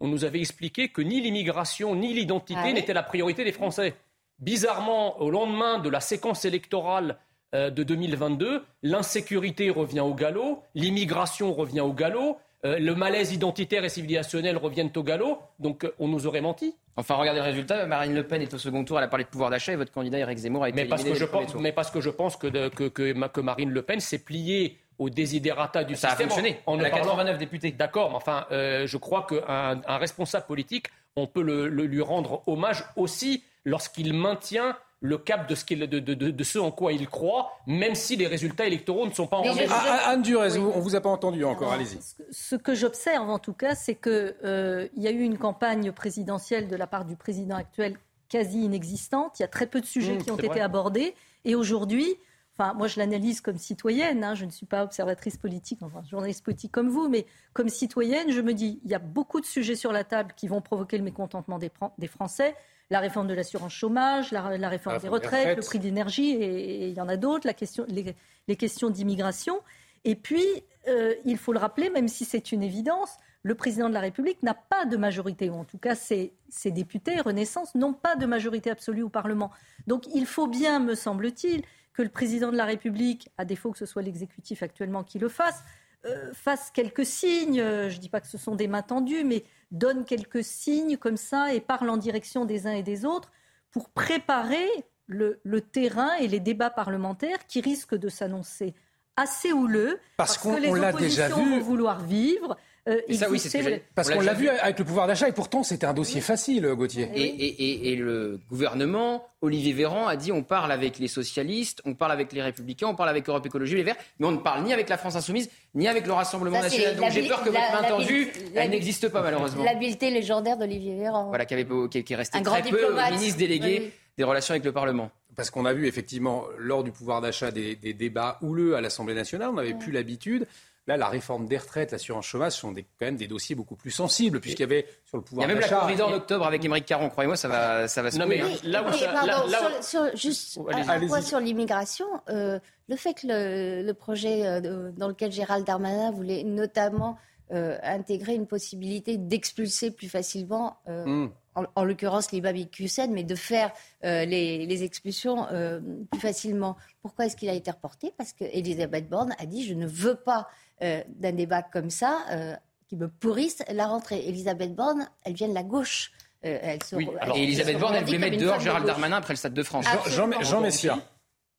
on nous avait expliqué que ni l'immigration ni l'identité Ah oui n'étaient la priorité des Français. Bizarrement, au lendemain de la séquence électorale euh, de 2022, l'insécurité revient au galop, l'immigration revient au galop, euh, le malaise identitaire et civilisationnel reviennent au galop, donc euh, on nous aurait menti. Enfin, regardez le résultat. Marine Le Pen est au second tour. Elle a parlé de pouvoir d'achat et votre candidat Eric Zemmour a été Mais parce, que éliminé je dès le premier pense, tour. mais parce que je pense que, de- que, que, ma- que Marine Le Pen s'est pliée au desiderata du Ça a système. fonctionné. En, en Elle ne a parlant- 89 députés. D'accord, mais enfin, euh, je crois qu'un un responsable politique, on peut le, le- lui rendre hommage aussi lorsqu'il maintient le cap de ce, qu'il- de, de- de- de ce en quoi il croit, même si les résultats électoraux ne sont pas en Mais je- rendez-vous. Ah, Anne Durez, Oui. on vous a pas entendu encore, allez-y. ce que- j'observe en tout cas, c'est qu'il y a eu une campagne présidentielle de la part du président actuel quasi inexistante. Il y a très peu de sujets Mmh, qui ont été vrai. abordés. Et aujourd'hui, enfin, moi je l'analyse comme citoyenne, hein, je ne suis pas observatrice politique, enfin journaliste politique comme vous, mais comme citoyenne, je me dis, il y a beaucoup de sujets sur la table qui vont provoquer le mécontentement des, Fran- des Français. La réforme de l'assurance chômage, la, la réforme La des retraites, le prix de l'énergie, et, et il y en a d'autres, la question, les, les questions d'immigration. Et puis, euh, il faut le rappeler, même si c'est une évidence, le président de la République n'a pas de majorité, ou en tout cas ses, ses députés, Renaissance, n'ont pas de majorité absolue au Parlement. Donc il faut bien, me semble-t-il, que le président de la République, à défaut que ce soit l'exécutif actuellement qui le fasse, euh, fasse quelques signes, je ne dis pas que ce sont des mains tendues, mais donne quelques signes comme ça et parle en direction des uns et des autres pour préparer le, le terrain et les débats parlementaires qui risquent de s'annoncer assez houleux Parce qu'on- que les on l'a déjà vu. vont vouloir vivre. Euh, Et ça, oui, c'est Parce qu'on l'a vu avec le pouvoir d'achat et pourtant c'était un dossier facile, Gauthier. Et, et- et- et le gouvernement, Olivier Véran, a dit on parle avec les socialistes, on parle avec les républicains, on parle avec Europe Écologie Les Verts, mais on ne parle ni avec la France Insoumise, ni avec le Rassemblement Ça, National. Donc j'ai peur que la- votre main tendue, elle n'existe pas malheureusement. L'habileté légendaire d'Olivier Véran. Voilà, qui, avait, qui, qui est resté Un très grand peu diplomate. ministre délégué Oui. des relations avec le Parlement. Parce qu'on a vu effectivement lors du pouvoir d'achat des, des débats houleux à l'Assemblée nationale, on n'avait plus l'habitude. Là, la réforme des retraites, l'assurance chômage sont des- quand même des dossiers beaucoup plus sensibles, puisqu'il y avait sur le Il y pouvoir a même la corrida en octobre avec Émeric Caron, croyez-moi, ça va, ça va se Non, mais là où Oui, ça- pardon, là- là où- sur- sur- juste Oh, un- point sur l'immigration, euh, le fait que le, le projet euh, dans lequel Gérald Darmanin voulait notamment euh, intégrer une possibilité d'expulser plus facilement, euh, Hmm. en, en l'occurrence les Babi Hussein, mais de faire euh, les, les expulsions euh, plus facilement. Pourquoi est-ce qu'il a été reporté? Parce que Elisabeth Borne a dit je ne veux pas euh, d'un débat comme ça euh, qui me pourrisse la rentrée. Elisabeth Borne, elle vient de la gauche. Euh, elle se, Oui, alors- Et Elisabeth Borne, elle voulait mettre dehors de Gérald gauche. Darmanin après le Stade de France. Jean, Jean, Jean Messia,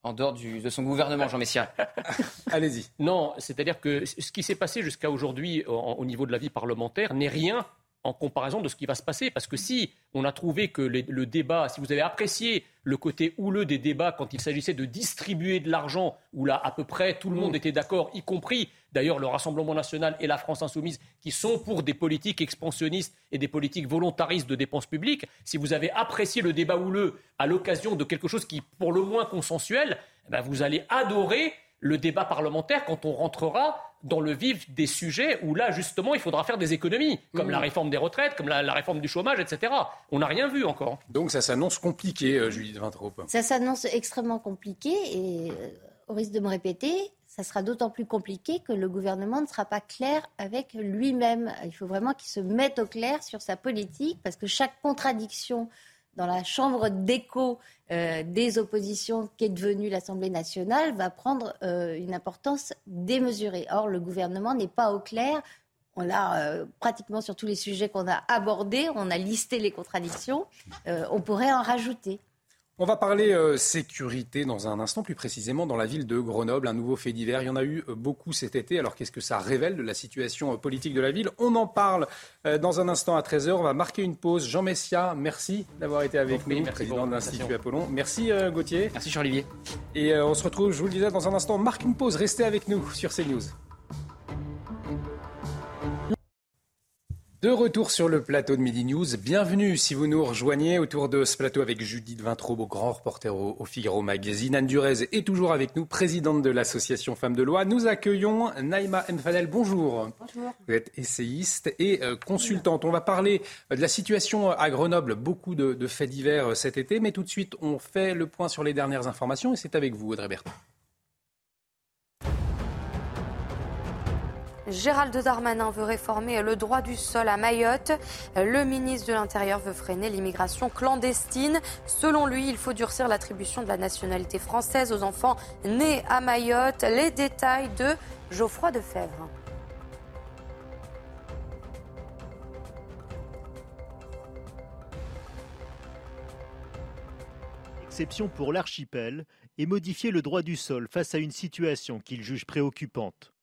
En dehors du- de son gouvernement, Jean Messia. allez-y. Non, c'est-à-dire que ce qui s'est passé jusqu'à aujourd'hui au niveau de la vie parlementaire n'est rien en comparaison de ce qui va se passer. Parce que si on a trouvé que les- le débat, si vous avez apprécié le côté houleux des débats quand il s'agissait de distribuer de l'argent, où là à peu près tout le monde était d'accord, y compris d'ailleurs le Rassemblement national et la France insoumise, qui sont pour des politiques expansionnistes et des politiques volontaristes de dépenses publiques, si vous avez apprécié le débat houleux à l'occasion de quelque chose qui est pour le moins consensuel, eh ben, vous allez adorer le débat parlementaire quand on rentrera dans le vif des sujets où là, justement, il faudra faire des économies, comme Mmh. la réforme des retraites, comme la, la réforme du chômage, etc. On n'a rien vu encore. Donc ça s'annonce compliqué, euh, Julie de Vintraube. Ça s'annonce extrêmement compliqué et euh, au risque de me répéter, ça sera d'autant plus compliqué que le gouvernement ne sera pas clair avec lui-même. Il faut vraiment qu'il se mette au clair sur sa politique parce que chaque contradiction dans la chambre d'écho euh, des oppositions qui est devenue l'Assemblée nationale va prendre euh, une importance démesurée. Or, le gouvernement n'est pas au clair. On l'a euh, pratiquement sur tous les sujets qu'on a abordés, on a listé les contradictions. On pourrait en rajouter. On va parler euh, sécurité dans un instant, plus précisément dans la ville de Grenoble. Un nouveau fait divers. Il y en a eu euh, beaucoup cet été. Alors qu'est-ce que ça révèle de la situation euh, politique de la ville? On en parle dans un instant à 13h. On va marquer une pause. Jean Messia, merci d'avoir été avec nous, merci président de l'Institut Apollon. Merci Gauthier. Merci Charles-Olivier. Et on se retrouve, je vous le disais, dans un instant. On marque une pause. Restez avec nous sur CNews. De retour sur le plateau de Midi News, bienvenue si vous nous rejoignez autour de ce plateau avec Judith Vintraube, grand reporter au, Figaro Magazine. Anne Durez est toujours avec nous, présidente de l'association Femmes de Loi. Nous accueillons Naïma Mfadel, bonjour. Bonjour. Vous êtes essayiste et euh, consultante. On va parler euh, de la situation à Grenoble, beaucoup de, de faits divers euh, cet été, mais tout de suite on fait le point sur les dernières informations et c'est avec vous Audrey Bertrand. Gérald Darmanin veut réformer le droit du sol à Mayotte. Le ministre de l'Intérieur veut freiner l'immigration clandestine. Selon lui, il faut durcir l'attribution de la nationalité française aux enfants nés à Mayotte. Les détails de Geoffroy Defebvre. Exception pour l'archipel et modifier le droit du sol face à une situation qu'il juge préoccupante.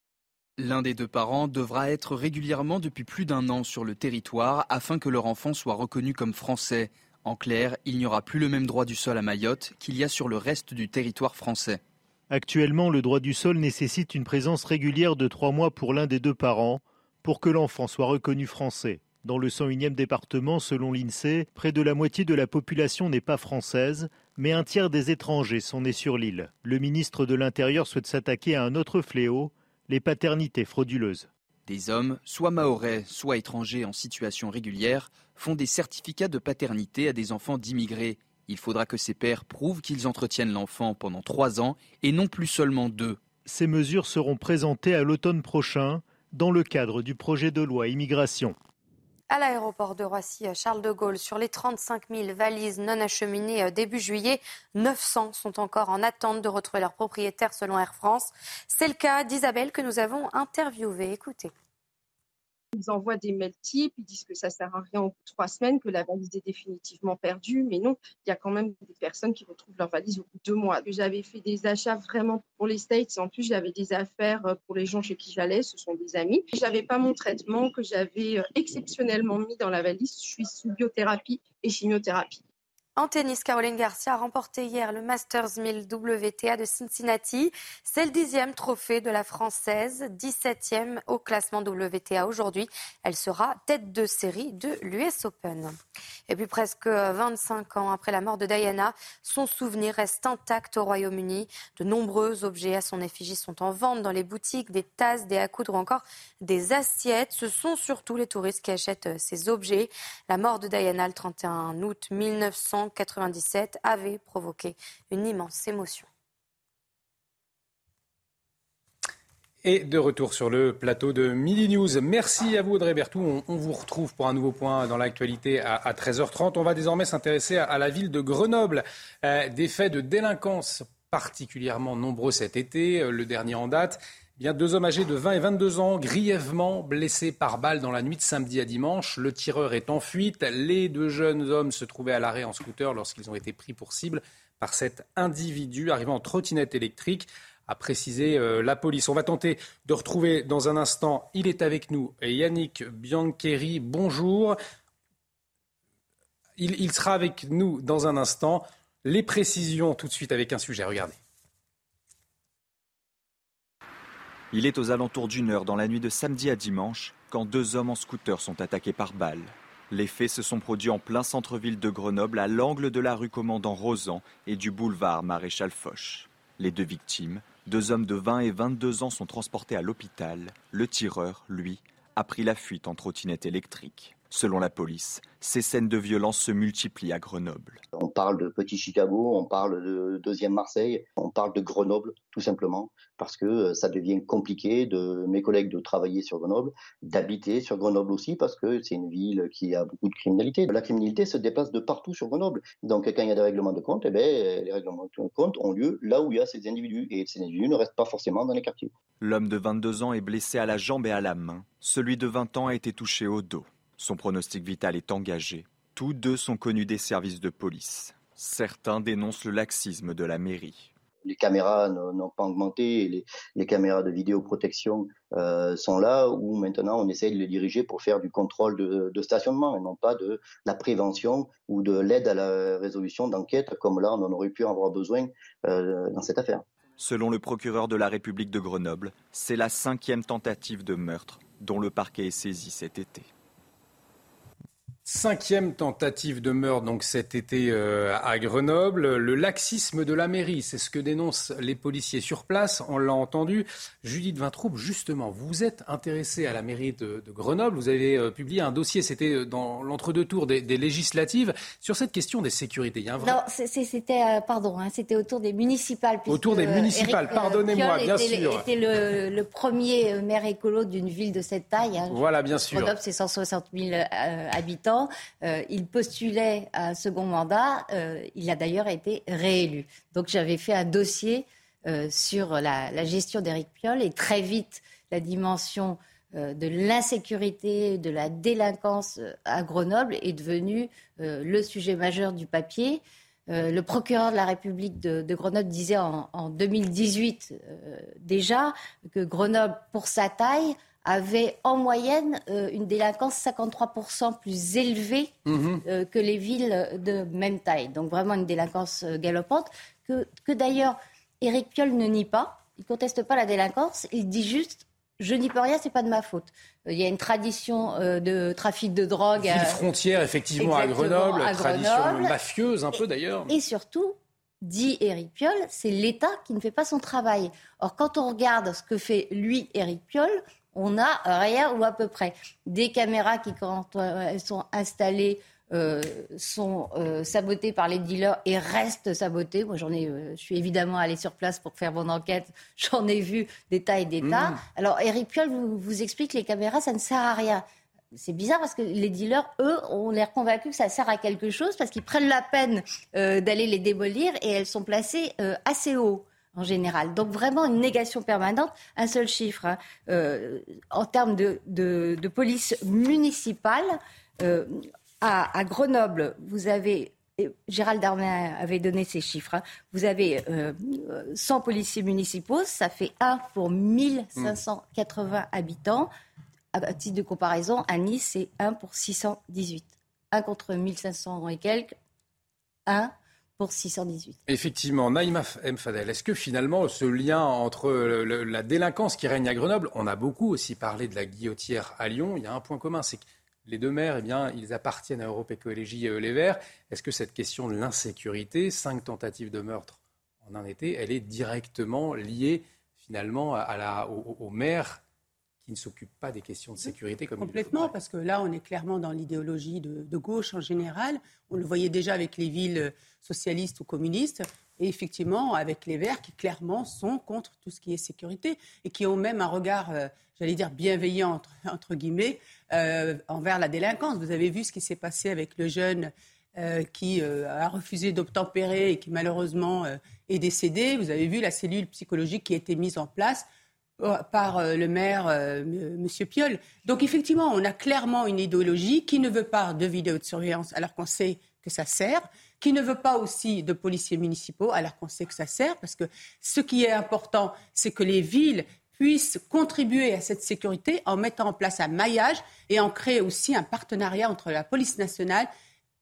L'un des deux parents devra être régulièrement depuis plus d'un an sur le territoire afin que leur enfant soit reconnu comme français. En clair, il n'y aura plus le même droit du sol à Mayotte qu'il y a sur le reste du territoire français. Actuellement, le droit du sol nécessite une présence régulière de trois mois pour l'un des deux parents pour que l'enfant soit reconnu français. Dans le 101e département, selon l'INSEE, près de la moitié de la population n'est pas française, mais un tiers des étrangers sont nés sur l'île. Le ministre de l'Intérieur souhaite s'attaquer à un autre fléau, les paternités frauduleuses. Des hommes, soit maorais, soit étrangers en situation régulière, font des certificats de paternité à des enfants d'immigrés. Il faudra que ces pères prouvent qu'ils entretiennent l'enfant pendant trois ans et non plus seulement deux. Ces mesures seront présentées à l'automne prochain dans le cadre du projet de loi immigration. À l'aéroport de Roissy, Charles de Gaulle, sur les 35 000 valises non acheminées euh, début juillet, 900 sont encore en attente de retrouver leur propriétaire selon Air France. C'est le cas d'Isabelle que nous avons interviewée. Écoutez. Ils envoient des mails types, ils disent que ça sert à rien au bout de trois semaines, que la valise est définitivement perdue. Mais non, il y a quand même des personnes qui retrouvent leur valise au bout de deux mois. J'avais fait des achats vraiment pour les States. En plus, j'avais des affaires euh, pour les gens chez qui j'allais. Ce sont des amis. J'avais pas mon traitement que j'avais euh, exceptionnellement mis dans la valise. Je suis sous biothérapie et chimiothérapie. En tennis, Caroline Garcia a remporté hier le Masters 1000 WTA de Cincinnati. C'est le dixième trophée de la Française, 17e au classement WTA aujourd'hui. Elle sera tête de série de l'US Open. Et puis presque 25 ans après la mort de Diana, son souvenir reste intact au Royaume-Uni. De nombreux objets à son effigie sont en vente dans les boutiques, des tasses, des à ou encore des assiettes. Ce sont surtout les touristes qui achètent ces objets. La mort de Diana le 31 août 1900 1997 avait provoqué une immense émotion. Et de retour sur le plateau de Midi News. Merci à vous Audrey Berthoud. On, vous retrouve pour un nouveau point dans l'actualité à, 13h30. On va désormais s'intéresser à, la ville de Grenoble. Euh, des faits de délinquance particulièrement nombreux cet été, euh, le dernier en date. Deux hommes âgés de 20 et 22 ans, grièvement blessés par balle dans la nuit de samedi à dimanche. Le tireur est en fuite. Les deux jeunes hommes se trouvaient à l'arrêt en scooter lorsqu'ils ont été pris pour cible par cet individu arrivant en trottinette électrique, a précisé euh, la police. On va tenter de retrouver dans un instant, il est avec nous, Yannick Biancheri. Bonjour. Il sera avec nous dans un instant. Les précisions tout de suite avec un sujet. Regardez. Il est aux alentours d'une heure dans la nuit de samedi à dimanche quand deux hommes en scooter sont attaqués par balles. Les faits se sont produits en plein centre-ville de Grenoble, à l'angle de la rue Commandant Rosan et du boulevard Maréchal Foch. Les deux victimes, deux hommes de 20 et 22 ans, sont transportés à l'hôpital. Le tireur, lui, a pris la fuite en trottinette électrique. Selon la police, ces scènes de violence se multiplient à Grenoble. On parle de Petit Chicago, on parle de deuxième Marseille, on parle de Grenoble, tout simplement, parce que euh, ça devient compliqué de mes collègues de travailler sur Grenoble, d'habiter sur Grenoble aussi, parce que c'est une ville qui a beaucoup de criminalité. La criminalité se déplace de partout sur Grenoble. Donc quand il y a des règlements de compte, eh bien, les règlements de compte ont lieu là où il y a ces individus, et ces individus ne restent pas forcément dans les quartiers. L'homme de 22 ans est blessé à la jambe et à la main. Celui de 20 ans a été touché au dos. Son pronostic vital est engagé. Tous deux sont connus des services de police. Certains dénoncent le laxisme de la mairie. Les caméras n'ont pas augmenté, les, caméras de vidéoprotection euh, sont là où maintenant on essaye de les diriger pour faire du contrôle de, stationnement et non pas de la prévention ou de l'aide à la résolution d'enquête comme là on en aurait pu avoir besoin euh, dans cette affaire. Selon le procureur de la République de Grenoble, c'est la cinquième tentative de meurtre dont le parquet est saisi cet été. Cinquième tentative de meurtre donc cet été euh, à Grenoble. Le laxisme de la mairie, c'est ce que dénoncent les policiers sur place. On l'a entendu. Judith Vintraube, justement, vous êtes intéressée à la mairie de, Grenoble. Vous avez euh, publié un dossier, c'était euh, dans l'entre-deux tours des, législatives, sur cette question des sécurités. Il y a un vrai... Non, c'était, pardon, hein, c'était autour des municipales. Autour des municipales, pardonnez-moi, bien sûr. C'était le, le, premier maire écolo d'une ville de cette taille. Hein. Voilà, bien sûr. Grenoble, c'est 160 000 habitants. Euh, il postulait à un second mandat. Euh, il a d'ailleurs été réélu. Donc j'avais fait un dossier euh, sur la, gestion d'Éric Piolle et très vite la dimension de l'insécurité, de la délinquance à Grenoble est devenue le sujet majeur du papier. le procureur de la République de, Grenoble disait en, en 2018 déjà que Grenoble, pour sa taille, avait en moyenne euh, une délinquance 53% plus élevée mhm. euh, que les villes de même taille. Donc vraiment une délinquance euh, galopante que, que d'ailleurs Éric Piolle ne nie pas. Il conteste pas la délinquance. Il dit juste je n'y peux rien, c'est pas de ma faute. Il y a une tradition de trafic de drogue. Ville frontière, effectivement, à Grenoble, tradition mafieuse un peu d'ailleurs. Et surtout, dit Éric Piolle, c'est l'État qui ne fait pas son travail. Or, quand on regarde ce que fait lui, Éric Piolle, on n'a rien ou à peu près. Des caméras qui, quand euh, elles sont installées, euh, sont euh, sabotées par les dealers et restent sabotées. Moi, j'en ai, je suis évidemment allée sur place pour faire mon enquête. J'en ai vu des tas et des tas. Mmh. Alors, Eric Piolle vous, vous explique que les caméras, ça ne sert à rien. C'est bizarre parce que les dealers, eux, ont l'air convaincus que ça sert à quelque chose parce qu'ils prennent la peine d'aller les démolir et elles sont placées assez haut en général. Donc vraiment une négation permanente. Un seul chiffre, hein. euh, en termes de, police municipale, euh, à, Grenoble, vous avez... Gérald Darmanin avait donné ces chiffres. Hein. vous avez 100 euh, policiers municipaux, ça fait 1 pour 1580 habitants. À titre de comparaison, à Nice, c'est 1 pour 618. 1 contre 1500 et quelques, 1 pour 618. Effectivement, Naïma M. Fadel, est-ce que finalement ce lien entre la délinquance qui règne à Grenoble, on a beaucoup aussi parlé de la guillotière à Lyon, il y a un point commun, c'est que les deux maires, eh bien, ils appartiennent à Europe Écologie euh, Les Verts. Est-ce que cette question de l'insécurité, cinq tentatives de meurtre en un été, elle est directement liée finalement à la, au, maire qui ne s'occupe pas des questions de sécurité comme Complètement, parce que là, on est clairement dans l'idéologie de, de, gauche en général. On le voyait déjà avec les villes socialistes ou communistes, et effectivement avec les Verts qui clairement sont contre tout ce qui est sécurité et qui ont même un regard, euh, j'allais dire, bienveillant, entre, guillemets, euh, envers la délinquance. Vous avez vu ce qui s'est passé avec le jeune euh, qui a refusé d'obtempérer et qui malheureusement est décédé. Vous avez vu la cellule psychologique qui a été mise en place par le maire, M. Piolle. Donc effectivement, on a clairement une idéologie qui ne veut pas de vidéo de surveillance alors qu'on sait que ça sert, qui ne veut pas aussi de policiers municipaux, alors qu'on sait que ça sert, parce que ce qui est important, c'est que les villes puissent contribuer à cette sécurité en mettant en place un maillage et en créant aussi un partenariat entre la police nationale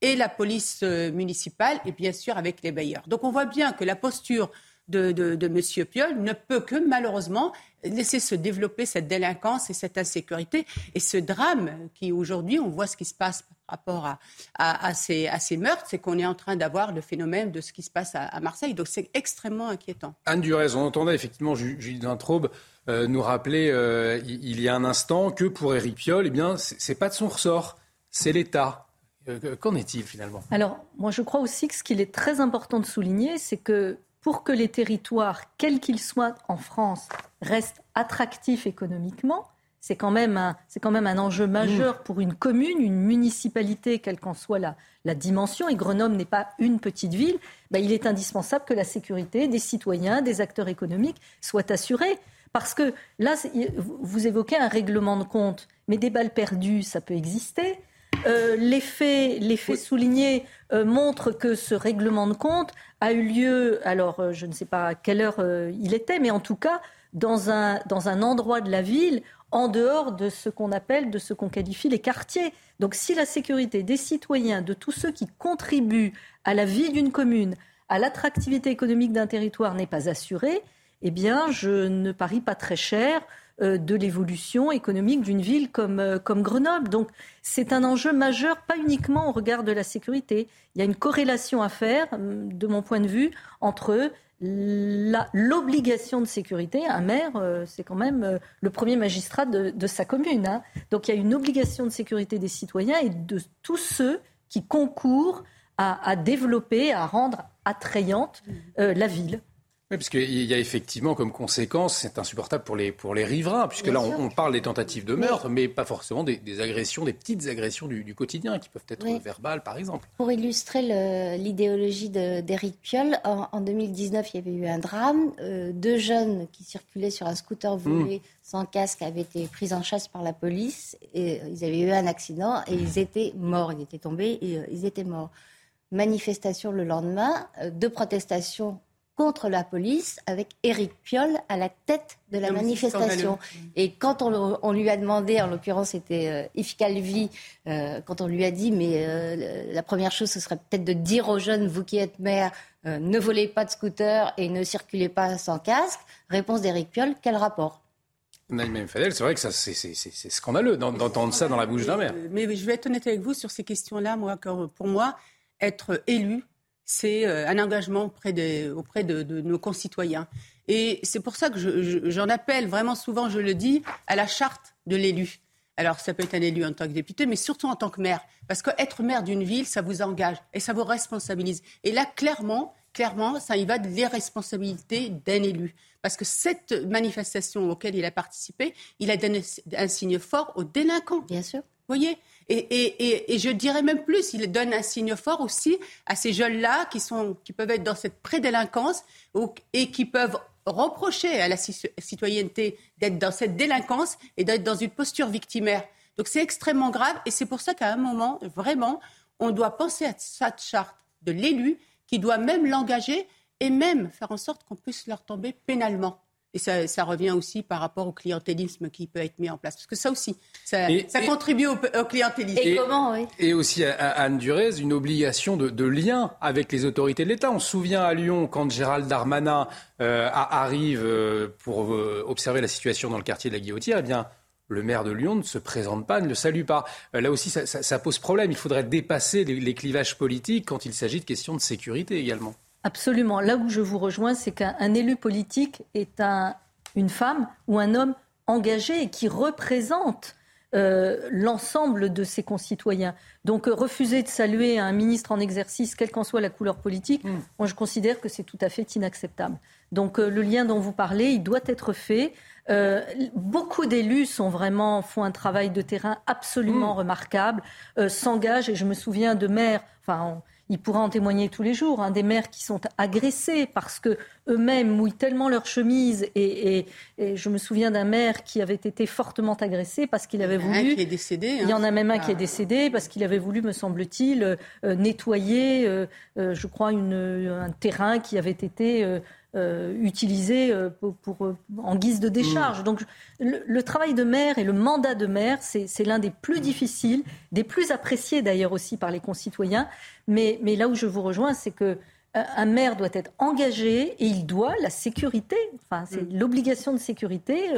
et la police euh, municipale, et bien sûr avec les bailleurs. Donc on voit bien que la posture de, de, M. Piolle ne peut que malheureusement laisser se développer cette délinquance et cette insécurité. Et ce drame qui aujourd'hui, on voit ce qui se passe par rapport à, à, ces, à ces, meurtres, c'est qu'on est en train d'avoir le phénomène de ce qui se passe à, Marseille. Donc c'est extrêmement inquiétant. Anne Durez, on entendait effectivement Julie Vintraube euh, nous rappeler euh, il y a un instant que pour Éric Piolle, eh bien, c'est pas de son ressort, c'est l'État. Euh, qu'en est-il finalement? Alors, moi je crois aussi que ce qu'il est très important de souligner, c'est que pour que les territoires, quels qu'ils soient en France, restent attractifs économiquement, c'est quand, même un, quand même un enjeu majeur mmh. pour une commune, une municipalité, quelle qu'en soit la, la dimension, et Grenoble n'est pas une petite ville, bah, il est indispensable que la sécurité des citoyens, des acteurs économiques soit assurée. Parce que là, vous évoquez un règlement de compte, mais des balles perdues, ça peut exister. Euh, les faits, soulignés euh, montrent que ce règlement de compte a eu lieu, alors euh, je ne sais pas à quelle heure il était, mais en tout cas dans un, dans un endroit de la ville en dehors de ce qu'on appelle, de ce qu'on qualifie les quartiers. Donc si la sécurité des citoyens, de tous ceux qui contribuent à la vie d'une commune, à l'attractivité économique d'un territoire n'est pas assurée, eh bien je ne parie pas très cher euh, de l'évolution économique d'une ville comme, euh, comme Grenoble. Donc c'est un enjeu majeur, pas uniquement au regard de la sécurité. Il y a une corrélation à faire, hum, de mon point de vue, entre l'obligation de sécurité. Un maire, euh, c'est quand même le premier magistrat de, sa commune. Hein. Donc il y a une obligation de sécurité des citoyens et de tous ceux qui concourent à développer, à rendre attrayante la ville. Oui, parce qu'il y a effectivement comme conséquence, c'est insupportable pour les, pour les riverains, puisque là on, parle des tentatives de meurtre, mais, pas forcément des, agressions, des petites agressions du, quotidien qui peuvent être verbales par exemple. Pour illustrer l'idéologie d'Éric Piolle, en, 2019 il y avait eu un drame. Euh, deux jeunes qui circulaient sur un scooter volé mmh. sans casque avaient été pris en chasse par la police et ils avaient eu un accident et ils étaient morts, ils étaient tombés et euh, ils étaient morts manifestation le lendemain, euh, deux protestations contre la police avec Éric Piolle à la tête de la manifestation. Et quand on, lui a demandé, en l'occurrence c'était euh, Yves Calvi, euh, quand on lui a dit mais euh, la première chose ce serait peut-être de dire aux jeunes, vous qui êtes maire, ne volez pas de scooter et ne circulez pas sans casque, réponse d'Éric Piolle, quel rapport? Naïm Fadel, c'est vrai que c'est scandaleux d'entendre ça dans la bouche d'un maire. Mais je vais être honnête avec vous sur ces questions-là. Moi, pour moi, être élu, c'est euh, un engagement auprès, de, nos concitoyens. Et c'est pour ça que j'en appelle vraiment souvent, je le dis, à la charte de l'élu. Alors, ça peut être un élu en tant que député, mais surtout en tant que maire. Parce qu'être maire d'une ville, ça vous engage et ça vous responsabilise. Et là, clairement, clairement, ça y va de l'irresponsabilité d'un élu. Parce que cette manifestation auquel il a participé, il a donné un signe fort aux délinquants. Bien sûr. Vous voyez? Et, je dirais même plus, il donne un signe fort aussi à ces jeunes-là qui, qui peuvent être dans cette prédélinquance et qui peuvent reprocher à la citoyenneté d'être dans cette délinquance et d'être dans une posture victimaire. Donc c'est extrêmement grave et c'est pour ça qu'à un moment, vraiment, on doit penser à cette charte de l'élu qui doit même l'engager et même faire en sorte qu'on puisse leur tomber pénalement. Et ça, revient aussi par rapport au clientélisme qui peut être mis en place. Parce que ça aussi, ça, contribue au, clientélisme. Et, comment, oui? Et aussi, à, Anne Durez, une obligation de, lien avec les autorités de l'État. On se souvient à Lyon, quand Gérald Darmanin euh, arrive euh, pour euh, observer la situation dans le quartier de la Guillotière, eh bien, le maire de Lyon ne se présente pas, ne le salue pas. là aussi, ça, pose problème. Il faudrait dépasser les clivages politiques quand il s'agit de questions de sécurité également. Absolument. Là où je vous rejoins, c'est qu'un élu politique est une femme ou un homme engagé et qui représente euh, l'ensemble de ses concitoyens. Donc euh, refuser de saluer un ministre en exercice, quelle qu'en soit la couleur politique, mm. moi je considère que c'est tout à fait inacceptable. Donc euh, le lien dont vous parlez, il doit être fait. beaucoup d'élus sont vraiment font un travail de terrain absolument mm. remarquable, s'engagent et je me souviens de maires, enfin il pourra en témoigner tous les jours, hein, des mères qui sont agressées parce que eux-mêmes mouillent tellement leur chemise. Et, je me souviens d'un maire qui avait été fortement agressé parce qu'il avait voulu. Un qui est décédé. Il y en a même un qui est décédé parce qu'il avait voulu, me semble-t-il, euh, nettoyer, euh, euh, je crois, un terrain qui avait été euh, utilisé euh, pour, euh, en guise de décharge. Mm. Donc le, travail de maire et le mandat de maire, c'est l'un des plus difficiles, des plus appréciés d'ailleurs aussi par les concitoyens. Mais, mais là où je vous rejoins, c'est que un maire doit être engagé et il doit la sécurité. Enfin, c'est mm. l'obligation de sécurité.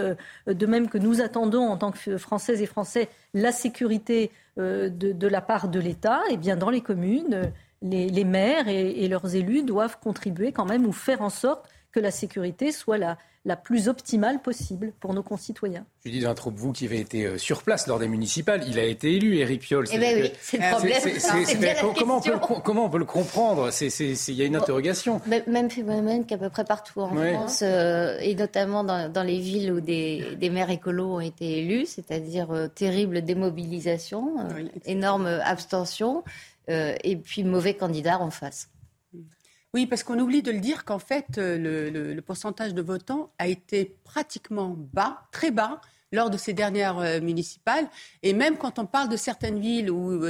de même que nous attendons en tant que Françaises et Français la sécurité de, de, la part de l'État, et eh bien dans les communes, les, maires et, leurs élus doivent contribuer quand même ou faire en sorte que la sécurité soit la, la plus optimale possible pour nos concitoyens. Je dis d'un trop vous qui avez été euh, sur place lors des municipales, il a été élu, Éric Piolle. Eh oui, c'est le problème. comment, on peut, comment, on peut, le comprendre? Il y a une interrogation. Même phénomène qu'à peu près partout en France, euh, et notamment dans, les villes où des, des, maires écolos ont été élus, c'est-à-dire euh, terrible démobilisation, énorme abstention. Euh, et puis mauvais candidat en face. Oui, parce qu'on oublie de le dire qu'en fait, euh, le, pourcentage de votants a été pratiquement bas, très bas, lors de ces dernières euh, municipales. Et même quand on parle de certaines villes où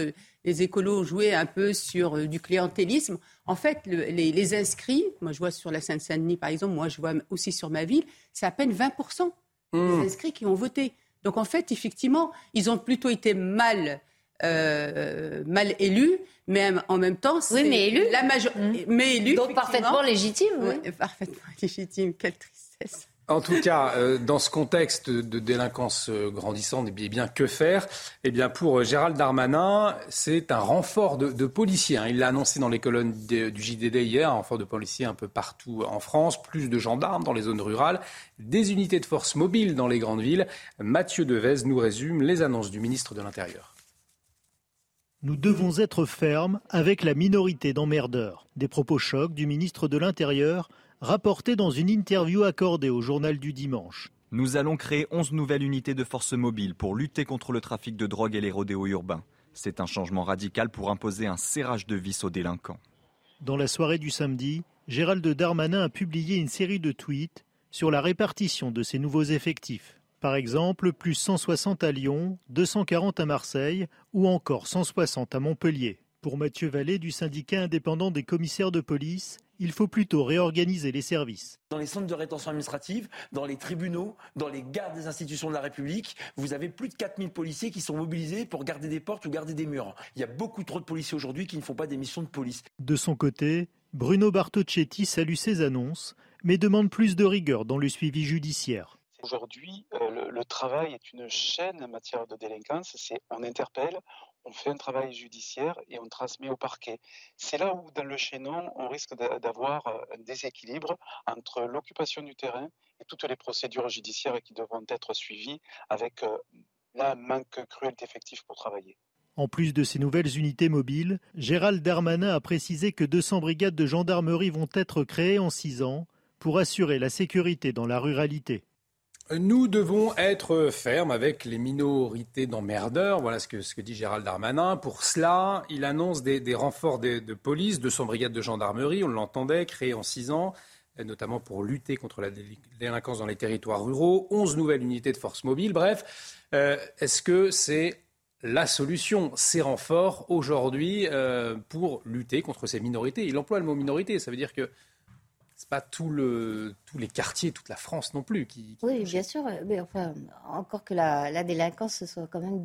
les écolos jouaient un peu sur du clientélisme, en fait, les, inscrits, moi je vois sur la Seine-Saint-Denis par exemple, moi je vois aussi sur ma ville, c'est à peine 20% des mmh. inscrits qui ont voté. Donc en fait, effectivement, ils ont plutôt été mal euh, mal élu, mais en même temps, c'est oui, mais élu. la majorité, mmh. mais élu, donc parfaitement légitime. Oui. parfaitement légitime. Quelle tristesse. En tout cas, euh, dans ce contexte de délinquance euh, grandissante, eh bien, que faire? Eh bien, pour Gérald Darmanin, c'est un renfort de, policiers. Hein. Il l'a annoncé dans les colonnes du JDD hier, un renfort de policiers un peu partout en France, plus de gendarmes dans les zones rurales, des unités de force mobiles dans les grandes villes. Mathieu Devez nous résume les annonces du ministre de l'Intérieur. Nous devons être fermes avec la minorité d'emmerdeurs. Des propos chocs du ministre de l'Intérieur rapporté dans une interview accordée au journal du dimanche. Nous allons créer 11 nouvelles unités de force mobile pour lutter contre le trafic de drogue et les rodéos urbains. C'est un changement radical pour imposer un serrage de vis aux délinquants. Dans la soirée du samedi, Gérald Darmanin a publié une série de tweets sur la répartition de ces nouveaux effectifs. Par exemple, plus 160 à Lyon, 240 à Marseille ou encore 160 à Montpellier. Pour Mathieu Vallée du syndicat indépendant des commissaires de police, il faut plutôt réorganiser les services. Dans les centres de rétention administrative, dans les tribunaux, dans les gardes des institutions de la République, vous avez plus de 4000 policiers qui sont mobilisés pour garder des portes ou garder des murs. Il y a beaucoup trop de policiers aujourd'hui qui ne font pas des missions de police. De son côté, Bruno Bartocchetti salue ces annonces, mais demande plus de rigueur dans le suivi judiciaire. Aujourd'hui, euh, le, travail est une chaîne en matière de délinquance. On interpelle, on fait un travail judiciaire et on transmet au parquet. C'est là où, dans le chaînon, on risque d'avoir euh, un déséquilibre entre l'occupation du terrain et toutes les procédures judiciaires qui devront être suivies avec euh, un manque cruel d'effectifs pour travailler. En plus de ces nouvelles unités mobiles, Gérald Darmanin a précisé que 200 brigades de gendarmerie vont être créées en six ans pour assurer la sécurité dans la ruralité. Nous devons être fermes avec les minorités d'emmerdeurs. Voilà ce que, dit Gérald Darmanin. Pour cela, il annonce des, renforts de, police, 200 brigades de gendarmerie, on l'entendait, créées en six ans, notamment pour lutter contre la délinquance dans les territoires ruraux, 11 nouvelles unités de force mobile. Bref, euh, est-ce que c'est la solution, ces renforts aujourd'hui euh, pour lutter contre ces minorités? Il emploie le mot minorité, ça veut dire que c'est pas tout le, tous les quartiers, toute la France non plus qui. oui, bien sûr, mais enfin, encore que la, délinquance soit quand même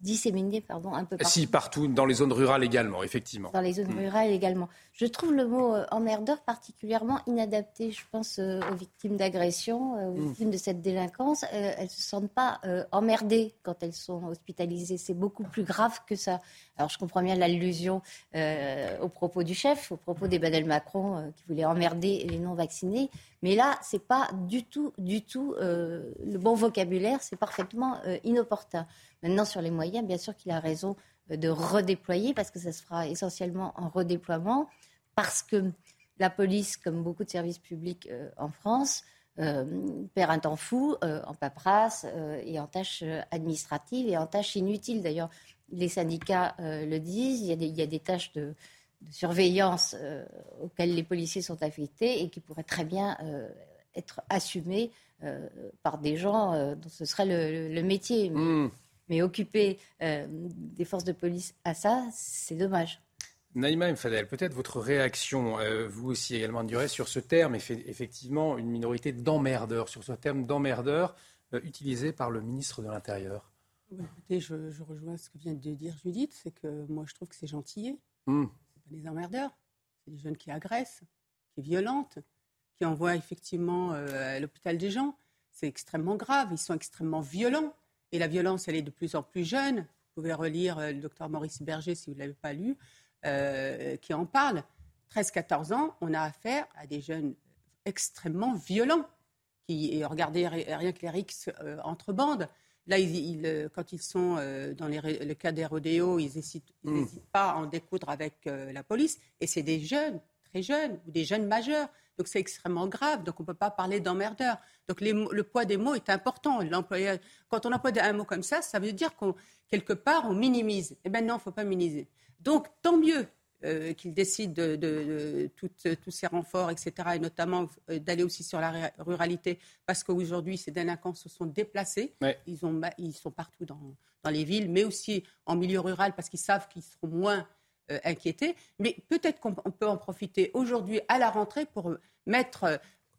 disséminée, pardon, un peu partout. Si, partout, dans les zones rurales également, effectivement. Dans les zones mm. rurales également. Je trouve le mot euh, emmerdeur particulièrement inadapté. Je pense euh, aux victimes d'agression, euh, aux mm. victimes de cette délinquance. elles ne se sentent pas emmerdées quand elles sont hospitalisées. C'est beaucoup plus grave que ça. Alors, je comprends bien l'allusion au propos du chef, au propos d'Emmanuel Macron qui voulait emmerder les non-vaccinés. Mais là, ce n'est pas du tout, du tout le bon vocabulaire. C'est parfaitement inopportun. Maintenant, sur les moyens, bien sûr qu'il a raison de redéployer, parce que ça se fera essentiellement en redéploiement, parce que la police, comme beaucoup de services publics euh, en France, euh, perd un temps fou euh, en paperasse et en tâches administratives et en tâches inutiles. D'ailleurs, les syndicats le disent, il y a des tâches de, surveillance auxquelles les policiers sont affectés et qui pourraient très bien être assumées par des gens dont ce serait le, métier. Mmh. Mais occuper euh, des forces de police à ça, c'est dommage. Naïma Mfadel, peut-être votre réaction, euh, vous aussi également, Duré, sur ce terme, effectivement, une minorité d'emmerdeurs, sur ce terme d'emmerdeurs euh, utilisé par le ministre de l'Intérieur. écoutez, je, rejoins ce que vient de dire Judith, c'est que moi je trouve que c'est gentillet. Hmm. Pas des emmerdeurs, c'est des jeunes qui agressent, qui violentent, qui envoient effectivement à l'hôpital des gens. C'est extrêmement grave, ils sont extrêmement violents. Et la violence, elle est de plus en plus jeune. Vous pouvez relire euh, le docteur Maurice Berger, si vous ne l'avez pas lu, euh, qui en parle. 13-14 ans, on a affaire à des jeunes extrêmement violents. Qui, et regardez rien que les euh, entre bandes. Là, quand ils sont dans le cas des rodéos, ils n'hésitent hmm. pas à en découdre avec la police. Et c'est des jeunes, très jeunes, ou des jeunes majeurs. Donc c'est extrêmement grave. Donc on ne peut pas parler d'emmerdeur. Donc le poids des mots est important. Quand on emploie un mot comme ça, ça veut dire qu'on quelque part on minimise. Eh bien non, il ne faut pas minimiser. Donc tant mieux euh, qu'ils décident de, tous ces renforts, etc., et notamment euh, d'aller aussi sur la ruralité, parce qu'aujourd'hui, ces délinquants se sont déplacés. Ils, ont, ils, sont partout dans, dans, les villes, mais aussi en milieu rural, parce qu'ils savent qu'ils seront moins euh, inquiétés. Mais peut-être qu'on peut en profiter aujourd'hui à la rentrée pour mettre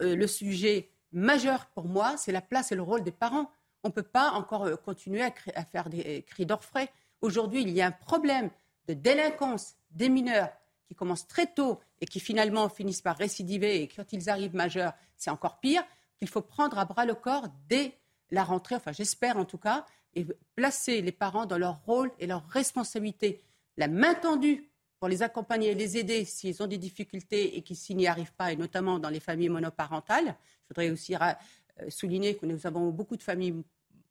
euh, le sujet majeur pour moi, c'est la place et le rôle des parents. On ne peut pas encore continuer à, à faire des cris d'orfraie. Aujourd'hui, il y a un problème de délinquance des mineurs qui commence très tôt et qui finalement finissent par récidiver et quand ils arrivent majeurs, c'est encore pire. qu'il faut prendre à bras le corps dès la rentrée, enfin j'espère en tout cas, et placer les parents dans leur rôle et leur responsabilité. La main tendue pour les accompagner et les aider s'ils ont des difficultés et qui s'ils n'y arrivent pas, et notamment dans les familles monoparentales. Je voudrais aussi euh, souligner que nous avons beaucoup de familles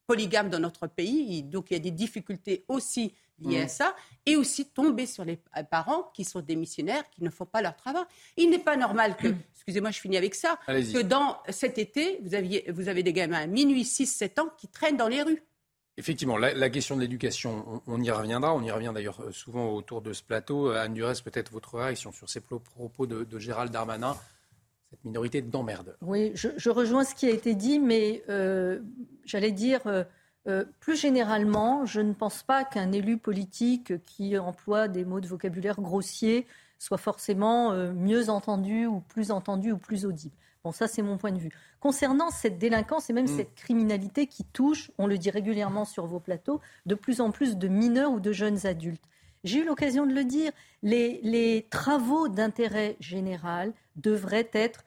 polygames dans notre pays, donc il y a des difficultés aussi liées à mmh. ça, et aussi tomber sur les parents qui sont démissionnaires, qui ne font pas leur travail. Il n'est pas normal que, excusez-moi, je finis avec ça, que dans cet été, vous, aviez, vous avez des gamins à minuit, 6-7 ans qui traînent dans les rues. Effectivement, la, question de l'éducation, on, y reviendra. On y revient d'ailleurs euh, souvent autour de ce plateau. Anne Durès, peut-être votre réaction sur ces propos de, Gérald Darmanin, cette minorité d'emmerdeurs. Oui, je, rejoins ce qui a été dit, mais euh, j'allais dire, euh, plus généralement, je ne pense pas qu'un élu politique qui emploie des mots de vocabulaire grossiers soit forcément mieux entendu ou plus entendu ou plus audible. Bon, ça, c'est mon point de vue. Concernant cette délinquance et même mm. cette criminalité qui touche, on le dit régulièrement sur vos plateaux, de plus en plus de mineurs ou de jeunes adultes. J'ai eu l'occasion de le dire, les, les travaux d'intérêt général devraient être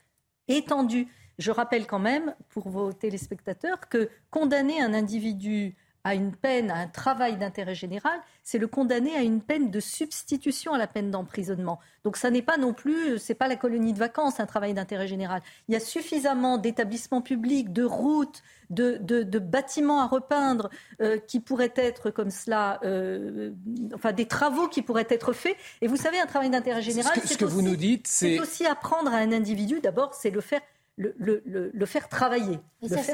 étendus. Je rappelle quand même, pour vos téléspectateurs, que condamner un individu à une peine, à un travail d'intérêt général, c'est le condamner à une peine de substitution à la peine d'emprisonnement. Donc ça n'est pas non plus, c'est pas la colonie de vacances, un travail d'intérêt général. Il y a suffisamment d'établissements publics, de routes, de, de, bâtiments à repeindre euh, qui pourraient être comme cela, euh, enfin des travaux qui pourraient être faits. Et vous savez, un travail d'intérêt général, ce que, ce que vous nous dites, c'est aussi apprendre à un individu. D'abord, c'est le faire le, le, faire travailler.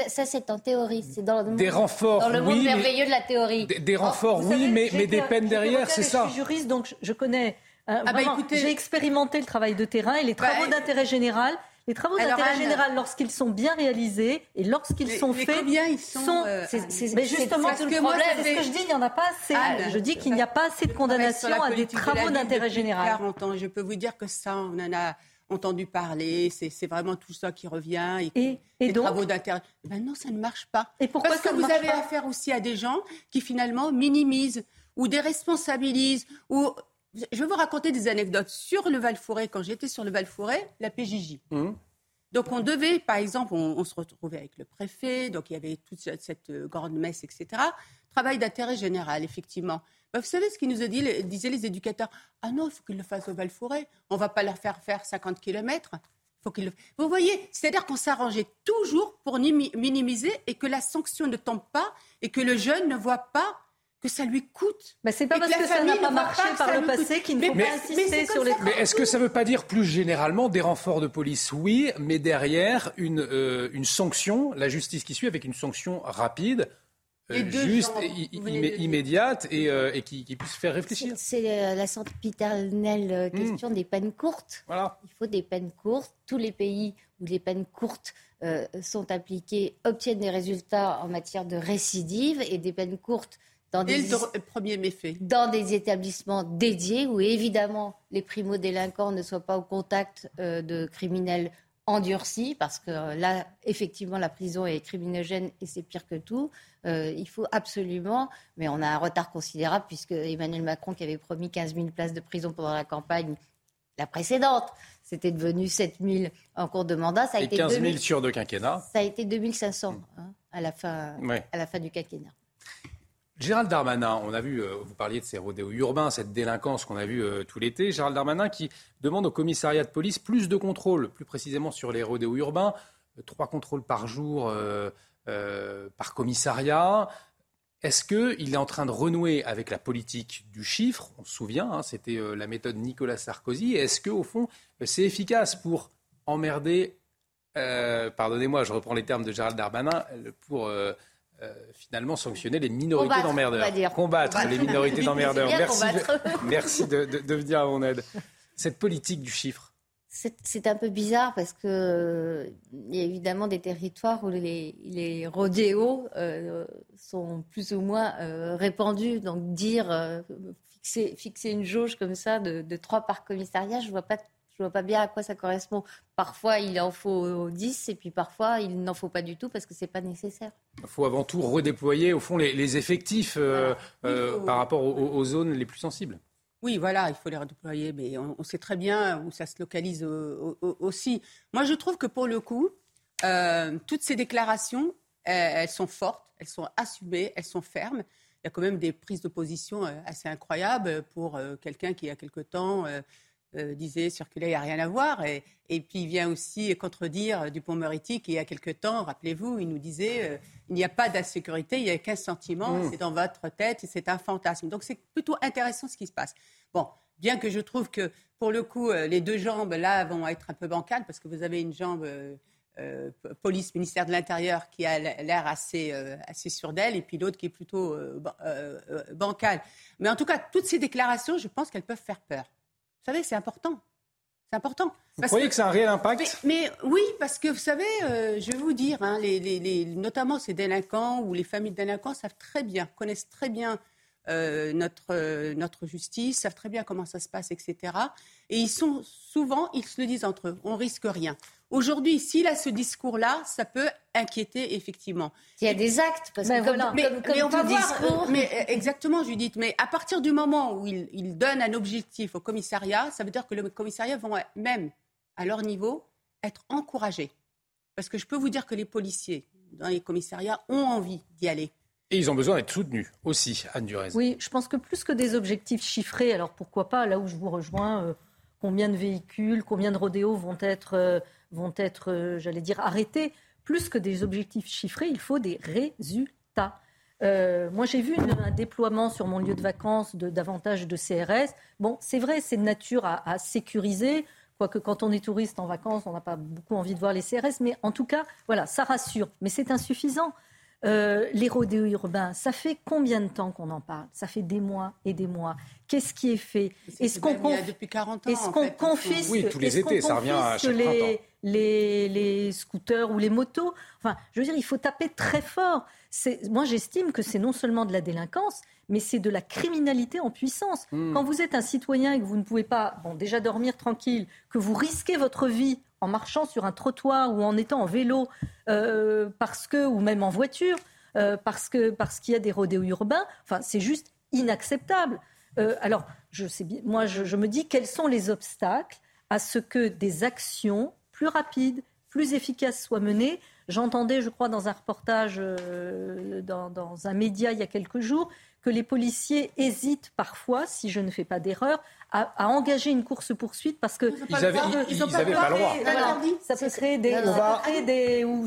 ça, c'est en théorie. C'est dans, des renforts, dans le monde merveilleux de la théorie. Des, renforts, oui, mais, mais des peines derrière, c'est ça. Je suis juriste, donc je, connais. Euh, ah bah j'ai expérimenté le travail de terrain et les travaux bah, d'intérêt général. Les travaux d'intérêt général, lorsqu'ils sont bien réalisés et lorsqu'ils sont faits, combien ils sont, euh, mais justement, c'est ce problème. ce que je dis, il n'y en a pas assez. je dis qu'il n'y a pas assez de condamnation à des travaux d'intérêt général. 40 ans, je peux vous dire que ça, on en a entendu parler, c'est vraiment tout ça qui revient. Et, les travaux d'intérêt. Ben non, ça ne marche pas. Et pourquoi Parce que vous avez affaire aussi à des gens qui finalement minimisent ou déresponsabilisent. Ou... Je vais vous raconter des anecdotes. Sur le val quand j'étais sur le val la PJJ. Mmh. Donc on devait, par exemple, on, se retrouvait avec le préfet, donc il y avait toute cette grande messe, etc. Travail d'intérêt général, effectivement. Bah, vous savez ce qu'ils nous a dit, disaient les éducateurs? Ah non, il faut qu'ils le fassent au val On ne va pas leur faire faire 50 km. Faut le... Vous voyez, c'est-à-dire qu'on s'arrangeait toujours pour minimiser et que la sanction ne tombe pas et que le jeune ne voit pas que ça lui coûte. Mais c'est pas parce que, ça n'a pas marché par le passé qu'il ne faut pas insister sur les Mais est-ce que ça ne veut pas dire plus généralement des renforts de police? Oui, mais derrière une, euh, une sanction, la justice qui suit avec une sanction rapide euh, juste, immédiate et, euh, et qui, puisse faire réfléchir. C'est euh, la sempiternelle hmm. question des peines courtes. Voilà. Il faut des peines courtes. Tous les pays où les peines courtes sont appliquées obtiennent des résultats en matière de récidive et des peines courtes dans des, le premier méfait. dans des établissements dédiés où évidemment les primo-délinquants ne soient pas au contact de criminels endurcis parce que là, effectivement, la prison est criminogène et c'est pire que tout. Euh, il faut absolument, mais on a un retard considérable puisque Emmanuel Macron, qui avait promis 15 000 places de prison pendant la campagne, la précédente, c'était devenu 7 000 en cours de mandat. Ça a été 15 000 sur deux quinquennats. Ça a été 2500 mm. hein, à, la fin, à la fin du quinquennat. Gérald Darmanin, on a vu, euh, vous parliez de ces rodéos urbains, cette délinquance qu'on a vue euh, tout l'été. Gérald Darmanin qui demande au commissariat de police plus de contrôles, plus précisément sur les rodéos urbains, trois contrôles par jour euh, par commissariat. Est-ce qu'il est en train de renouer avec la politique du chiffre? On se souvient, hein, c'était euh, la méthode Nicolas Sarkozy. Est-ce qu'au fond, c'est efficace pour emmerder, euh, pardonnez-moi, je reprends les termes de Gérald Darmanin, pour finalement sanctionner les minorités d'emmerdeurs Combattre, les minorités d'emmerdeurs. Merci, merci de, de venir à mon aide. Cette politique du chiffre, c'est un peu bizarre parce que euh, il y a évidemment des territoires où les, les rodéos euh, sont plus ou moins euh, répandus. Donc dire fixer, fixer, une jauge comme ça de, trois par commissariat, je vois pas je vois pas bien à quoi ça correspond. Parfois, il en faut 10 et puis parfois, il n'en faut pas du tout parce que c'est pas nécessaire. Il faut avant tout redéployer au fond les, effectifs par rapport aux zones les plus sensibles. Oui, voilà, il faut les redéployer, mais on, sait très bien où ça se localise aussi. Moi, je trouve que pour le coup, euh, toutes ces déclarations, elles sont fortes, elles sont assumées, elles sont fermes. Il y a quand même des prises de position assez incroyables pour quelqu'un qui, il y a quelque temps, disait circuler, il n'y a rien à voir. Et, et, puis il vient aussi contredire Dupont-Moretti qui, il y a quelque temps, rappelez-vous, il nous disait il n'y a pas d'insécurité, il n'y a qu'un sentiment, mmh. c'est dans votre tête, c'est un fantasme. Donc c'est plutôt intéressant ce qui se passe. Bon, bien que je trouve que pour le coup, euh, les deux jambes là vont être un peu bancales parce que vous avez une jambe euh, euh, police, ministère de l'Intérieur qui a l'air assez, assez sûre d'elle et puis l'autre qui est plutôt bancale. Mais en tout cas, toutes ces déclarations, je pense qu'elles peuvent faire peur. Vous savez, c'est important. C'est important. Vous croyez que, ça a un réel impact mais, oui, parce que vous savez, je vais vous dire, hein, les, notamment ces délinquants ou les familles de délinquants savent très bien, connaissent très bien euh, notre, euh, notre justice, savent très bien comment ça se passe, etc. Et ils sont souvent, ils se le disent entre eux, on risque rien. Aujourd'hui, s'il a ce discours-là, ça peut inquiéter effectivement. Il y a des actes, parce ben que mais, on va voir, mais euh, exactement, Judith. Mais à partir du moment où il donnent un objectif au commissariat, ça veut dire que le commissariat vont même à leur niveau être encouragés. Parce que je peux vous dire que les policiers dans les commissariats ont envie d'y aller. Et ils ont besoin d'être soutenus aussi, Anne Durez. Oui, je pense que plus que des objectifs chiffrés, alors pourquoi pas, là où je vous rejoins, euh, combien de véhicules, combien de rodéos vont être, euh, vont être euh, j'allais dire, arrêtés, plus que des objectifs chiffrés, il faut des résultats. moi, j'ai vu un déploiement sur mon lieu de vacances de davantage de CRS. Bon, c'est vrai, c'est de nature à, à sécuriser. Quoique quand on est touriste en vacances, on n'a pas beaucoup envie de voir les CRS, mais en tout cas, voilà, ça rassure. Mais c'est insuffisant. Euh, les rodéos urbains, ça fait combien de temps qu'on en parle? Ça fait des mois et des mois. Qu'est-ce qui est fait? Est-ce qu'on depuis 40 ans Est-ce qu'on confisque Oui, tous les étés, ça revient à chaque les, les, les, scooters ou les motos Enfin, je veux dire, il faut taper très fort. Moi, j'estime que c'est non seulement de la délinquance, mais c'est de la criminalité en puissance. Hmm. Quand vous êtes un citoyen et que vous ne pouvez pas, bon, déjà dormir tranquille, que vous risquez votre vie en marchant sur un trottoir ou en étant en vélo, euh, parce que, ou même en voiture, euh, parce que parce qu'il y a des rodéos urbains. Enfin, c'est juste inacceptable. Euh, alors, je sais bien, moi, je, me dis quels sont les obstacles à ce que des actions plus rapides, plus efficaces soient menées. J'entendais, je crois, dans un reportage dans, dans, un média il y a quelques jours, que les policiers hésitent parfois, si je ne fais pas d'erreur, à, engager une course-poursuite parce que ils n'avaient pas, le droit. Ça peut créer des, des, ou,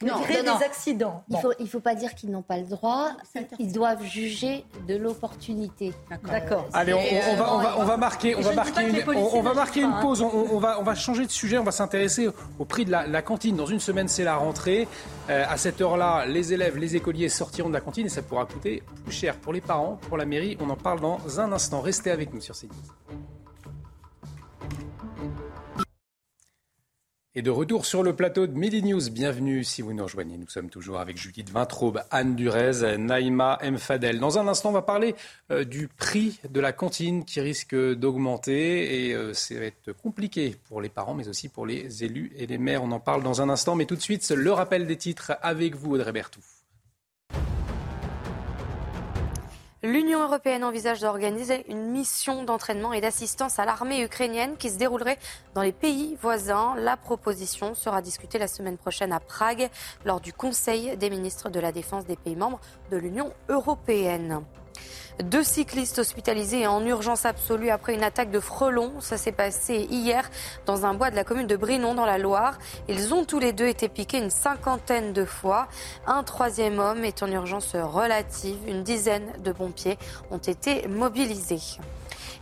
des accidents. Il ne faut, pas dire qu'ils n'ont pas le droit. Ils doivent juger de l'opportunité. D'accord. Allez, on, va, on, va, on va marquer, on va marquer une, on, va marquer une pause. On, va, on va changer de sujet. On va s'intéresser au prix de la, cantine. Dans une semaine, c'est la rentrée. Euh, à cette heure-là, les élèves, les écoliers sortiront de la cantine et ça pourra coûter plus cher pour les parents, pour la mairie. On en parle dans un instant. Restez avec nous sur CNews. Et de retour sur le plateau de Midi News, bienvenue si vous nous rejoignez. Nous sommes toujours avec Judith Vintraube, Anne Durez, Naïma Mfadel. Dans un instant, on va parler euh, du prix de la cantine qui risque d'augmenter et euh, ça va être compliqué pour les parents mais aussi pour les élus et les maires. On en parle dans un instant, mais tout de suite, le rappel des titres avec vous, Audrey Berthoud. L'Union européenne envisage d'organiser une mission d'entraînement et d'assistance à l'armée ukrainienne qui se déroulerait dans les pays voisins. La proposition sera discutée la semaine prochaine à Prague lors du Conseil des ministres de la Défense des pays membres de l'Union européenne. Deux cyclistes hospitalisés en urgence absolue après une attaque de frelons. Ça s'est passé hier dans un bois de la commune de Brinon dans la Loire. Ils ont tous les deux été piqués une cinquantaine de fois. Un troisième homme est en urgence relative. Une dizaine de pompiers ont été mobilisés.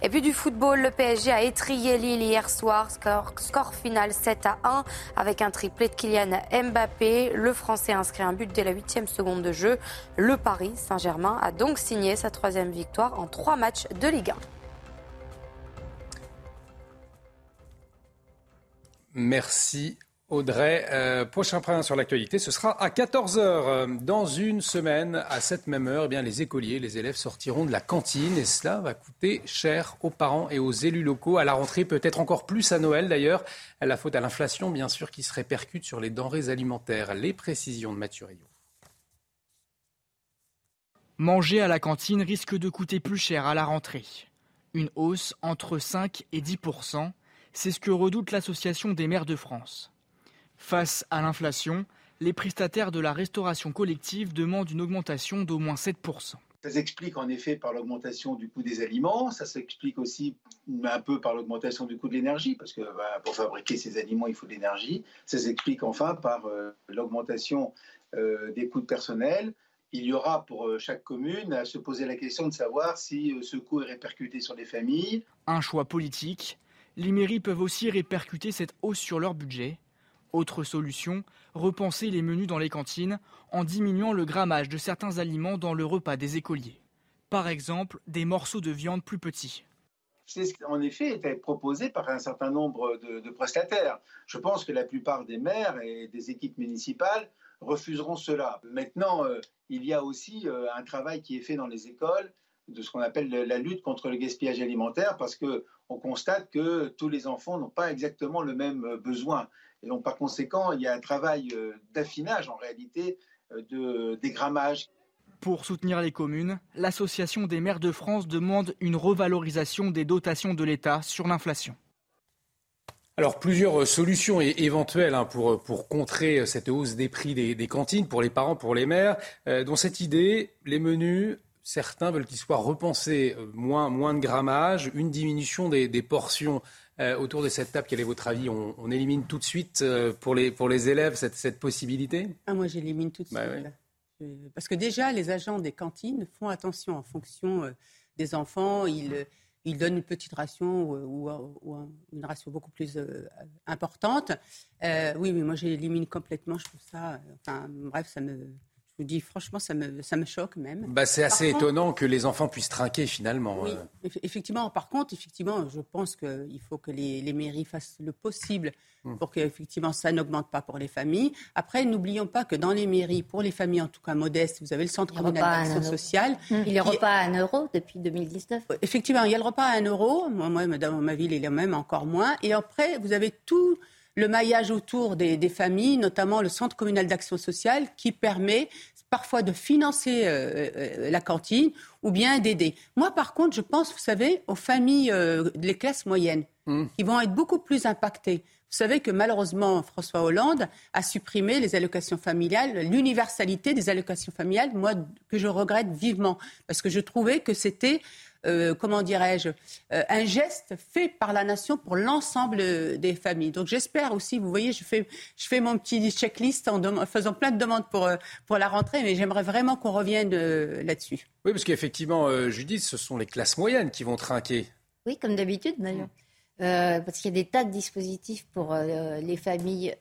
Et puis du football, le PSG a étrié Lille hier soir, score, final 7 à 1 avec un triplé de Kylian Mbappé. Le Français a inscrit un but dès la huitième seconde de jeu. Le Paris Saint-Germain a donc signé sa troisième victoire en trois matchs de Ligue 1. Merci Audrey, euh, prochain point sur l'actualité, ce sera à 14h. Euh, dans une semaine, à cette même heure, eh bien, les écoliers, les élèves sortiront de la cantine et cela va coûter cher aux parents et aux élus locaux. À la rentrée, peut-être encore plus à Noël d'ailleurs. La faute à l'inflation, bien sûr, qui se répercute sur les denrées alimentaires. Les précisions de Mathieu Manger à la cantine risque de coûter plus cher à la rentrée. Une hausse entre 5 et 10% c'est ce que redoute l'Association des maires de France. Face à l'inflation, les prestataires de la restauration collective demandent une augmentation d'au moins 7%. Ça s'explique en effet par l'augmentation du coût des aliments, ça s'explique aussi un peu par l'augmentation du coût de l'énergie, parce que bah, pour fabriquer ces aliments, il faut de l'énergie. Ça s'explique enfin par euh, l'augmentation euh, des coûts de personnel. Il y aura pour euh, chaque commune à se poser la question de savoir si ce coût est répercuté sur les familles. Un choix politique. Les mairies peuvent aussi répercuter cette hausse sur leur budget. Autre solution, repenser les menus dans les cantines en diminuant le grammage de certains aliments dans le repas des écoliers. Par exemple, des morceaux de viande plus petits. C'est ce qui, en effet, été proposé par un certain nombre de, prestataires. Je pense que la plupart des maires et des équipes municipales refuseront cela. Maintenant, euh, il y a aussi euh, un travail qui est fait dans les écoles de ce qu'on appelle la lutte contre le gaspillage alimentaire parce que on constate que tous les enfants n'ont pas exactement le même euh, besoin. Et donc, par conséquent, il y a un travail euh, d'affinage, en réalité, euh, de dégrammage. Pour soutenir les communes, l'Association des maires de France demande une revalorisation des dotations de l'État sur l'inflation. Alors, plusieurs solutions éventuelles hein, pour, pour contrer cette hausse des prix des, cantines pour les parents, pour les euh, dont cette idée, les menus, certains veulent qu'ils soient repensés, moins, moins de grammage, une diminution des, des portions euh, autour de cette table, quel est votre avis? On, élimine tout de suite euh, pour, les, pour les élèves cette, cette possibilité? Ah, Moi, j'élimine tout de bah suite. Parce que déjà, les agents des cantines font attention en fonction euh, des enfants. Ils, ils donnent une petite ration ou, ou, une ration beaucoup plus importante. oui, mais moi, j'élimine complètement. Je trouve ça. Enfin, bref, ça me je vous dis franchement, ça me, ça me choque même. Bah, c'est assez étonnant que les enfants puissent trinquer finalement. Oui, euh. effectivement. Par contre, effectivement, je pense qu'il faut que les, les, mairies fassent le possible hmm. pour que effectivement ça n'augmente pas pour les familles. Après, n'oublions pas que dans les mairies, pour les familles en tout cas modestes, vous avez le centre communal d'action sociale. Il y a le repas à un euro depuis 2019. Effectivement, il y a le repas à un euro. Moi, moi dans ma ville, il est même encore moins. Et après, vous avez tout le maillage autour des, familles, notamment le Centre communal d'action sociale, qui permet parfois de financer euh, euh, la cantine ou bien d'aider. Moi, par contre, je pense, vous savez, aux familles euh, des classes moyennes, mmh. qui vont être beaucoup plus impactées. Vous savez que malheureusement, François Hollande a supprimé les allocations familiales, l'universalité des allocations familiales, moi, que je regrette vivement, parce que je trouvais que c'était euh, comment dirais-je, euh, un geste fait par la nation pour l'ensemble des familles. Donc j'espère aussi, vous voyez, je fais, je fais mon petit checklist en, faisant plein de demandes pour, euh, pour la rentrée, mais j'aimerais vraiment qu'on revienne là-dessus. Oui, parce qu'effectivement, Judith, ce sont les classes moyennes qui vont trinquer. Oui, comme d'habitude d'ailleurs. parce qu'il y a des tas de dispositifs pour les familles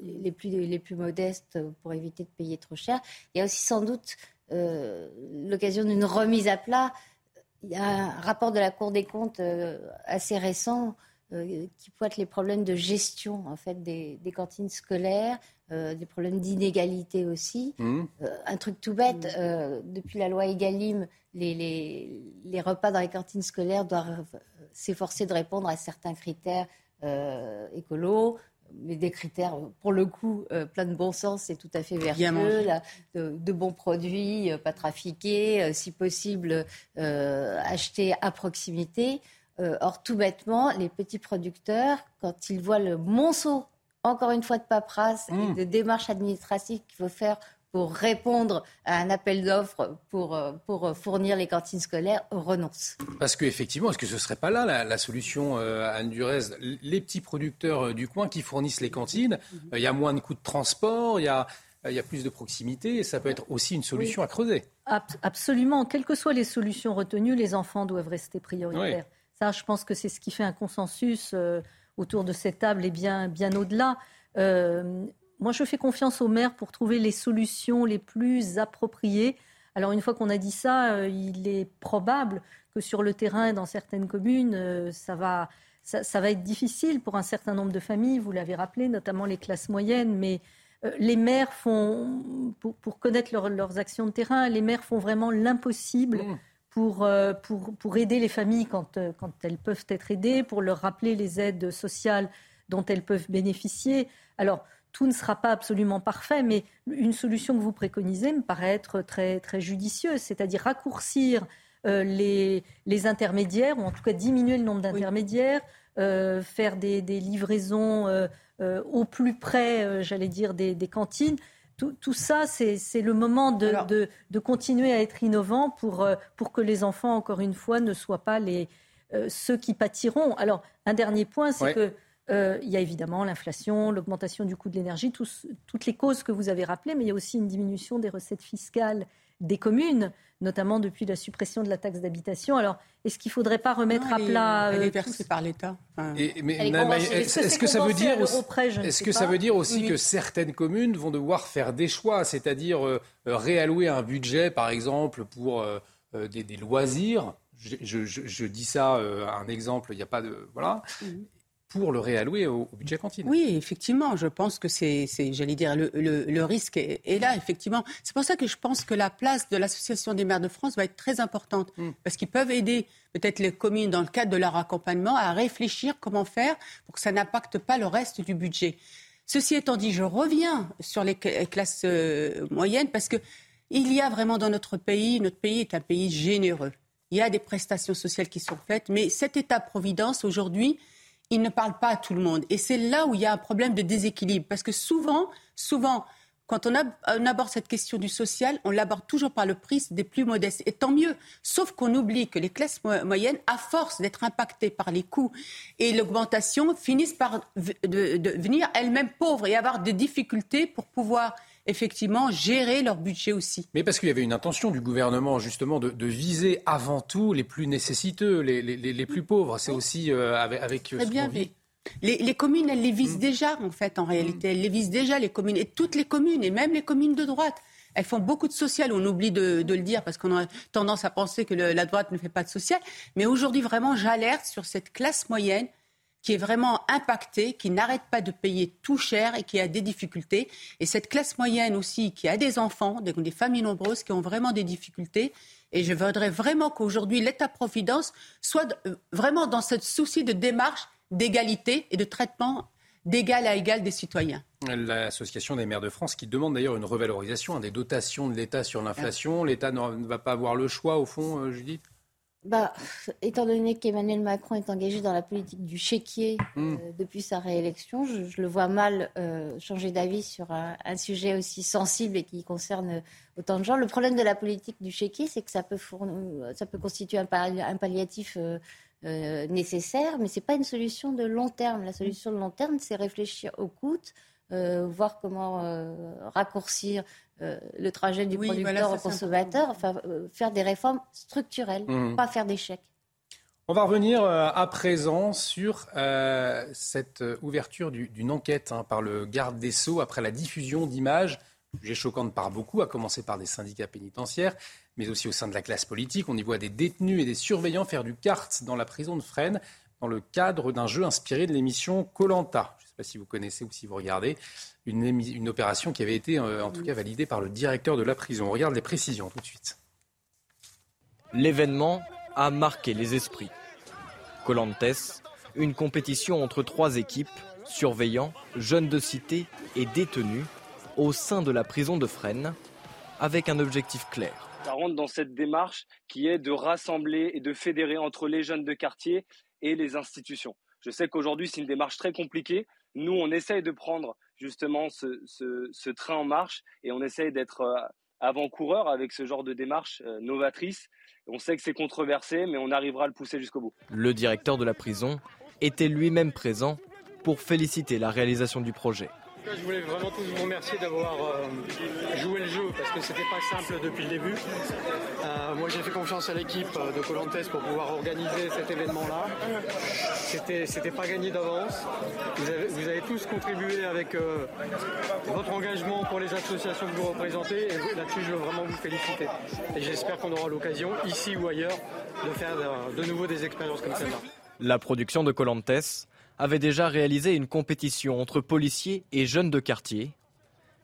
les, plus, les plus modestes pour éviter de payer trop cher. Il y a aussi sans doute l'occasion d'une remise à plat il y a un rapport de la Cour des comptes euh, assez récent euh, qui pointe les problèmes de gestion en fait des, cantines scolaires, euh, des problèmes d'inégalité aussi. Mmh. un truc tout bête, depuis la loi Egalim, les, les, les, repas dans les cantines scolaires doivent s'efforcer de répondre à certains critères écolos mais des critères, pour le coup, euh, plein de bon sens, c'est tout à fait vertueux, de, bons produits, euh, pas trafiqués, euh, si possible achetés à proximité. or, tout bêtement, les petits producteurs, quand ils voient le monceau, encore une fois, de paperasse et mmh. de démarches administratives qu'il faut faire pour répondre à un appel d'offres pour, euh, pour fournir les cantines scolaires renonce. Parce qu'effectivement, est-ce que ce ne serait pas là la, solution, euh, Anne Durez? Les petits producteurs euh, du coin qui fournissent les cantines, il y a moins de coûts de transport, il y a, y a plus de proximité, et ça peut être aussi une solution à creuser. Absolument. Quelles que soient les solutions retenues, les enfants doivent rester prioritaires. Ça, je pense que c'est ce qui fait un consensus autour de cette table et bien, bien au-delà. Moi, je fais confiance aux maires pour trouver les solutions les plus appropriées. Alors, une fois qu'on a dit ça, euh, il est probable que sur le terrain, dans certaines communes, euh, ça va, ça, va être difficile pour un certain nombre de familles. Vous l'avez rappelé, notamment les classes moyennes. Mais euh, les maires font, pour, connaître leurs actions de terrain, les maires font vraiment l'impossible. Mmh. Pour, pour, pour, aider les familles quand, quand elles peuvent être aidées, pour leur rappeler les aides sociales dont elles peuvent bénéficier. Alors, tout ne sera pas absolument parfait, mais une solution que vous préconisez me paraît être très, très judicieuse, c'est-à-dire raccourcir euh, les, les, intermédiaires, ou en tout cas diminuer le nombre d'intermédiaires, euh, faire des, livraisons euh, au plus près, j'allais dire, des, cantines. Tout, ça, c'est le moment de, de, continuer à être innovant pour, pour que les enfants, encore une fois, ne soient pas les, ceux qui pâtiront. Alors, un dernier point, c'est que il y a évidemment l'inflation, l'augmentation du coût de l'énergie, toutes les causes que vous avez rappelées, mais il y a aussi une diminution des recettes fiscales des communes, notamment depuis la suppression de la taxe d'habitation. Alors, est-ce qu'il ne faudrait pas remettre à plat Elle est euh, versée par l'État. Est-ce que, ça veut dire, est-ce que ça veut dire aussi que certaines communes vont devoir faire des choix, c'est-à-dire euh, réallouer un budget, par exemple, pour euh, des, loisirs? Je, dis ça, un exemple, il n'y a pas de. Voilà. Mhm pour le réallouer au, budget cantine. Oui, effectivement, je pense que c'est, j'allais dire, le, risque est, là, effectivement. C'est pour ça que je pense que la place de l'Association des maires de France va être très importante, mm. parce qu'ils peuvent aider peut-être les communes dans le cadre de leur accompagnement à réfléchir comment faire pour que ça n'impacte pas le reste du budget. Ceci étant dit, je reviens sur les classes euh, moyennes, parce que il y a vraiment dans notre pays, notre pays est un pays généreux. Il y a des prestations sociales qui sont faites, mais cet État-providence, aujourd'hui, il ne parle pas à tout le monde. Et c'est là où il y a un problème de déséquilibre. Parce que souvent, souvent, quand on, aborde cette question du social, on l'aborde toujours par le prisme des plus modestes. Et tant mieux. Sauf qu'on oublie que les classes moyennes, à force d'être impactées par les coûts et l'augmentation, finissent par devenir elles-mêmes pauvres et avoir des difficultés pour pouvoir effectivement gérer leur budget aussi. Mais parce qu'il y avait une intention du gouvernement justement de, viser avant tout les plus nécessiteux, les, plus pauvres. C'est aussi euh, avec, euh, Très bien, les, communes, elles les visent mm. déjà en fait en réalité. Elles les visent déjà les communes et toutes les communes et même les communes de droite. Elles font beaucoup de social. On oublie de, le dire parce qu'on a tendance à penser que la droite ne fait pas de social. Mais aujourd'hui, vraiment, j'alerte sur cette classe moyenne qui est vraiment impactée, qui n'arrête pas de payer tout cher et qui a des difficultés. Et cette classe moyenne aussi, qui a des enfants, des, familles nombreuses, qui ont vraiment des difficultés. Et je voudrais vraiment qu'aujourd'hui, l'État-providence soit euh, vraiment dans ce souci de démarche d'égalité et de traitement d'égal à égal des citoyens. L'Association des maires de France qui demande d'ailleurs une revalorisation des dotations de l'État sur l'inflation. L'État ne va pas avoir le choix, au fond, euh, Judith? Bah, étant donné qu'Emmanuel Macron est engagé dans la politique du chéquier hmm. euh, depuis sa réélection, je, le vois mal euh, changer d'avis sur un, sujet aussi sensible et qui concerne autant de gens. Le problème de la politique du chéquier, c'est que ça peut, ça peut constituer un, palliatif euh, nécessaire, mais ce n'est pas une solution de long terme. La solution de long terme, c'est réfléchir au coût, voir comment raccourcir euh, le trajet du producteur au consommateur, enfin, euh, faire des réformes structurelles, mmh. pas faire des chèques. On va revenir euh, à présent sur cette ouverture d'une enquête hein, par le garde des Sceaux après la diffusion d'images jugées choquantes par beaucoup, à commencer par des syndicats pénitentiaires, mais aussi au sein de la classe politique. On y voit des détenus et des surveillants faire du kart dans la prison de Fresnes dans le cadre d'un jeu inspiré de l'émission Colanta. Je pas si vous connaissez ou si vous regardez une, opération qui avait été euh, en tout cas validée par le directeur de la prison. On regarde les précisions tout de suite. L'événement a marqué les esprits. Colantes, une compétition entre trois équipes, surveillants, jeunes de cité et détenus, au sein de la prison de Fresnes, avec un objectif clair. Ça rentre dans cette démarche qui est de rassembler et de fédérer entre les jeunes de quartier et les institutions. Je sais qu'aujourd'hui, c'est une démarche très compliquée. Nous, on essaye de prendre justement ce, train en marche et on essaye d'être euh, avant-coureur avec ce genre de démarche euh, novatrice. On sait que c'est controversé, mais on arrivera à le pousser jusqu'au bout. Le directeur de la prison était lui-même présent pour féliciter la réalisation du projet. Je voulais vraiment tous vous remercier d'avoir euh, joué le jeu parce que c'était pas simple depuis le début. Euh, moi j'ai fait confiance à l'équipe de Colantes pour pouvoir organiser cet événement-là. C'était, c'était pas gagné d'avance. Vous avez, tous contribué avec euh, votre engagement pour les associations que vous représentez et là-dessus je veux vraiment vous féliciter. Et j'espère qu'on aura l'occasion, ici ou ailleurs, de faire de, de nouveau des expériences comme celle-là. La production de Colantes avait déjà réalisé une compétition entre policiers et jeunes de quartier.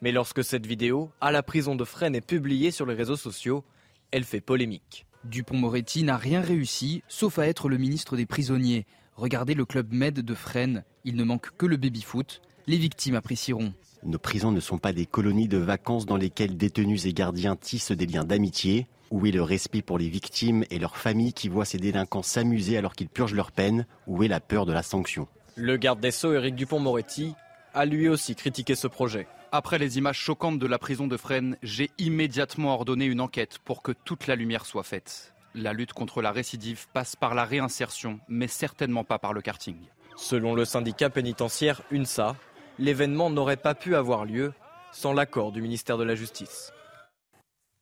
Mais lorsque cette vidéo, à la prison de Fresnes, est publiée sur les réseaux sociaux, elle fait polémique. Dupont-Moretti n'a rien réussi, sauf à être le ministre des prisonniers. Regardez le club Med de Fresnes, il ne manque que le baby-foot. Les victimes apprécieront. Nos prisons ne sont pas des colonies de vacances dans lesquelles détenus et gardiens tissent des liens d'amitié. Où est le respect pour les victimes et leurs familles qui voient ces délinquants s'amuser alors qu'ils purgent leur peine? Où est la peur de la sanction? Le garde des Sceaux, Éric Dupont-Moretti, a lui aussi critiqué ce projet. Après les images choquantes de la prison de Fresnes, j'ai immédiatement ordonné une enquête pour que toute la lumière soit faite. La lutte contre la récidive passe par la réinsertion, mais certainement pas par le karting. Selon le syndicat pénitentiaire UNSA, l'événement n'aurait pas pu avoir lieu sans l'accord du ministère de la Justice.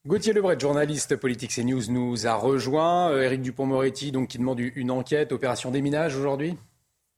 Gauthier Lebret, journaliste politique CNews, nous a rejoint. Euh, Éric Dupont-Moretti, donc, qui demande une enquête, opération déminage aujourd'hui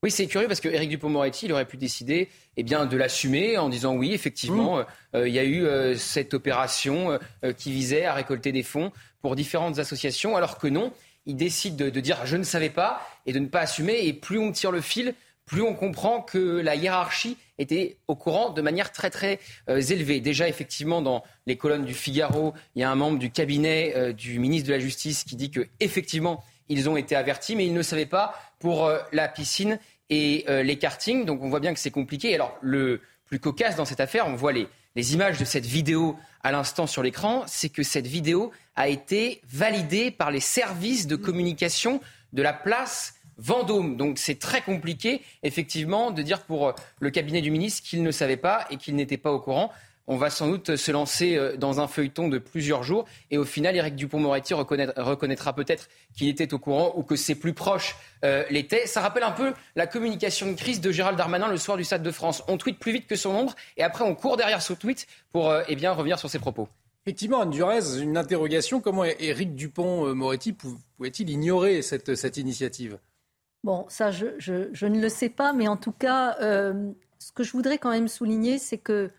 oui, c'est curieux parce que Éric Dupond-Moretti, il aurait pu décider eh bien, de l'assumer en disant oui, effectivement, mmh. euh, il y a eu euh, cette opération qui visait à récolter des fonds pour différentes associations, alors que non, il décide de, de, dire je ne savais pas et de ne pas assumer. Et plus on tire le fil, plus on comprend que la hiérarchie était au courant de manière très très euh, élevée. Déjà, effectivement, dans les colonnes du Figaro, il y a un membre du cabinet euh, du ministre de la Justice qui dit que effectivement ils ont été avertis, mais ils ne savaient pas pour euh, la piscine et les kartings. Donc on voit bien que c'est compliqué. Alors le plus cocasse dans cette affaire, on voit les, les images de cette vidéo à l'instant sur l'écran, c'est que cette vidéo a été validée par les services de communication de la place Vendôme. Donc c'est très compliqué, effectivement, de dire pour euh, le cabinet du ministre qu'il ne savait pas et qu'il n'était pas au courant. On va sans doute se lancer euh, dans un feuilleton de plusieurs jours et au final, Éric Dupont-Moretti reconnaîtra peut-être qu'il était au courant ou que ses plus proches euh, l'étaient. Ça rappelle un peu la communication de crise de Gérald Darmanin le soir du Stade de France. On tweet plus vite que son ombre et après on court derrière ce tweet pour eh bien, revenir sur ses propos. Effectivement, Anne Durez, une interrogation. Comment Éric Dupont-Moretti pouvait-il ignorer cette initiative? Bon, ça, je, ne le sais pas, mais en tout cas, euh, ce que je voudrais quand même souligner, c'est que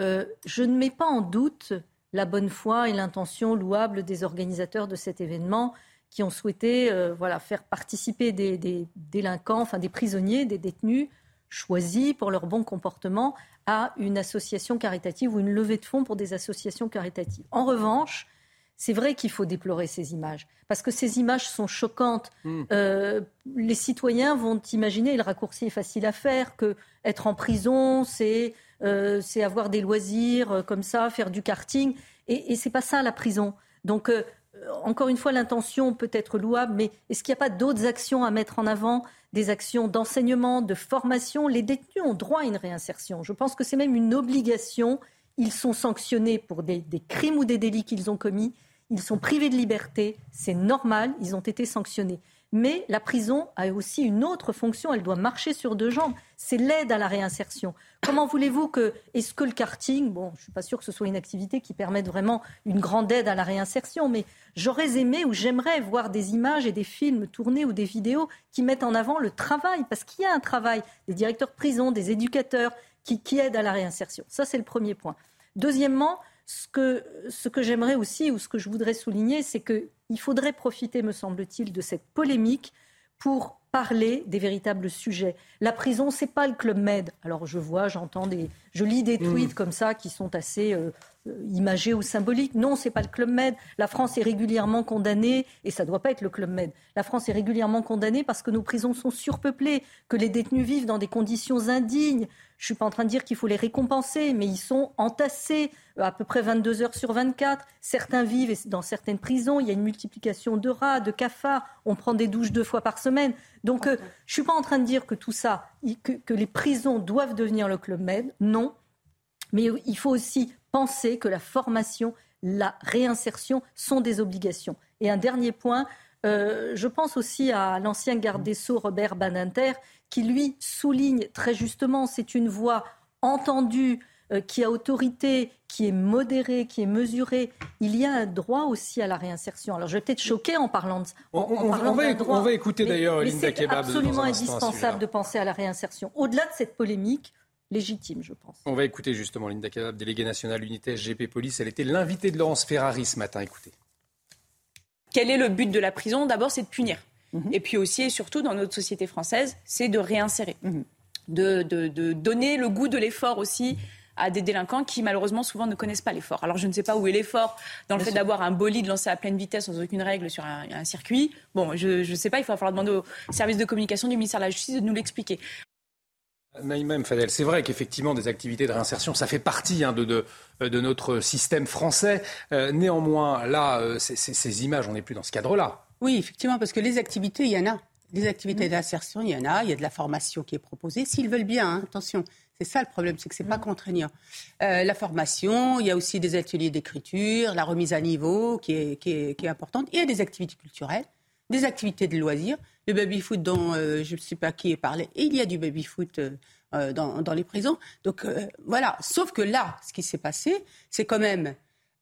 euh, je ne mets pas en doute la bonne foi et l'intention louable des organisateurs de cet événement qui ont souhaité euh, voilà, faire participer des, des, délinquants, enfin des prisonniers, des détenus choisis pour leur bon comportement à une association caritative ou une levée de fonds pour des associations caritatives. En revanche, c'est vrai qu'il faut déplorer ces images, parce que ces images sont choquantes. Hmm. Euh, les citoyens vont imaginer, le raccourci est facile à faire, que être en prison, c'est euh, avoir des loisirs euh, comme ça, faire du karting, et, et c'est pas ça la prison. Donc, encore une fois, l'intention peut être louable, mais est-ce qu'il n'y a pas d'autres actions à mettre en avant? Des actions d'enseignement, de formation? Les détenus ont droit à une réinsertion. Je pense que c'est même une obligation. Ils sont sanctionnés pour des crimes ou des délits qu'ils ont commis. Ils sont privés de liberté, c'est normal, ils ont été sanctionnés. Mais la prison a aussi une autre fonction, elle doit marcher sur deux jambes, c'est l'aide à la réinsertion. Comment voulez-vous que, est-ce que le karting, bon, je ne suis pas sûr que ce soit une activité qui permette vraiment une grande aide à la réinsertion, mais j'aurais aimé ou j'aimerais voir des images et des films tournés ou des vidéos qui mettent en avant le travail, parce qu'il y a un travail des directeurs de prison, des éducateurs qui, qui aident à la réinsertion. Ça, c'est le premier point. Deuxièmement, ce que, ce que j'aimerais aussi, ou ce que je voudrais souligner, c'est qu'il faudrait profiter, me semble-t-il, de cette polémique pour parler des véritables sujets. La prison, c'est pas le club Med. Alors je vois, j'entends des, je lis des tweets mm. comme ça qui sont assez euh, euh, imagés ou symboliques. Non, c'est pas le club Med. La France est régulièrement condamnée et ça doit pas être le club Med. La France est régulièrement condamnée parce que nos prisons sont surpeuplées, que les détenus vivent dans des conditions indignes, je ne suis pas en train de dire qu'il faut les récompenser, mais ils sont entassés euh, à peu près 22 heures sur 24. Certains vivent dans certaines prisons. Il y a une multiplication de rats, de cafards. On prend des douches deux fois par semaine. Donc, euh, je ne suis pas en train de dire que tout ça, que, les prisons doivent devenir le Club Med. Non. Mais il faut aussi penser que la formation, la réinsertion sont des obligations. Et un dernier point, euh, je pense aussi à l'ancien garde des Sceaux, Robert Baninter, qui lui souligne très justement, c'est une voix entendue, qui a autorité, qui est modérée, qui est mesurée. Il y a un droit aussi à la réinsertion. Alors je vais peut-être choquer en parlant de on, on, va, droit, on va, écouter d'ailleurs Linda Kebab. C'est absolument indispensable de penser à la réinsertion. Au-delà de cette polémique, légitime, je pense. On va écouter justement Linda Kebab, déléguée nationale unité SGP Police. Elle était l'invitée de Laurence Ferrari ce matin. Écoutez. Quel est le but de la prison? D'abord, c'est de punir. Mhm. Et puis aussi et surtout dans notre société française, c'est de réinsérer, mhm. de, donner le goût de l'effort aussi à des délinquants qui malheureusement souvent ne connaissent pas l'effort. Alors je ne sais pas où est l'effort dans le fait d'avoir un bolide lancé à pleine vitesse sans aucune règle sur un, circuit. Bon, je ne sais pas, il va falloir demander au service de communication du ministère de la Justice de nous l'expliquer. Naïm Fadel, c'est vrai qu'effectivement des activités de réinsertion, ça fait partie hein, de, de, notre système français. Euh, néanmoins, là, euh, ces images, on n'est plus dans ce cadre-là. Oui, effectivement, parce que les activités, il y en a. Les activités d'insertion, il y en a. Il y a de la formation qui est proposée. S'ils veulent bien, hein, attention, C'est ça le problème, c'est que c'est pas contraignant. Euh, la formation, il y a aussi des ateliers d'écriture, la remise à niveau qui est, qui, est, qui est, importante. Il y a des activités culturelles, des activités de loisirs, le baby-foot dont euh, je ne sais pas qui est parlé. Et il y a du baby-foot euh, dans, dans, les prisons. Donc voilà. Sauf que là, ce qui s'est passé, c'est quand même.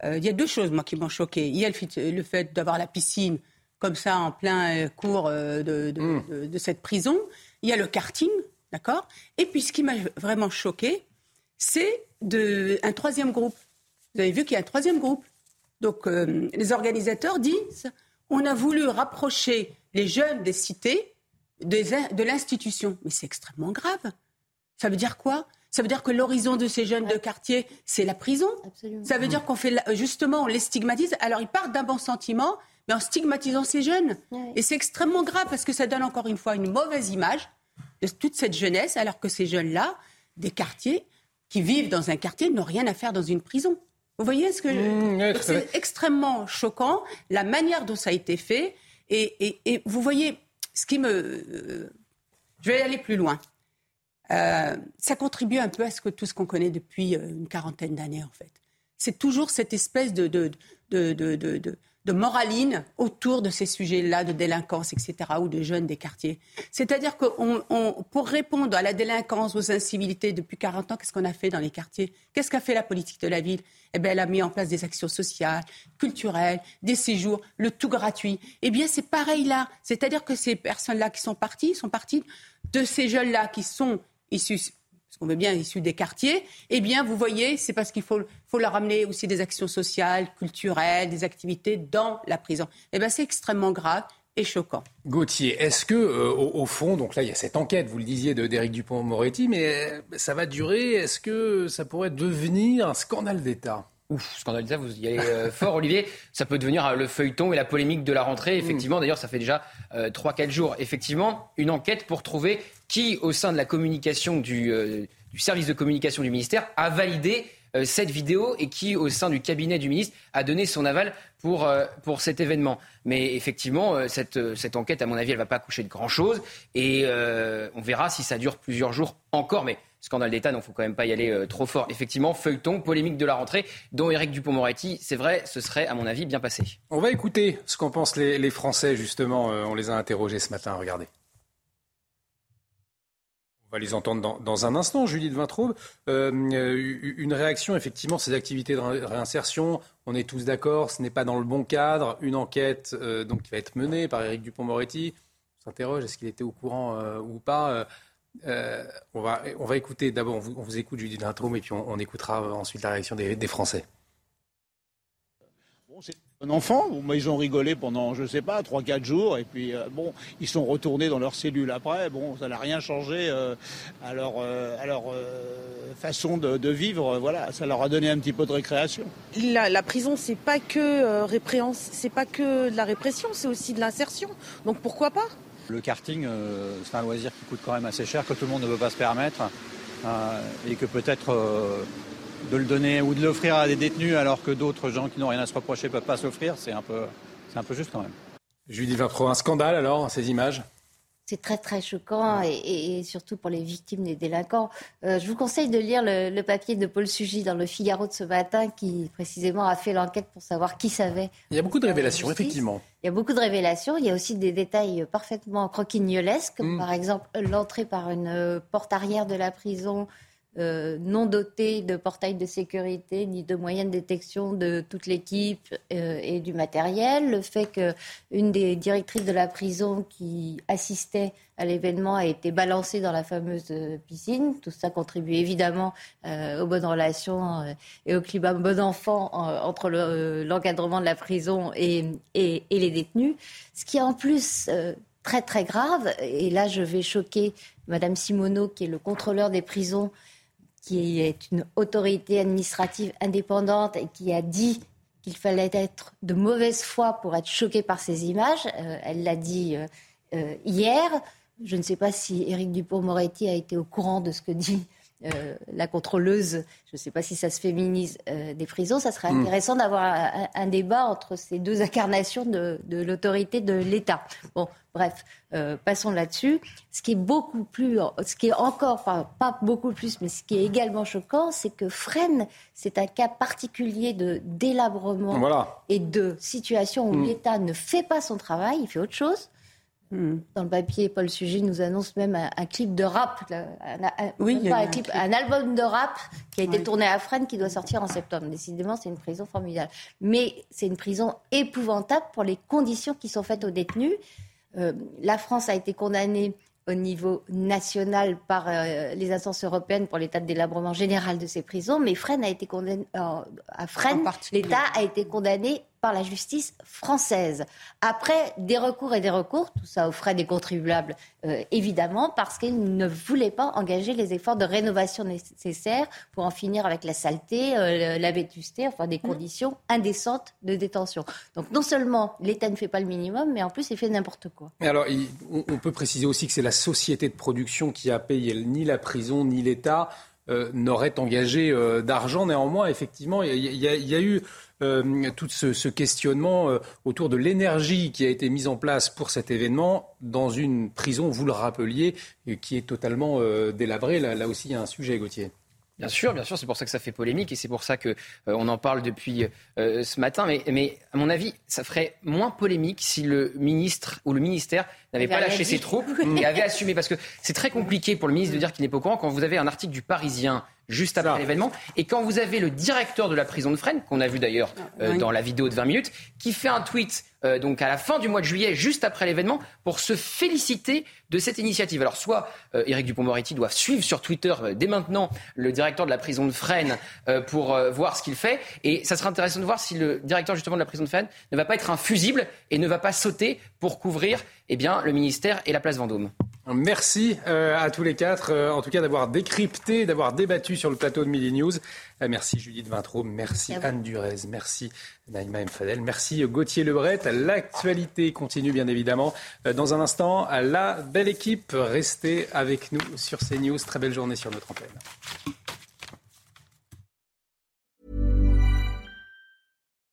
Il y a deux choses, moi, qui m'ont choqué. Il y a le, le fait d'avoir la piscine comme ça en plein cours de, de, mmh. de, de cette prison. Il y a le karting D'accord? Et puis ce qui m'a vraiment choqué, c'est un troisième groupe. Vous avez vu qu'il y a un troisième groupe. Donc euh, les organisateurs disent on a voulu rapprocher les jeunes des cités de l'institution. Mais c'est extrêmement grave. Ça veut dire quoi? Ça veut dire que l'horizon de ces jeunes de quartier, c'est la prison? Absolument. Ça veut dire qu'on fait justement, on les stigmatise. Alors ils partent d'un bon sentiment, mais en stigmatisant ces jeunes. Et c'est extrêmement grave parce que ça donne encore une fois une mauvaise image de toute cette jeunesse, alors que ces jeunes-là, des quartiers, qui vivent dans un quartier, n'ont rien à faire dans une prison. Vous voyez ce que mmh, c'est extrêmement choquant la manière dont ça a été fait et, et, et vous voyez ce qui me euh, je vais aller plus loin. Euh, ça contribue un peu à ce que tout ce qu'on connaît depuis euh, une quarantaine d'années en fait. C'est toujours cette espèce de, de, de, de de moraline autour de ces sujets-là de délinquance, etc., ou de jeunes des quartiers. C'est-à-dire que on, pour répondre à la délinquance, aux incivilités depuis 40 ans, qu'est-ce qu'on a fait dans les quartiers? Qu'est-ce qu'a fait la politique de la ville? Eh bien, elle a mis en place des actions sociales, culturelles, des séjours, le tout gratuit. Eh bien, c'est pareil là. C'est-à-dire que ces personnes-là qui sont parties, sont parties de ces jeunes-là qui sont issus on veut bien issus des quartiers, eh bien, vous voyez, c'est parce qu'il faut, faut leur amener aussi des actions sociales, culturelles, des activités dans la prison. Eh bien, c'est extrêmement grave et choquant. Gauthier, est-ce que, euh, au, au, fond, donc là, il y a cette enquête, vous le disiez, d'Éric Dupont-Moretti, mais euh, ça va durer Est-ce que ça pourrait devenir un scandale d'État? Ouf, scandale d'État, vous y allez euh, fort, Olivier. Ça peut devenir euh, le feuilleton et la polémique de la rentrée. Effectivement, d'ailleurs, ça fait déjà euh, 3-4 jours. Effectivement, une enquête pour trouver qui, au sein de la communication du, euh, du service de communication du ministère, a validé euh, cette vidéo et qui, au sein du cabinet du ministre, a donné son aval pour, euh, pour cet événement. Mais effectivement, cette, cette enquête, à mon avis, elle ne va pas coucher de grand-chose. Et on verra si ça dure plusieurs jours encore. Mais scandale d'État, donc il faut quand même pas y aller euh, trop fort. Effectivement, feuilleton, polémique de la rentrée, dont Éric Dupont-Moretti, c'est vrai, ce serait à mon avis bien passé. On va écouter ce qu'en pensent les, Français, justement. Euh, on les a interrogés ce matin, regardez. On va les entendre dans, un instant, Judith Vintraube. Euh, une réaction, effectivement, ces activités de réinsertion, on est tous d'accord, ce n'est pas dans le bon cadre. Une enquête donc, qui va être menée par Éric Dupont-Moretti. On s'interroge, est-ce qu'il était au courant ou pas euh, on, va, on va écouter d'abord, on, on vous, écoute Judith Vintraube et puis on, on, écoutera ensuite la réaction des, des Français. Bon, c'est un enfant, bon, ils ont rigolé pendant, je sais pas, 3-4 jours, et puis euh, bon, ils sont retournés dans leur cellule après, bon, ça n'a rien changé euh, à leur, à leur façon de, de, vivre, voilà, ça leur a donné un petit peu de récréation. La, la prison, c'est pas que c'est pas que de la répression, c'est aussi de l'insertion, donc pourquoi pas? Le karting, euh, c'est un loisir qui coûte quand même assez cher, que tout le monde ne peut pas se permettre, euh, et que peut-être euh, de le donner ou de l'offrir à des détenus alors que d'autres gens qui n'ont rien à se reprocher ne peuvent pas s'offrir, c'est un, peu, un peu juste quand même. Julie Vinpro, un scandale alors, ces images? C'est très très choquant et, et, surtout pour les victimes des délinquants. Euh, je vous conseille de lire le, le, papier de Paul Sugy dans le Figaro de ce matin qui précisément a fait l'enquête pour savoir qui savait. Il y a beaucoup de révélations, effectivement. Il y a beaucoup de révélations. Il y a aussi des détails parfaitement croquignolesques, comme mmh. par exemple l'entrée par une porte arrière de la prison euh, non doté de portail de sécurité ni de moyens de détection de toute l'équipe euh, et du matériel. Le fait qu'une des directrices de la prison qui assistait à l'événement a été balancée dans la fameuse piscine. Tout ça contribue évidemment euh, aux bonnes relations euh, et au climat bon enfant entre l'encadrement le, de la prison et, les détenus. Ce qui est en plus très très grave, et là je vais choquer Madame Simoneau, qui est le contrôleur des prisons, qui est une autorité administrative indépendante et qui a dit qu'il fallait être de mauvaise foi pour être choqué par ces images. Euh, elle l'a dit euh, euh, hier. Je ne sais pas si Éric Dupont-Moretti a été au courant de ce que dit la contrôleuse, je ne sais pas si ça se féminise, des prisons, ça serait hmm. intéressant d'avoir un, débat entre ces deux incarnations de, de l'autorité de l'État. Bon, Bref, euh, passons là-dessus. Ce qui est beaucoup plus, ce qui est encore, pas beaucoup plus, mais ce qui est également choquant, c'est que Fresnes, c'est un cas particulier de délabrement et de situation où hmm. l'État ne fait pas son travail, il fait autre chose. Dans le papier, Paul Sujet nous annonce même un, clip de rap, un, oui, un, clip, un, album de rap qui a été tourné à Fresnes qui doit sortir en septembre. Décidément, c'est une prison formidable. Mais c'est une prison épouvantable pour les conditions qui sont faites aux détenus. Euh, la France a été condamnée au niveau national par euh, les instances européennes pour l'état de délabrement général de ces prisons, mais Fresnes a été condamné, euh, à Fresnes, l'État a été condamné par la justice française. Après des recours et des recours, tout ça aux frais des contribuables, euh, évidemment, parce qu'ils ne voulaient pas engager les efforts de rénovation nécessaires pour en finir avec la saleté, euh, la vétusté, enfin des mmh. conditions indécentes de détention. Donc non seulement l'État ne fait pas le minimum, mais en plus il fait n'importe quoi. alors, on peut préciser aussi que c'est la société de production qui a payé ni la prison ni l'État. Euh, n'aurait engagé d'argent. Néanmoins, effectivement, il y, a eu euh, tout ce, questionnement euh, autour de l'énergie qui a été mise en place pour cet événement dans une prison, vous le rappeliez, qui est totalement euh, délabrée. Là, aussi, il y a un sujet, Gauthier. Bien sûr, bien sûr, c'est pour ça que ça fait polémique et c'est pour ça que on en parle depuis ce matin. Mais, mais, à mon avis, ça ferait moins polémique si le ministre ou le ministère n'avait pas lâché ses troupes et avait assumé. Parce que c'est très compliqué pour le ministre de dire qu'il n'est pas au courant quand vous avez un article du Parisien juste après l'événement. Et quand vous avez le directeur de la prison de Fresnes, qu'on a vu d'ailleurs euh, dans la vidéo de 20 minutes, qui fait un tweet euh, donc à la fin du mois de juillet, juste après l'événement, pour se féliciter de cette initiative. Alors soit euh, Éric Dupond-Moretti doit suivre sur Twitter dès maintenant le directeur de la prison de Fresnes pour voir ce qu'il fait. Et ça sera intéressant de voir si le directeur justement de la prison de Fresnes ne va pas être un fusible et ne va pas sauter pour couvrir eh bien, le ministère et la place Vendôme. Merci euh, à tous les quatre, euh, en tout cas d'avoir décrypté, d'avoir débattu sur le plateau de Midi News. Euh, merci Judith Vintraud, merci Anne Durez, merci Naïma M. Fadel, merci Gauthier Lebret. L'actualité continue bien évidemment. dans un instant, la belle équipe, restez avec nous sur CNews. Très belle journée sur notre antenne.